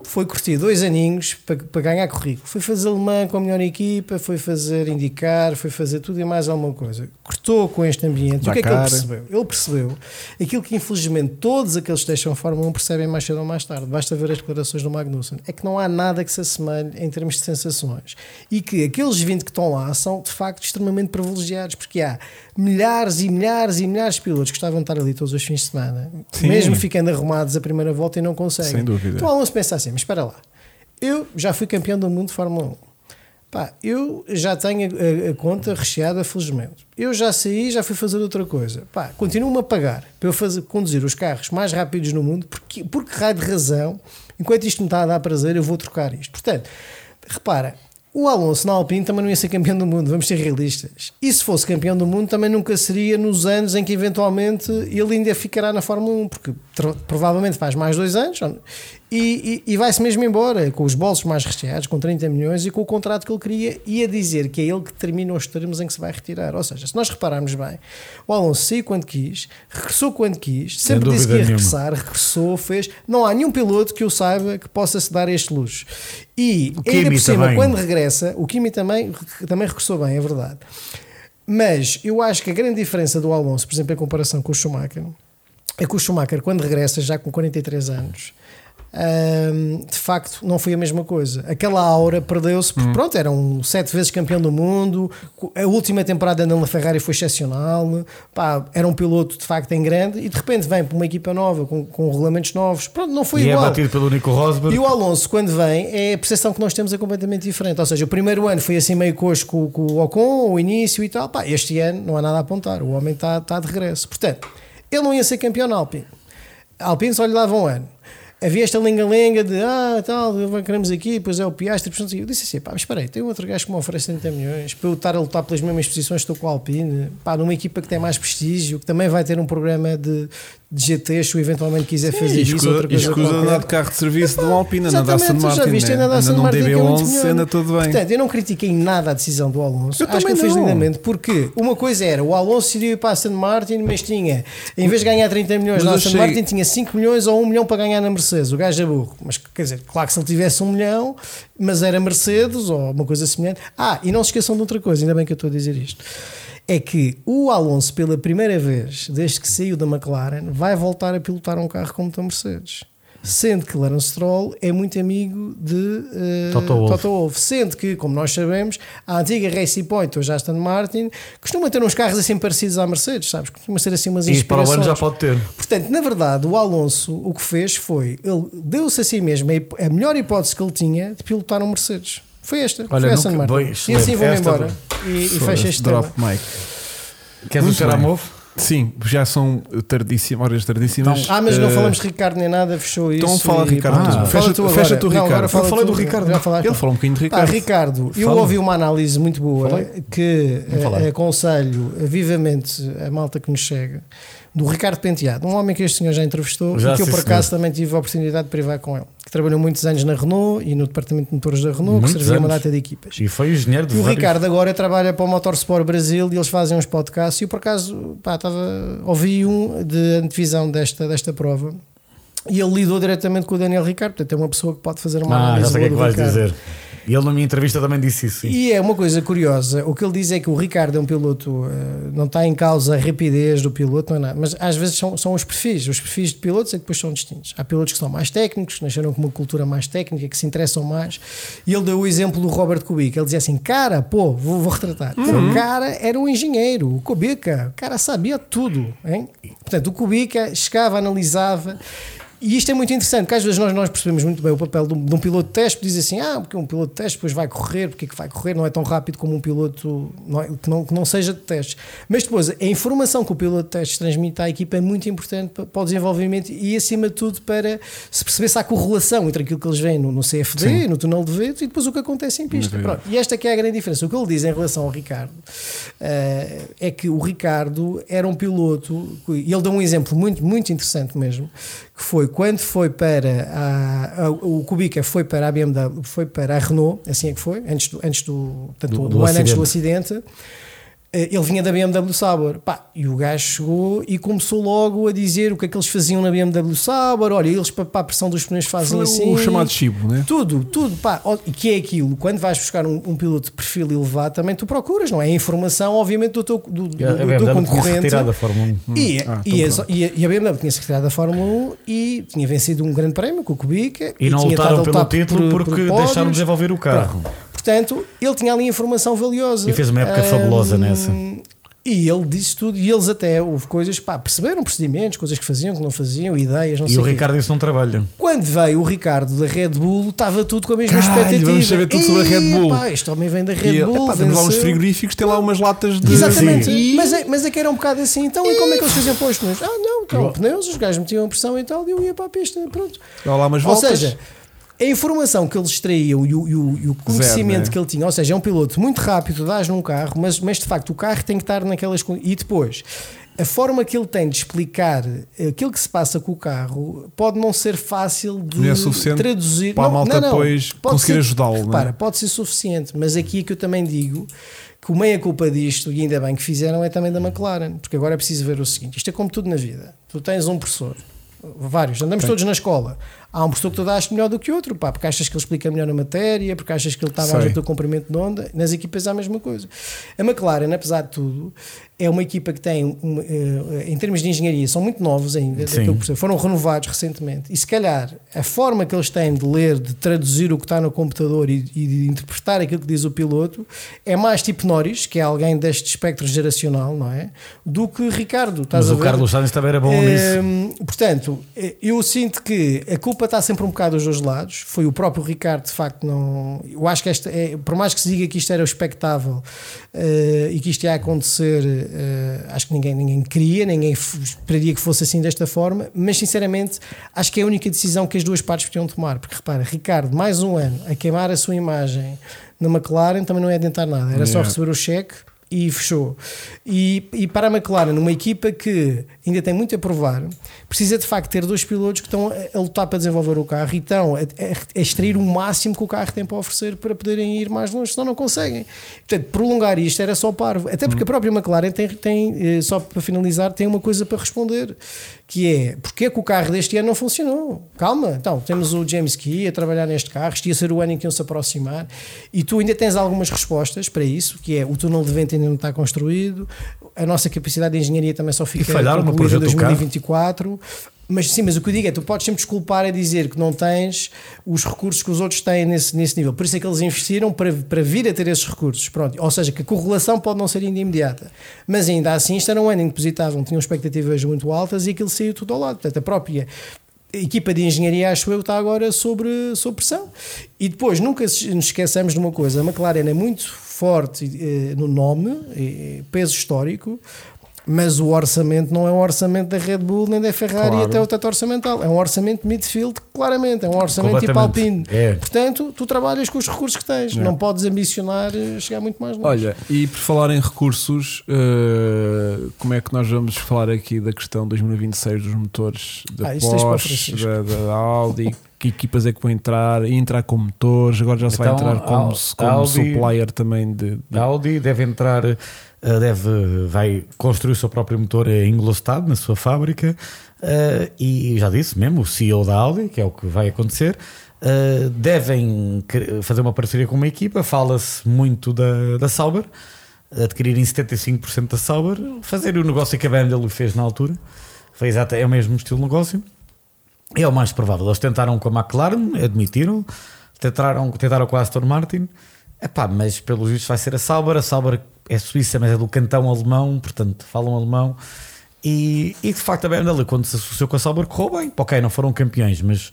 Foi curtir dois aninhos para, para ganhar currículo. Foi fazer alemã com a melhor equipa, foi fazer indicar, foi fazer tudo e mais alguma coisa. Cortou com este ambiente. E o que é que ele percebeu? Ele percebeu aquilo que infelizmente todos aqueles que deixam a Fórmula 1 percebem mais cedo ou mais tarde. Basta ver as declarações do Magnussen. É que não há nada que se assemelhe em termos de sensações. E que aqueles 20 que estão lá são de facto extremamente privilegiados, porque há milhares e milhares e milhares de pilotos que estavam a estar ali todos os fins de semana, Sim. mesmo ficando arrumados a primeira volta e não conseguem. Sem dúvida. Então o Alonso pensa assim: mas espera lá, eu já fui campeão do mundo de Fórmula 1. Pá, eu já tenho a, a conta recheada, felizmente. Eu já saí, já fui fazer outra coisa. Pá, continuo-me a pagar para eu fazer, conduzir os carros mais rápidos no mundo, porque, por que raio de razão, enquanto isto me está a dar prazer, eu vou trocar isto. Portanto, repara, o Alonso na Alpine também não ia ser campeão do mundo, vamos ser realistas. E se fosse campeão do mundo, também nunca seria nos anos em que eventualmente ele ainda ficará na Fórmula 1, porque provavelmente faz mais dois anos e, e- e vai-se mesmo embora, com os bolsos mais recheados, com 30 milhões e com o contrato que ele queria, e a dizer que é ele que determina os termos em que se vai retirar. Ou seja, se nós repararmos bem, o Alonso saiu quando quis, regressou quando quis, sempre disse que ia nenhuma. regressar, regressou, fez. Não há nenhum piloto que eu saiba que possa se dar este luxo. E ainda Kimi por cima, também. quando regressa, o Kimi também, também regressou bem, é verdade. Mas eu acho que a grande diferença do Alonso, por exemplo, em comparação com o Schumacher, é que o Schumacher, quando regressa, já com 43 anos, hum, de facto não foi a mesma coisa. Aquela aura perdeu-se, porque pronto, era um sete vezes campeão do mundo, a última temporada na Ferrari foi excepcional, pá, era um piloto de facto em grande, e de repente vem para uma equipa nova, com, com regulamentos novos, pronto, não foi E é igual. batido pelo Nico Rosberg. E o Alonso, quando vem, é a percepção que nós temos é completamente diferente. Ou seja, o primeiro ano foi assim meio coxo com, com o Ocon, o início e tal. Pá, este ano não há nada a apontar. O homem está, está de regresso. Portanto, ele não ia ser campeão na Alpine. A Alpine só lhe dava um ano. Havia esta lenga-lenga de ah, tal, queremos aqui, depois é o Piastri. depois não sei o quê. Eu disse assim: pá, mas espera aí, tem outro gajo que me oferece 30 milhões para eu estar a lutar pelas mesmas posições que estou com a Alpine, pá, numa equipa que tem mais prestígio, que também vai ter um programa de, de se eu eventualmente quiser fazer E isso. escusa, outra coisa escusa qualquer. andar de carro de serviço de um Alpina, na Aston Martin. já viste, né? Anda num é muito DB11, melhor. anda tudo bem. Portanto, eu não critiquei nada a decisão do Alonso. Eu Acho que ele fez lindamente, porque uma coisa era o Alonso iria para a Aston Martin, mas tinha, em vez de ganhar 30 milhões Mas na Aston achei- Martin, tinha 5 milhões ou 1 milhão para ganhar na Mercedes. O gajo é burro. Mas quer dizer, claro que se ele tivesse 1 milhão, mas era Mercedes ou uma coisa semelhante. Ah, e não se esqueçam de outra coisa, ainda bem que eu estou a dizer isto. É que o Alonso, pela primeira vez desde que saiu da McLaren, vai voltar a pilotar um carro como da Mercedes. Sendo que Lawrence Stroll é muito amigo de eh, Toto Wolff. Toto Wolff. Sendo que, como nós sabemos, a antiga Racing Point, hoje Aston Martin, costuma ter uns carros assim parecidos à Mercedes, sabes? Costuma ser assim umas E para o ano inspirações. já pode ter. Portanto, na verdade, o Alonso o que fez foi, ele deu-se a si mesmo a melhor hipótese que ele tinha de pilotar um Mercedes. Foi esta, Olha, foi a nunca- bem, e assim vou-me embora e, e fecho este tema. Drop mic. Queres um? Sim, já são tardíssimas, horas tardíssimas. Ah, mas não Eh, falamos de Ricardo nem nada, fechou isso. Então fala, e- Ricardo. Ah, fecha, tu fecha tu, Não, Ricardo. agora fala Eu falei tu. do Ricardo. Já falaste? Ele falou um bocadinho de Pá, Ricardo. Ricardo, eu Fala. ouvi uma análise muito boa Falei. que Não eh, aconselho vivamente a malta que nos chega do Ricardo Penteado, um homem que este senhor já entrevistou Já, e que eu por acaso senhor. também tive a oportunidade de privar com ele, que trabalhou muitos anos na Renault e no departamento de motores da Renault, Muitos que servia uma anos. data de equipas. E foi engenheiro de E o vários- Ricardo agora trabalha para o Motorsport Brasil e eles fazem uns podcasts. E eu, por acaso, pá, estava, ouvi um de antevisão desta, desta prova e ele lidou diretamente com o Daniel Ricardo. Portanto, é uma pessoa que pode fazer uma Ah, já análise sei o que é que vais do Ricardo. dizer. E ele na minha entrevista também disse isso. sim. E é uma coisa curiosa, o que ele diz é que o Ricardo é um piloto, eh, não está em causa a rapidez do piloto, não é nada, mas às vezes são, são os perfis, os perfis de pilotos é que depois são distintos. Há pilotos que são mais técnicos, que nasceram com uma cultura mais técnica, que se interessam mais, e ele deu o exemplo do Robert Kubica, ele dizia assim, cara, pô, vou, vou retratar, o cara era um engenheiro, o Kubica, o cara sabia tudo, hein? portanto o Kubica chegava, analisava, e isto é muito interessante, porque às vezes nós, nós percebemos muito bem o papel de um, de um piloto de teste, diz assim, ah, porque um piloto de teste depois vai correr, porque é que vai correr, não é tão rápido como um piloto não é- que, não, que não seja de testes. Mas depois, a informação que o piloto de testes transmite à equipa é muito importante para, para o desenvolvimento e, acima de tudo, para se perceber se há correlação entre aquilo que eles veem no, no CFD, no túnel de vento, e depois o que acontece em pista. Pronto. E esta que é a grande diferença. O que ele diz em relação ao Ricardo eh, é que o Ricardo era um piloto, e ele deu um exemplo muito, muito interessante mesmo, que foi quando foi para a, a- o Kubica foi para a BMW, foi para a Renault, assim é que foi, antes do, antes do, portanto, Do- do do ano antes do acidente. Eh, Ele vinha da BMW Sauber, pá, e o gajo chegou e começou logo a dizer o que é que eles faziam na BMW Sauber. Olha, eles para, para a pressão dos pneus fazem Foi assim. o chamado chibo, né? Tudo, tudo, pá. E que é aquilo? Quando vais buscar um, um piloto de perfil elevado, também tu procuras, não é? A informação, obviamente, do teu, do, do, E a do BMW tinha concorrente. retirado da Fórmula 1. E, Ah, e, então a, e, a, e a BMW tinha-se retirado da Fórmula 1 e tinha vencido um grande prémio com o Kubica. E não tinha lutaram pelo título por- por porque pódios. deixaram de desenvolver o carro. Portanto, ele tinha ali informação valiosa. E fez uma época fabulosa nessa. E ele disse tudo, e eles até houve coisas, pá, perceberam procedimentos, coisas que faziam, que não faziam, ideias, não E sei o quê. Ricardo isso não trabalha. Quando veio o Ricardo da Red Bull, estava tudo com a mesma Caralho, expectativa. vamos saber tudo sobre a Red Bull. Epá, este homem vem da Red E, Bull. epá, temos lá uns frigoríficos, tem lá umas latas de. Exatamente, Sim. mas é, mas é que era um bocado assim. Então, e como é que eles faziam para os pneus? Ah, não, então, pneus, os gajos metiam a pressão e tal, e eu ia para a pista. Pronto. Dá lá umas Ou voltas. seja, a informação que eles extraíam e o, e o- e o conhecimento né? que ele tinha, ou seja, é um piloto muito rápido, dás num carro, mas, mas de facto o carro tem que estar naquelas. E depois. A forma que ele tem de explicar aquilo que se passa com o carro pode não ser fácil de é suficiente traduzir. para a Não, malta não, não. depois conseguir ajudá-lo, não é? Repara, pode ser suficiente, mas aqui é que eu também digo que o meia culpa disto, e ainda bem que fizeram, é também da McLaren, porque agora é preciso ver o seguinte: isto é como tudo na vida. Tu tens um professor, vários, andamos todos na escola. Há um professor que tu dás melhor do que outro, pá, porque achas que ele explica melhor a matéria, porque achas que ele está mais no teu comprimento de onda. Nas equipas é a mesma coisa. A McLaren, apesar de tudo, é uma equipa que tem, uma, eh, em termos de engenharia, são muito novos ainda, foram renovados recentemente. E se calhar a forma que eles têm de ler, de traduzir o que está no computador e, e de interpretar aquilo que diz o piloto é mais tipo Norris, que é alguém deste espectro geracional, não é? Do que Ricardo. Mas o? Carlos Sainz também era bom nisso. Hum, portanto, eh, eu sinto que a culpa está sempre um bocado dos dois lados. Foi o próprio Ricardo, de facto, não. Eu acho que esta é, por mais que se diga que isto era o expectável eh, e que isto ia acontecer, eh, acho que ninguém, ninguém queria, ninguém esperaria que fosse assim desta forma, mas sinceramente acho que é a única decisão que as duas partes podiam tomar. Porque repara, Ricardo, mais um ano a queimar a sua imagem na McLaren também não é adiantar nada, era só Yeah. receber o cheque e fechou. E, e para a McLaren, numa equipa que ainda tem muito a provar, precisa de facto ter dois pilotos que estão a, a lutar para desenvolver o carro e estão a, a- extrair o máximo que o carro tem para oferecer para poderem ir mais longe, senão não conseguem. Portanto, prolongar isto era só parvo. Até porque a própria McLaren tem, tem, eh, só para finalizar, tem uma coisa para responder, que é porque é que o carro deste ano não funcionou? Calma, então, temos o James Key a trabalhar neste carro, isto ia ser o ano em que iam se aproximar, e tu ainda tens algumas respostas para isso, que é o túnel de vento ainda não está construído, a nossa capacidade de engenharia também só fica falharam no carro. 2024. Mas sim, mas o que eu digo é tu podes sempre desculpar a dizer que não tens os recursos que os outros têm nesse, nesse nível. Por isso é que eles investiram para, para vir a ter esses recursos. Pronto. Ou seja, que a correlação pode não ser ainda imediata. Mas ainda assim, isto era um ano em que depositavam, tinham expectativas muito altas e aquilo saiu tudo ao lado. Portanto, a própria equipa de engenharia, acho eu, está agora sobre, sob pressão. E depois, nunca nos esqueçamos de uma coisa: a McLaren é muito forte eh, no nome, eh, peso histórico. Mas o orçamento não é um orçamento da Red Bull nem da Ferrari Claro. até o teto orçamental. É um orçamento midfield, claramente. É um orçamento tipo Alpine. É. Portanto, tu trabalhas com os recursos que tens. Não podes ambicionar eh, chegar muito mais longe. Olha, e por falar em recursos, eh, como é que nós vamos falar aqui da questão 2026 dos motores da Ah, Porsche, da, da Audi? Que equipas é que vão entrar? E entrar com motores, agora já se vai Então, entrar como, como Audi- supplier também de. de- A Audi deve entrar, deve, vai construir o seu próprio motor em Ingolstadt, na sua fábrica, eh, e já disse mesmo, o CEO da Audi, que é o que vai acontecer, Uh, devem fazer uma parceria com uma equipa. Fala-se muito da, da Sauber, adquirirem 75% da Sauber, fazer o negócio que a BMW fez na altura. Foi exato, é o mesmo estilo de negócio. É o mais provável. Eles tentaram com a McLaren, admitiram, tentaram, tentaram com a Aston Martin. Epá, mas pelos vistos vai ser a Sauber. A Sauber é suíça, mas é do cantão alemão, portanto falam alemão. E, e de facto a BMW, quando se associou com a Sauber, correu bem. Ok, não foram campeões, mas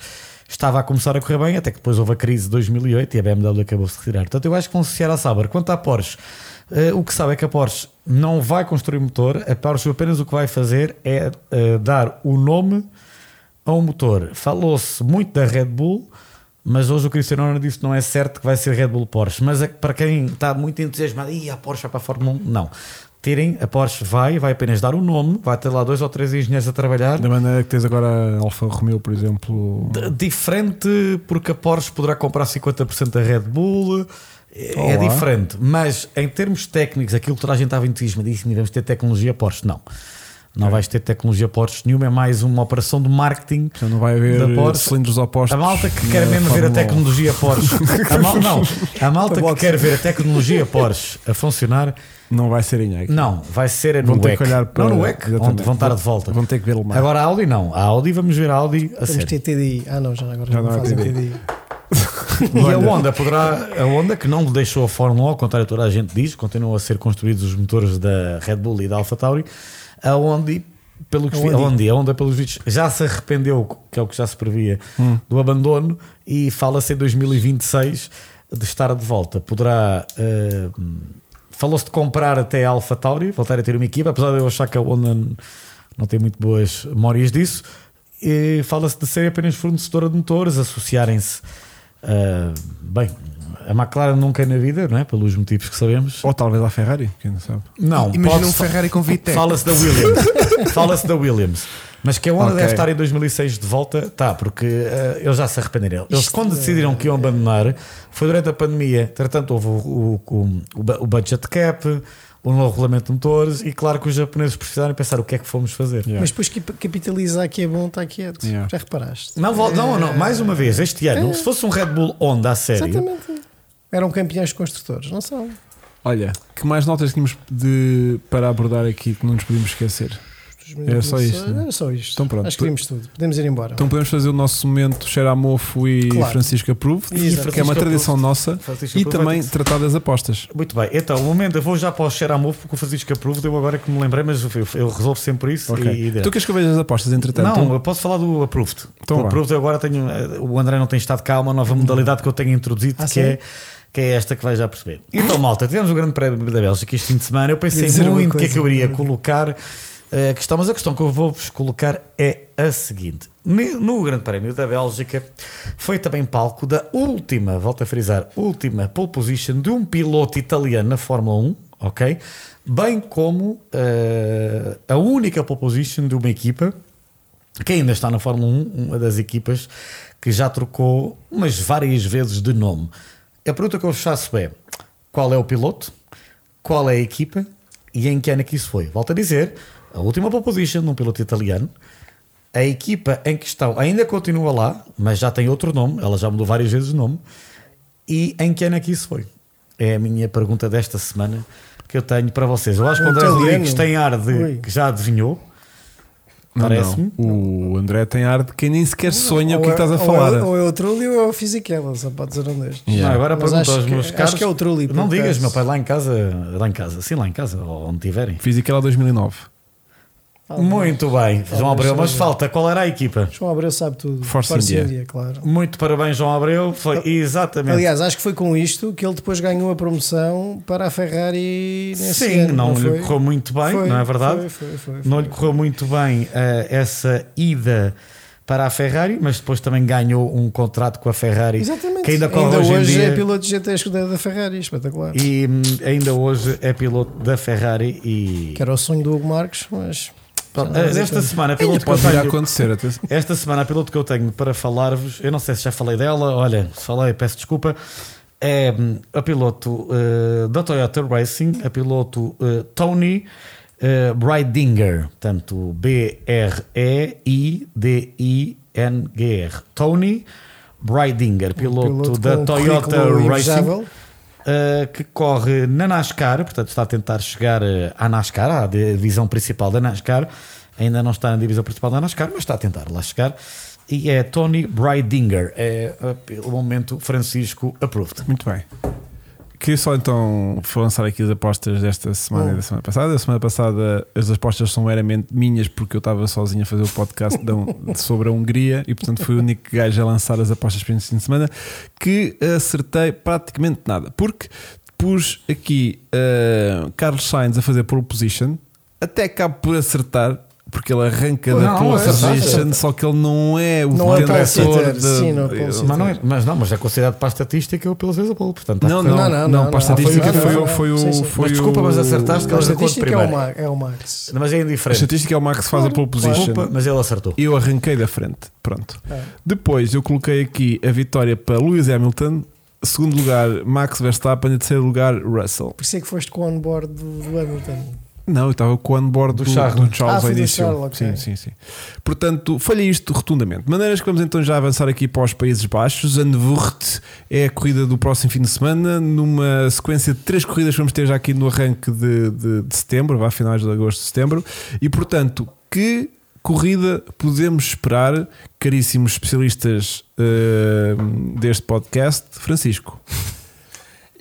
estava a começar a correr bem, até que depois houve a crise de 2008 e a BMW acabou de se retirar. Portanto, eu acho que vão associar à Sauber. Quanto à Porsche, eh, o que sabe é que a Porsche não vai construir motor, a Porsche apenas o que vai fazer é eh, dar o nome a um motor. Falou-se muito da Red Bull, mas hoje o Cristiano Ronaldo disse que não é certo que vai ser Red Bull Porsche. Mas é que para quem está muito entusiasmado, e a Porsche vai para a Fórmula 1, não. Tirem, a Porsche vai, vai apenas dar o nome, vai ter lá dois ou três engenheiros a trabalhar. Da maneira que tens agora a Alfa Romeo, por exemplo. D- Diferente porque a Porsche poderá comprar 50% da Red Bull. É, é Olá. diferente, mas em termos técnicos, aquilo que toda a gente estava entusiasmadíssimo, vamos ter tecnologia Porsche. Não, não vais ter tecnologia Porsche nenhuma, é mais uma operação de marketing. Portanto, não vai haver Da Porsche. cilindros opostos. A malta que quer mesmo ver a Fórmula 1. tecnologia Porsche, a mal- não, a malta que quer ver a tecnologia Porsche a funcionar, Não vai ser em EC. não, vai ser no Vão ter WEC. que olhar para. Não no WEC, onde vão estar de volta. Vão ter que ver Lemar. Agora a Audi não, a Audi vamos ver a Audi a sério. que ter TDI. Ah, não, já agora Já não não fazem TDI. TDI. E a. Honda poderá, a Honda que não deixou a Fórmula 1, ao contrário toda a gente diz, continuam a ser construídos os motores da Red Bull e da AlphaTauri. A Honda, pelo que A Honda. A Honda pelos vídeos já se arrependeu, que é o que já se previa, do abandono e fala-se em 2026 de estar de volta. Poderá eh, falou-se de comprar até a AlphaTauri, voltar a ter uma equipa, apesar de eu achar que a Honda não tem muito boas memórias disso. E fala-se de ser apenas fornecedora de motores, associarem-se. Ah, bem, a McLaren nunca na vida, não é? Pelos motivos que sabemos. Ou talvez a Ferrari, quem não sabe. Não, Imagina um Ferrari com VTEC. Fala-se da Williams. Fala-se da Williams. Mas que a Honda Ok. deve estar em 2006 de volta, tá, porque eh, eles já se arrependeram. Eles, Isto quando é- decidiram que iam abandonar, foi durante a pandemia. Entretanto, houve o, o, o, o budget cap, o novo regulamento de motores, e claro que os japoneses precisaram pensar o que é que fomos fazer. Yeah. Mas depois que capitaliza aqui é bom, está quieto. Yeah. Já reparaste? Não, vol- não, não, mais uma vez, este ano, se fosse um Red Bull Honda a sério, Exatamente. Eram campeões construtores, não são? Olha, que mais notas tínhamos de, para abordar aqui que não nos podíamos esquecer? Era só isto, né? Era só isto. Então pronto. Acho que vimos tudo. Podemos ir embora. Então podemos fazer o nosso momento cheira a mofo e Claro. Francisco Approved, Exato. que é uma tradição nossa, Francisco e também tratar das apostas. Muito bem, então, o momento, eu vou já para o Xeramove porque o Francisco Approved, eu agora que me lembrei, mas eu, eu resolvo sempre isso. Ok. E, e Tu queres que eu veja as apostas, entretanto? Não, Então- eu posso falar do Approved. Então o. Approved eu agora tenho. eh, O André não tem estado cá, uma nova modalidade que eu tenho introduzido, Ah, que, sim? é, que é esta que vai já perceber. Então, malta, tivemos o Grande Prémio da Bélgica este fim de semana. Eu pensei muito o que é que eu iria colocar. Eh, A questão, mas a questão que eu vou-vos colocar é a seguinte: no Grande Prémio da Bélgica foi também palco da última, volto a frisar, última pole position de um piloto italiano na Fórmula 1, ok? Bem como eh, a única pole position de uma equipa que ainda está na Fórmula 1, uma das equipas que já trocou umas várias vezes de nome. A pergunta que eu vos faço é: qual é o piloto, qual é a equipa e em que ano é que isso foi? Volto a dizer, a última pole position de um piloto italiano, a equipa em questão ainda continua lá, mas já tem outro nome, ela já mudou várias vezes de nome, e em que ano é que isso foi? É a minha pergunta desta semana que eu tenho para vocês. Eu acho que o Um André. Rodrigues tem ar de Ui. que já adivinhou. Não, Parece-me. não. O André tem ar de quem nem sequer sonha o que é que estás a Ou falar. é- Ou é o Trulli ou é o Fisichella, só pode ser um destes. Yeah. Não, agora Mas pergunto acho aos meus acho caros. que é o Trulli, Não digas, acaso. meu pai, lá em casa, lá em casa, sim, lá em casa, ou onde tiverem. Física lá 2009. Ah, Muito bem, João Abreu, mas falta, qual era a equipa? João Abreu sabe tudo. Force India. claro. Muito parabéns, João Abreu, foi exatamente. Aliás, acho que foi com isto que ele depois ganhou a promoção para a Ferrari nesse sim, ano, não, lhe foi? correu muito bem, Foi, não é verdade? Foi, foi, foi, Não foi. lhe correu muito bem eh, essa ida para a Ferrari, mas depois também ganhou um contrato com a Ferrari Exatamente. que ainda corre hoje, hoje em dia. é piloto de GT da, da Ferrari, espetacular. E hum, ainda hoje é piloto da Ferrari e Que era o sonho do Hugo Marques, mas. Eh, esta semana piloto que eu pode a tenho- acontecer. Esta semana a piloto que eu tenho para falar-vos, eu não sei se já falei dela, olha, se falei, peço desculpa. É a piloto eh, da Toyota Racing, a piloto eh, Tony eh, Breidinger, portanto B-R-E-I-D-I-N-G-R. Tony Breidinger, piloto, piloto da um Toyota Racing, invejável. Uh, que corre na NASCAR, portanto está a tentar chegar uh, à NASCAR, à divisão principal da NASCAR. Ainda não está na divisão principal da NASCAR, mas está a tentar lá chegar. E é Tony Breidinger, é uh, pelo momento Francisco approved. Muito bem. Queria só então lançar aqui as apostas desta semana e Hum. da semana passada. A semana passada as apostas são meramente minhas porque eu estava sozinho a fazer o podcast sobre a Hungria e portanto fui o único gajo a lançar as apostas para este fim de semana que acertei praticamente nada. Porque pus aqui uh, Carlos Sainz a fazer pole position, até acabo por acertar. Porque ele arranca da Não, pole é position, só que ele não é o Não é sitter, de- sim, não é. Mas não, é, mas não, mas é considerado para a estatística eu pelas vezes a pole, portanto Não, a não, não, Não, para a estatística foi, o- foi o. sim, sim. Foi Mas desculpa, mas acertaste que A ele arrancou de estatística é o, primeira. Ma- é o Max. Mas é A indiferente. estatística é o Max que faz a pole position. Desculpa, mas ele acertou. Eu arranquei da frente. Pronto. É. Depois eu coloquei aqui a vitória para Lewis Hamilton. Segundo lugar, Max Verstappen. E terceiro lugar, Russell. Por isso é que foste com o on-board do, do Hamilton. Não, eu estava com o on-board do, Do Charles. do Charles Ah, ao início. Charles, ok. Sim, sim, sim. Portanto, falhei isto rotundamente. De maneiras que vamos então já avançar aqui para os Países Baixos. Zandvoort é a corrida do próximo fim de semana, numa sequência de três corridas que vamos ter já aqui no arranque de, de, de setembro, vá a finais de agosto, setembro. E portanto, que corrida podemos esperar, caríssimos especialistas eh, deste podcast, Francisco?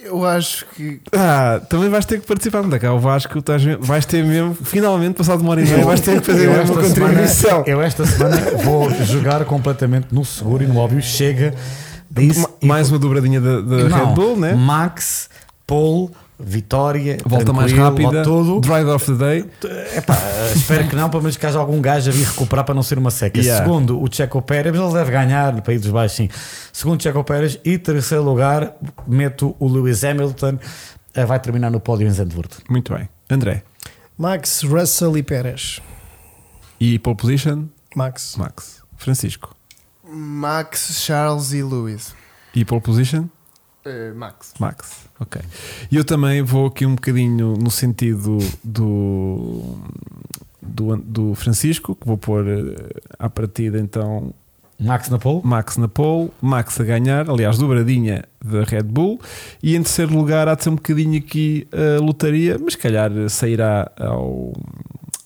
Eu acho que. Ah, também vais ter que participar, não é cá? O Vasco, estás vais ter mesmo, finalmente, passado uma hora e meia, vais ter que fazer uma contribuição. eu esta semana vou jogar completamente no seguro e no óbvio. Chega disso. Ma- Mais uma dobradinha da, da Red Bull, né? Max, Paul, Vitória, Volta mais rápida, Tudo. Drive of the Day. Epá, espero que não, pelo menos que haja algum gajo a vir recuperar para não ser uma seca. Yeah. Segundo, o Checo Pérez, ele deve ganhar no País dos Baixos, sim. Segundo, Checo Pérez. E terceiro lugar, meto o Lewis Hamilton. eh, Vai terminar no pódio em Zandvoort. Muito bem. André. Max, Russell e Pérez. E pole position? Max. Max. Francisco. Max, Charles e Lewis. E pole position? Eh, Max. Max. Ok. E eu também vou aqui um bocadinho no sentido do, do, do Francisco, que vou pôr eh, à partida então Max na pole. Max na pole, Max a ganhar, aliás, dobradinha da Red Bull, e em terceiro lugar há de ser um bocadinho aqui a lotaria, mas se calhar sairá ao,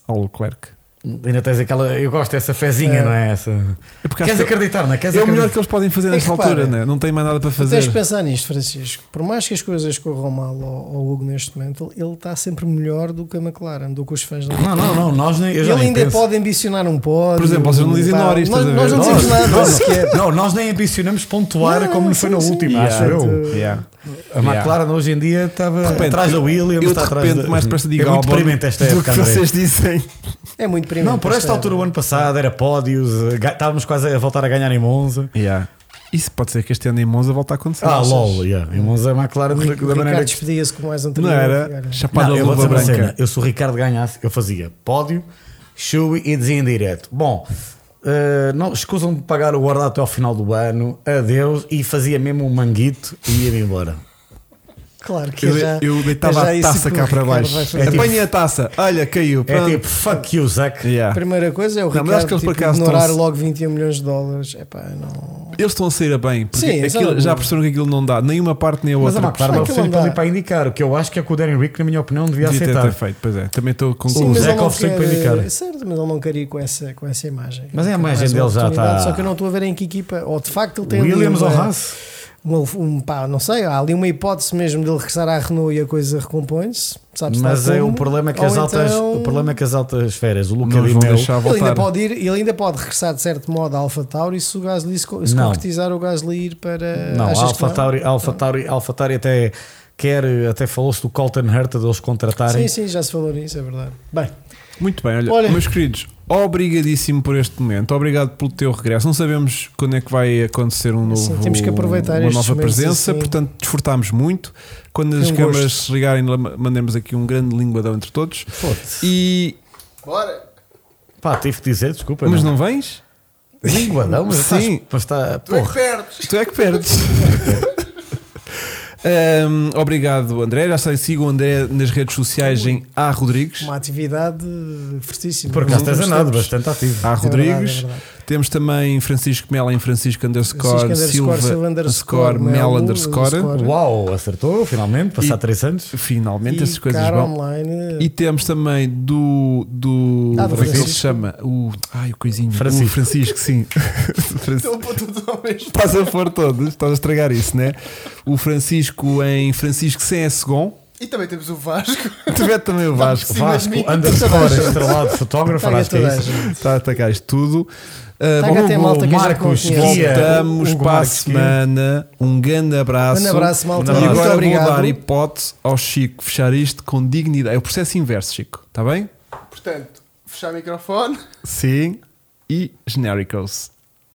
ao Leclerc. Ainda tens aquela. Eu gosto dessa fezinha, É. não é? Essa. É, porque Queres que acreditar, não é? Queres é o melhor acreditar? que eles podem fazer É nesta repara, altura, né? não tem mais nada para Tu tens fazer. de pensar nisto, Francisco. Por mais que as coisas corram mal ao, ao Hugo neste momento, ele está sempre melhor do que a McLaren, do que os fãs da Não, não, não. Nós nem. Eu já Ele nem ainda penso. pode ambicionar um pódio. Por exemplo, vocês não dizem pá, Norris, Nós, nós não dizemos Nós- nada sequer. Não, nós nem ambicionamos pontuar Não, como foi sim, na sim. última, Yeah. acho eu. Yeah. A McLaren hoje em dia estava repente, atrás da Williams, eu de está atrás repente da... mais depressa digo é muito deprimente esta do época, que André. vocês dizem. É muito primeiro. Não, por esta altura o ano passado era pódios, eh, estávamos quase a voltar a ganhar em Monza. Yeah. Isso pode ser que este ano em Monza volte a acontecer. Ah, lol, yeah. em Monza a McLaren O da, Ricardo maneira que... despedia-se com mais Não anterior. era? Chapada Não, de eu vou luva branca. cena, eu se o Ricardo ganhasse, eu fazia pódio, chuva e dizia em direto. Bom, eh, não escusam de pagar o guardado até ao final do ano, adeus, e fazia mesmo um manguito e ia-me embora. Claro que Eu, já, eu deitava é já a taça cá para baixo. É tipo- Apanha a taça. Olha, caiu. É tipo, fuck you, Zac. Yeah. A primeira coisa é o Não, mas Ricardo que eles por tipo, acaso ignorar logo 21 milhões de dólares. Epá, não... Eles estão a sair a bem. Porque Sim, aquilo- é já perceberam que aquilo não dá. Nenhuma parte nem a Mas a outra. McLaren Aquilo ofereceu não para indicar, o que eu acho que é que o Darren Rick, na minha opinião, devia, Devia aceitar. ter feito. Pois é. Também estou com Sim, O mas Zé ofereceu para quer, indicar. Certo, mas ele não queria ir com essa, com essa imagem. Mas é a quer imagem dele já está- Só que eu não estou a ver em que equipa. Ou de facto ele tem Williams ou Haas? Um, um, pá, não sei, há ali uma hipótese mesmo dele regressar à Renault e a coisa recompõe-se. Mas é, o problema é que as altas, então- o problema é que as altas férias, o Luca Não Di os vão Melo, deixar Ele ainda, pode ir, ele ainda pode regressar de certo modo à Alpha Tauri se o Gasly se, se concretizar o Gasly ir para. não, a achas Alfa Tauri, Alfa Tauri, Alfa Tauri até quer, até falou-se do Colton Herta de eles contratarem. Sim, sim, já se falou nisso, é verdade. Bem, Muito bem, olha, Olha. meus queridos, obrigadíssimo por este momento, obrigado pelo teu regresso. Não sabemos quando é que vai acontecer um novo, Sim, temos que aproveitar uma nova presença, assim. portanto desfrutámos muito. Quando as um câmaras gosto. se ligarem, mandemos aqui um grande linguadão entre todos. Foda-se. E Bora! Pá, tive que dizer, desculpa. mas não vens? Linguadão, mas Sim. estás- mas está. Tu é que Porra. perdes! Tu é que perdes. Hum, obrigado, André. Já sei, sigam o André nas redes sociais em A Rodrigues. uma atividade fortíssima. Por acaso tens andado tempos. bastante ativo. A É Rodrigues. verdade, é verdade. Temos também Francisco Mela em Francisco underscore, Silva Silva underscore, Mel Melo underscore. Uau, acertou finalmente, passar E- três anos. Finalmente, E essas coisas vão. online. E temos também do. do Ah, como é que ele se chama? O. Ai, o coisinho. Francisco. O Francisco, sim. Francisco. Estou a pôr tudo ao mesmo. Estás a pôr todos, estás a estragar isso, né? O Francisco em Francisco CSGON. E também temos o Vasco. Tiver também o Vasco. Vasco underscore estrelado fotógrafo, acho que é isso. Está a atacar isto tudo. Uh, Taca bom, até malta que Marcos. Guia. Voltamos Hugo para a semana. Um grande abraço. Um abraço, malta. E Muito agora vou obrigado. dar hipótese ao Chico fechar isto com dignidade. É o processo inverso, Chico. Está bem? Portanto, fechar o microfone. Sim. E genericals.